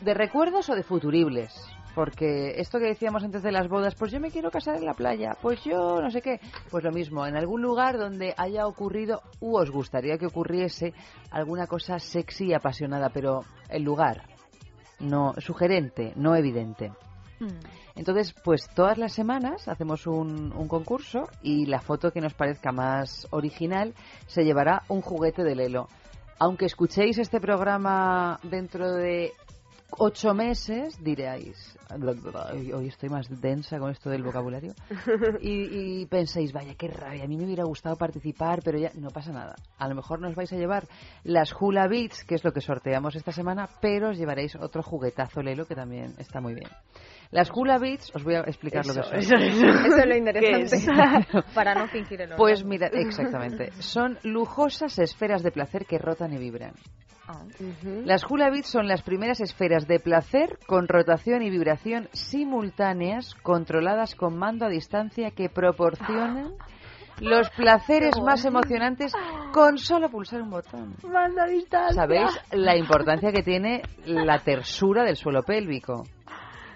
¿De recuerdos o de futuribles? Porque esto que decíamos antes de las bodas, pues yo me quiero casar en la playa, pues yo no sé qué. Pues lo mismo, en algún lugar donde haya ocurrido u os gustaría que ocurriese alguna cosa sexy y apasionada, pero el lugar, no sugerente, no evidente. Entonces, pues todas las semanas hacemos un, un concurso y la foto que nos parezca más original se llevará un juguete de Lelo. Aunque escuchéis este programa dentro de ocho meses, diréis, hoy estoy más densa con esto del vocabulario, y, y penséis, vaya, qué rabia, a mí me hubiera gustado participar, pero ya no pasa nada. A lo mejor nos vais a llevar las Hula Beats, que es lo que sorteamos esta semana, pero os llevaréis otro juguetazo Lelo que también está muy bien. Las Hula Beats, os voy a explicar lo que son. Eso, eso, eso es lo ¿Qué interesante. es? Para no fingir el Pues orgasmo. mira, exactamente. Son lujosas esferas de placer que rotan y vibran. Las hula beats son las primeras esferas de placer con rotación y vibración simultáneas controladas con mando a distancia que proporcionan los placeres más emocionantes con solo pulsar un botón. Manda a distancia. ¿Sabéis la importancia que tiene la tersura del suelo pélvico?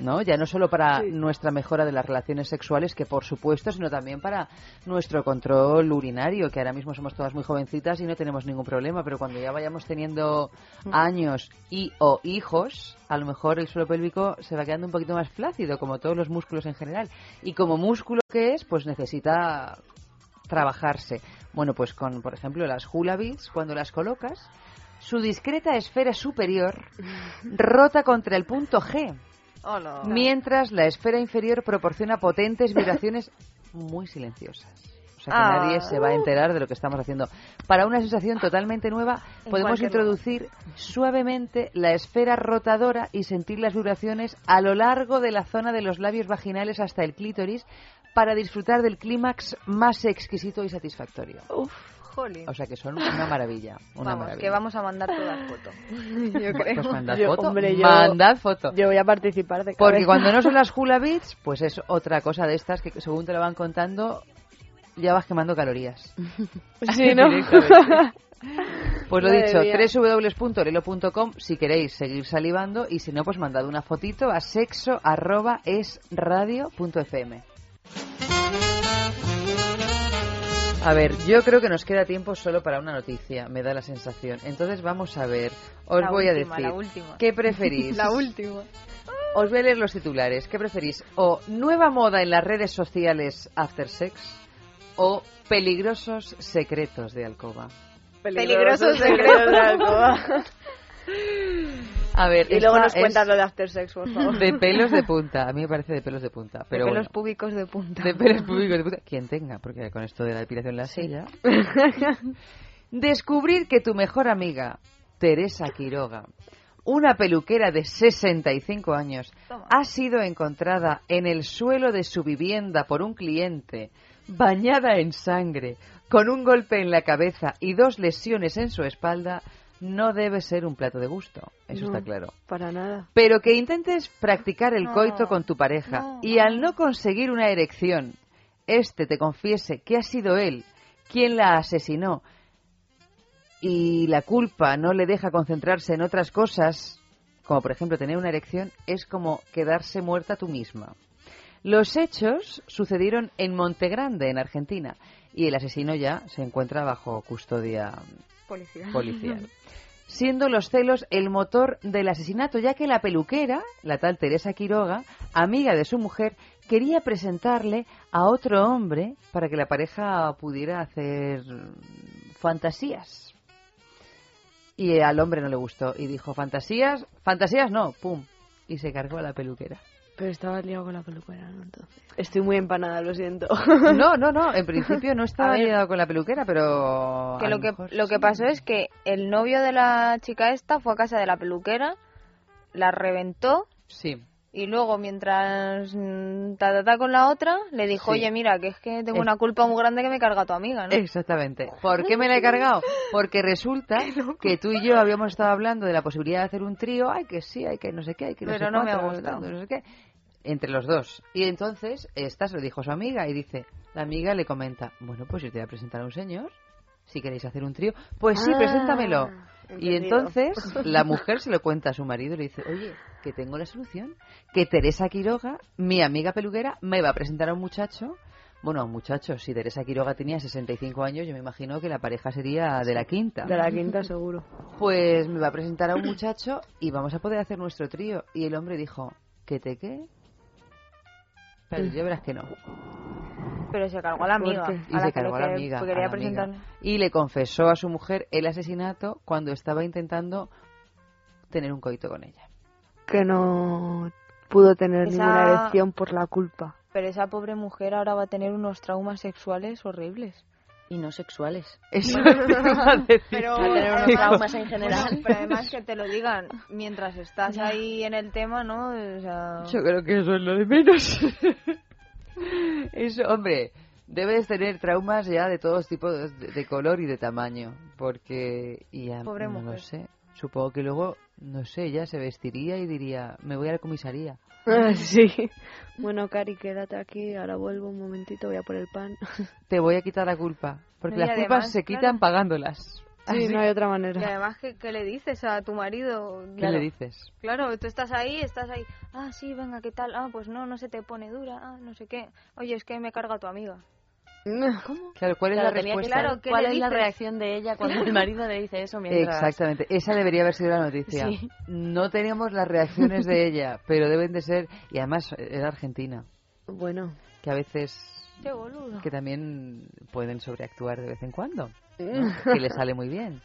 ¿No? Ya no solo para nuestra mejora de las relaciones sexuales, que por supuesto, sino también para nuestro control urinario, que ahora mismo somos todas muy jovencitas y no tenemos ningún problema, pero cuando ya vayamos teniendo años y o hijos, a lo mejor el suelo pélvico se va quedando un poquito más flácido, como todos los músculos en general. Y como músculo que es, pues necesita trabajarse. Bueno, pues con, por ejemplo, las hula beads, cuando las colocas, su discreta esfera superior rota contra el punto G, Hola. mientras la esfera inferior proporciona potentes vibraciones muy silenciosas. O sea que Ah. nadie se va a enterar de lo que estamos haciendo. Para una sensación totalmente nueva, En podemos introducir suavemente la esfera rotadora y sentir las vibraciones a lo largo de la zona de los labios vaginales hasta el clítoris para disfrutar del clímax más exquisito y satisfactorio. Uf, jolín. O sea que son una maravilla, una vamos, maravilla. que vamos a mandar todas foto. Yo creo. Pues mandad Yo, foto, hombre, yo- mandad foto. Yo voy a participar de Porque cuando no son las hula beats, pues es otra cosa de estas que según te lo van contando, ya vas quemando calorías. Sí, ¿no? Pues lo Madre dicho, mía. www.lelo.com si queréis seguir salivando y si no, pues mandad una fotito a sexo A ver, yo creo que nos queda tiempo solo para una noticia, me da la sensación. Entonces vamos a ver, os La voy a decir, la última. ¿qué preferís? La última. Os voy a leer los titulares. ¿Qué preferís? ¿O nueva moda en las redes sociales after sex? ¿O peligrosos secretos de alcoba? Peligrosos secretos de alcoba. A ver, Y luego nos cuentas lo de After Sex, por favor. De pelos de punta. A mí me parece de pelos de punta. Pero de pelos bueno. públicos de punta. De pelos públicos de punta. Quien tenga, porque con esto de la depilación la silla. Descubrir que tu mejor amiga, Teresa Quiroga, una peluquera de 65 años, ha sido encontrada en el suelo de su vivienda por un cliente, bañada en sangre, con un golpe en la cabeza y dos lesiones en su espalda, no debe ser un plato de gusto. Eso No, está claro. Para nada. Pero que intentes practicar el No, coito con tu pareja no. y al no conseguir una erección, este te confiese que ha sido él quien la asesinó y la culpa no le deja concentrarse en otras cosas, como por ejemplo tener una erección, es como quedarse muerta tú misma. Los hechos sucedieron en Montegrande, en Argentina, y el asesino ya se encuentra bajo custodia Policial. Siendo los celos el motor del asesinato, ya que la peluquera, la tal Teresa Quiroga, amiga de su mujer, quería presentarle a otro hombre para que la pareja pudiera hacer fantasías. Y al hombre no le gustó y dijo, fantasías, fantasías no, pum, y se cargó a la peluquera. Pero estaba liado con la peluquera, ¿no? Entonces. Estoy muy empanada, lo siento. No, no, no, en principio no estaba ver. liado con la peluquera, pero... Que lo lo que, mejor lo que pasó es que el novio de la chica esta fue a casa de la peluquera, la reventó Sí. Y luego mientras mm, ta, ta, ta con la otra le dijo, Sí. oye mira, que es que tengo Es- una culpa muy grande que me carga tu amiga, ¿no? Exactamente. ¿Por qué me la he cargado? Porque resulta que tú y yo habíamos estado hablando de la posibilidad de hacer un trío. Ay, que sí, hay que no sé qué, hay que no Pero sé no me ha gustado. no sé qué. Entre los dos. Y entonces, esta se lo dijo a su amiga y dice, la amiga le comenta, bueno, pues yo te voy a presentar a un señor, si queréis hacer un trío. Pues sí, Ah, preséntamelo. Y entonces la mujer se lo cuenta a su marido y le dice, oye, que tengo la solución, que Teresa Quiroga, mi amiga peluquera, me va a presentar a un muchacho. Bueno, a un muchacho, si Teresa Quiroga tenía 65 años, yo me imagino que la pareja sería de la quinta. De la quinta, seguro. Pues me va a presentar a un muchacho y vamos a poder hacer nuestro trío. Y el hombre dijo, ¿que te qué? Pero ya verás que no. Pero se cargó a la amiga. Y a se la cargó a la amiga. que quería a la amiga. presentarle. Y le confesó a su mujer el asesinato cuando estaba intentando tener un coito con ella. Que no pudo tener Esa- ninguna erección por la culpa. Pero esa pobre mujer ahora va a tener unos traumas sexuales horribles. Y no sexuales. Eso. Pero, Va a tener unos además- traumas en general. Bueno, pero además que te lo digan mientras estás ahí en el tema, ¿no? O sea, Yo creo que eso es lo de menos. eso, hombre, debes tener traumas ya de todos tipos de, de color y de tamaño, porque y Pobre no lo sé. Supongo que luego, no sé, ya se vestiría y diría, me voy a la comisaría. Ah, sí. Bueno, Cari, quédate aquí. Ahora vuelvo un momentito, voy a por el pan. Te voy a quitar la culpa, porque las culpas además, se quitan claro. pagándolas. Sí, Así. no hay otra y manera. además, ¿qué, qué le dices a tu marido? ¿Qué le dices? Claro, tú estás ahí, estás ahí. Ah, sí, venga, ¿qué tal? Ah, pues no, no se te pone dura. Ah, no sé qué. Oye, es que me carga tu amiga. ¿Cómo? Claro, ¿cuál es Claro, la respuesta? Claro, ¿qué ¿Cuál es la reacción de ella cuando el marido le dice eso mientras... Exactamente, esa debería haber sido la noticia. Sí. No tenemos las reacciones de ella, pero deben de ser, y además era argentina, Bueno. que a veces Qué boludo. que también pueden sobreactuar de vez en cuando, ¿no? que le sale muy bien.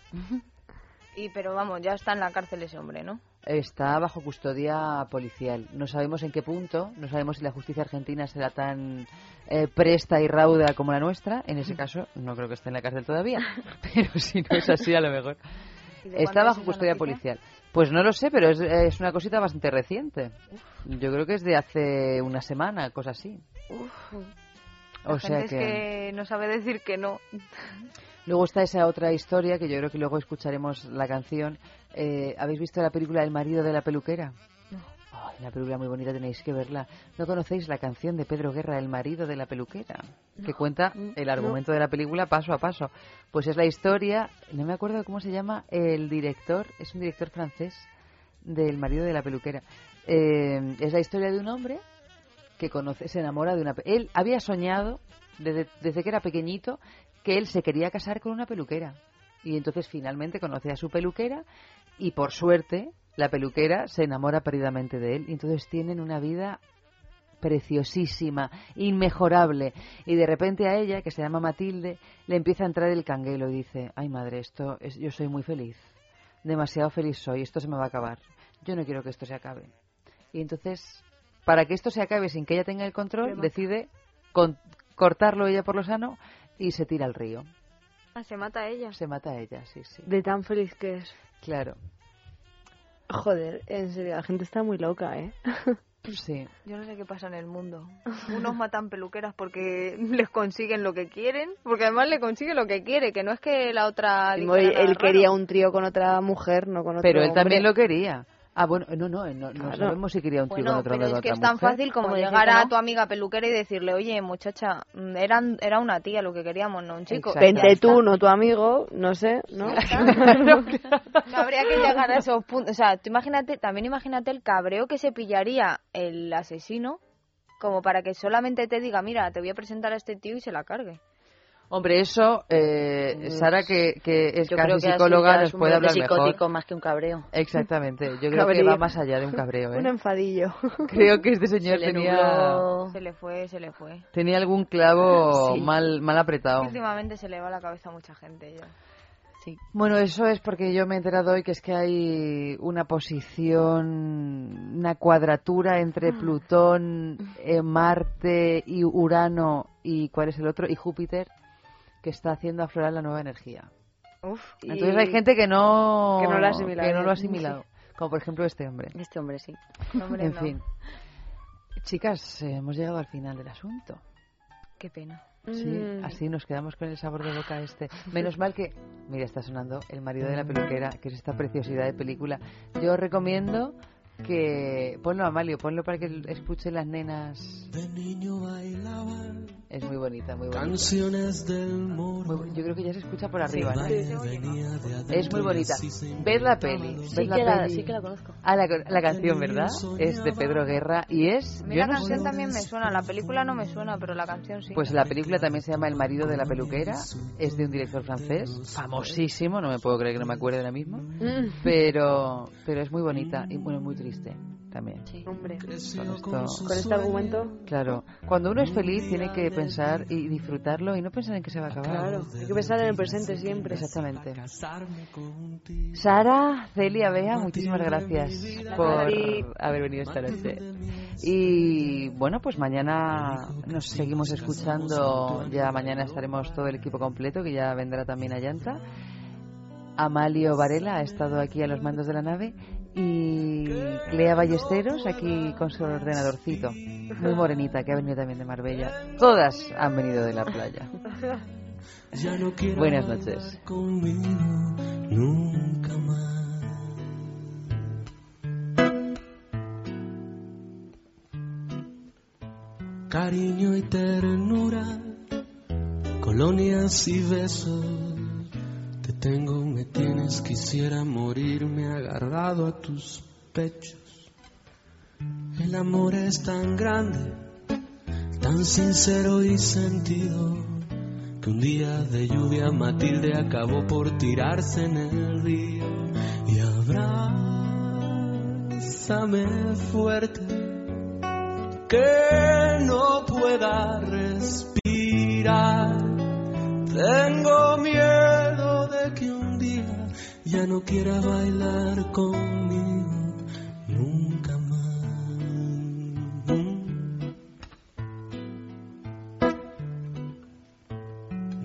Y pero vamos, ya está en la cárcel ese hombre, ¿no? Está bajo custodia policial. No sabemos en qué punto, no sabemos si la justicia argentina será tan eh, presta y rauda como la nuestra. En ese caso, no creo que esté en la cárcel todavía, pero si no es así, a lo mejor. ¿Y de Está es bajo esa custodia noticia? policial. Pues no lo sé, pero es, es una cosita bastante reciente. Yo creo que es de hace una semana, cosa así. La O sea gente que... es que no sabe decir que no. Luego está esa otra historia que yo creo que luego escucharemos la canción. Eh, ¿Habéis visto la película El marido de la peluquera? Ay, una película muy bonita, tenéis que verla. ¿No conocéis la canción de Pedro Guerra, El marido de la peluquera? Que cuenta el argumento de la película paso a paso. Pues es la historia, no me acuerdo cómo se llama el director, es un director francés del marido de la peluquera. Eh, es la historia de un hombre que conoce, se enamora de una... Él había soñado desde, desde que era pequeñito que él se quería casar con una peluquera. Y entonces finalmente conoce a su peluquera y por suerte la peluquera se enamora perdidamente de él. Y entonces tienen una vida preciosísima, inmejorable. Y de repente a ella, que se llama Matilde, le empieza a entrar el canguelo y dice, ay madre, esto es, yo soy muy feliz, demasiado feliz soy, esto se me va a acabar. Yo no quiero que esto se acabe. Y entonces, para que esto se acabe sin que ella tenga el control, decide con- cortarlo ella por lo sano y se tira al río. Ah, se mata a ella. Se mata a ella, sí, sí. De tan feliz que es. Claro. Joder, en serio, la gente está muy loca, ¿eh? Sí. Yo no sé qué pasa en el mundo. Unos matan peluqueras porque les consiguen lo que quieren, porque además le consigue lo que quiere, que no es que la otra... Él, él raro. quería un trío con otra mujer, no con otro Pero él también lo quería. Ah, bueno, no, no, no, no Claro. sabemos si quería un tío Bueno, otro pero es que es tan mujer. fácil como decir llegar a no. tu amiga peluquera y decirle, oye, muchacha, mm, eran, era una tía lo que queríamos, no un chico. Vente tú, no tu amigo, no sé, ¿no? No habría que llegar a esos puntos. O sea, tú imagínate, también imagínate el cabreo que se pillaría el asesino como para que solamente te diga, mira, te voy a presentar a este tío y se la cargue. Hombre, eso, eh, Sara, que, que es Yo casi creo que psicóloga, nos es un puede hablar psicótico mejor. más que un cabreo. Exactamente. Yo creo que va más allá de un cabreo, ¿eh? Un enfadillo. Creo que este señor Se le tenía, nubló. Se le fue, se le fue. tenía algún clavo Sí. mal, mal apretado. Últimamente se le va la cabeza a mucha gente ya. Sí. Bueno, eso es porque yo me he enterado hoy que es que hay una posición, una cuadratura entre Plutón, eh, Marte y Urano y ¿cuál es el otro? Y Júpiter que está haciendo aflorar la nueva energía. Uf. Entonces hay gente que no, que no lo ha asimilado que no lo ha bien. asimilado. Como por ejemplo este hombre. Este hombre sí. Hombre, en no. fin. Chicas, eh, hemos llegado al final del asunto. Qué pena. Sí, Mm. así nos quedamos con el sabor de boca este. Menos mal que, mira, está sonando El marido de la peluquera, que es esta preciosidad de película. Yo recomiendo que ponlo Amalio, ponlo para que escuchen las nenas. De niño bailaba Es muy bonita, muy bonita. canciones del moro. yo creo que ya se escucha por arriba, ¿no? Es muy bonita. Ved la peli, ved Sí la que, la, peli. sí que la conozco. Ah, la, la canción, ¿verdad? Es de Pedro Guerra y es... A mí yo la no canción sé- también me suena, la película no me suena, pero la canción sí. Pues la película también se llama El marido de la peluquera, es de un director francés, famosísimo, no me puedo creer que no me acuerde ahora mismo, Mm. pero pero es muy bonita y bueno, muy triste también. Sí. Hombre, Con esto, con este argumento, claro, cuando uno es feliz tiene que pensar y disfrutarlo y no pensar en que se va a acabar. claro, hay que pensar en el presente siempre. Exactamente. Sara, Celia, Bea, muchísimas gracias por haber venido esta noche. Y bueno, pues mañana nos seguimos escuchando. Ya mañana estaremos todo el equipo completo, que ya vendrá también a Llanta. Amalio Varela ha estado aquí a los mandos de la nave y Lea Ballesteros aquí con su ordenadorcito. Muy morenita, que ha venido también de Marbella. Todas han venido de la playa. No Buenas noches. conmigo nunca más. Cariño y ternura, colonias y besos. Te tengo, me tienes, quisiera morirme agarrado a tus pechos. El amor es tan grande, tan sincero y sentido que un día de lluvia Matilde acabó por tirarse en el río y abrázame fuerte que no pueda respirar tengo miedo que un día ya no quiera bailar conmigo nunca más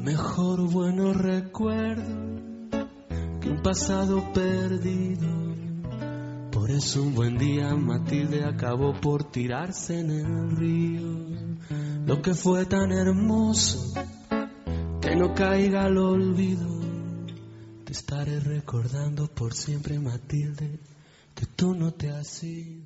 Mejor bueno recuerdo que un pasado perdido. Por eso un buen día Matilde acabó por tirarse en el río. Lo que fue tan hermoso que no caiga al olvido. Estaré recordando por siempre Matilde que tú no te has ido.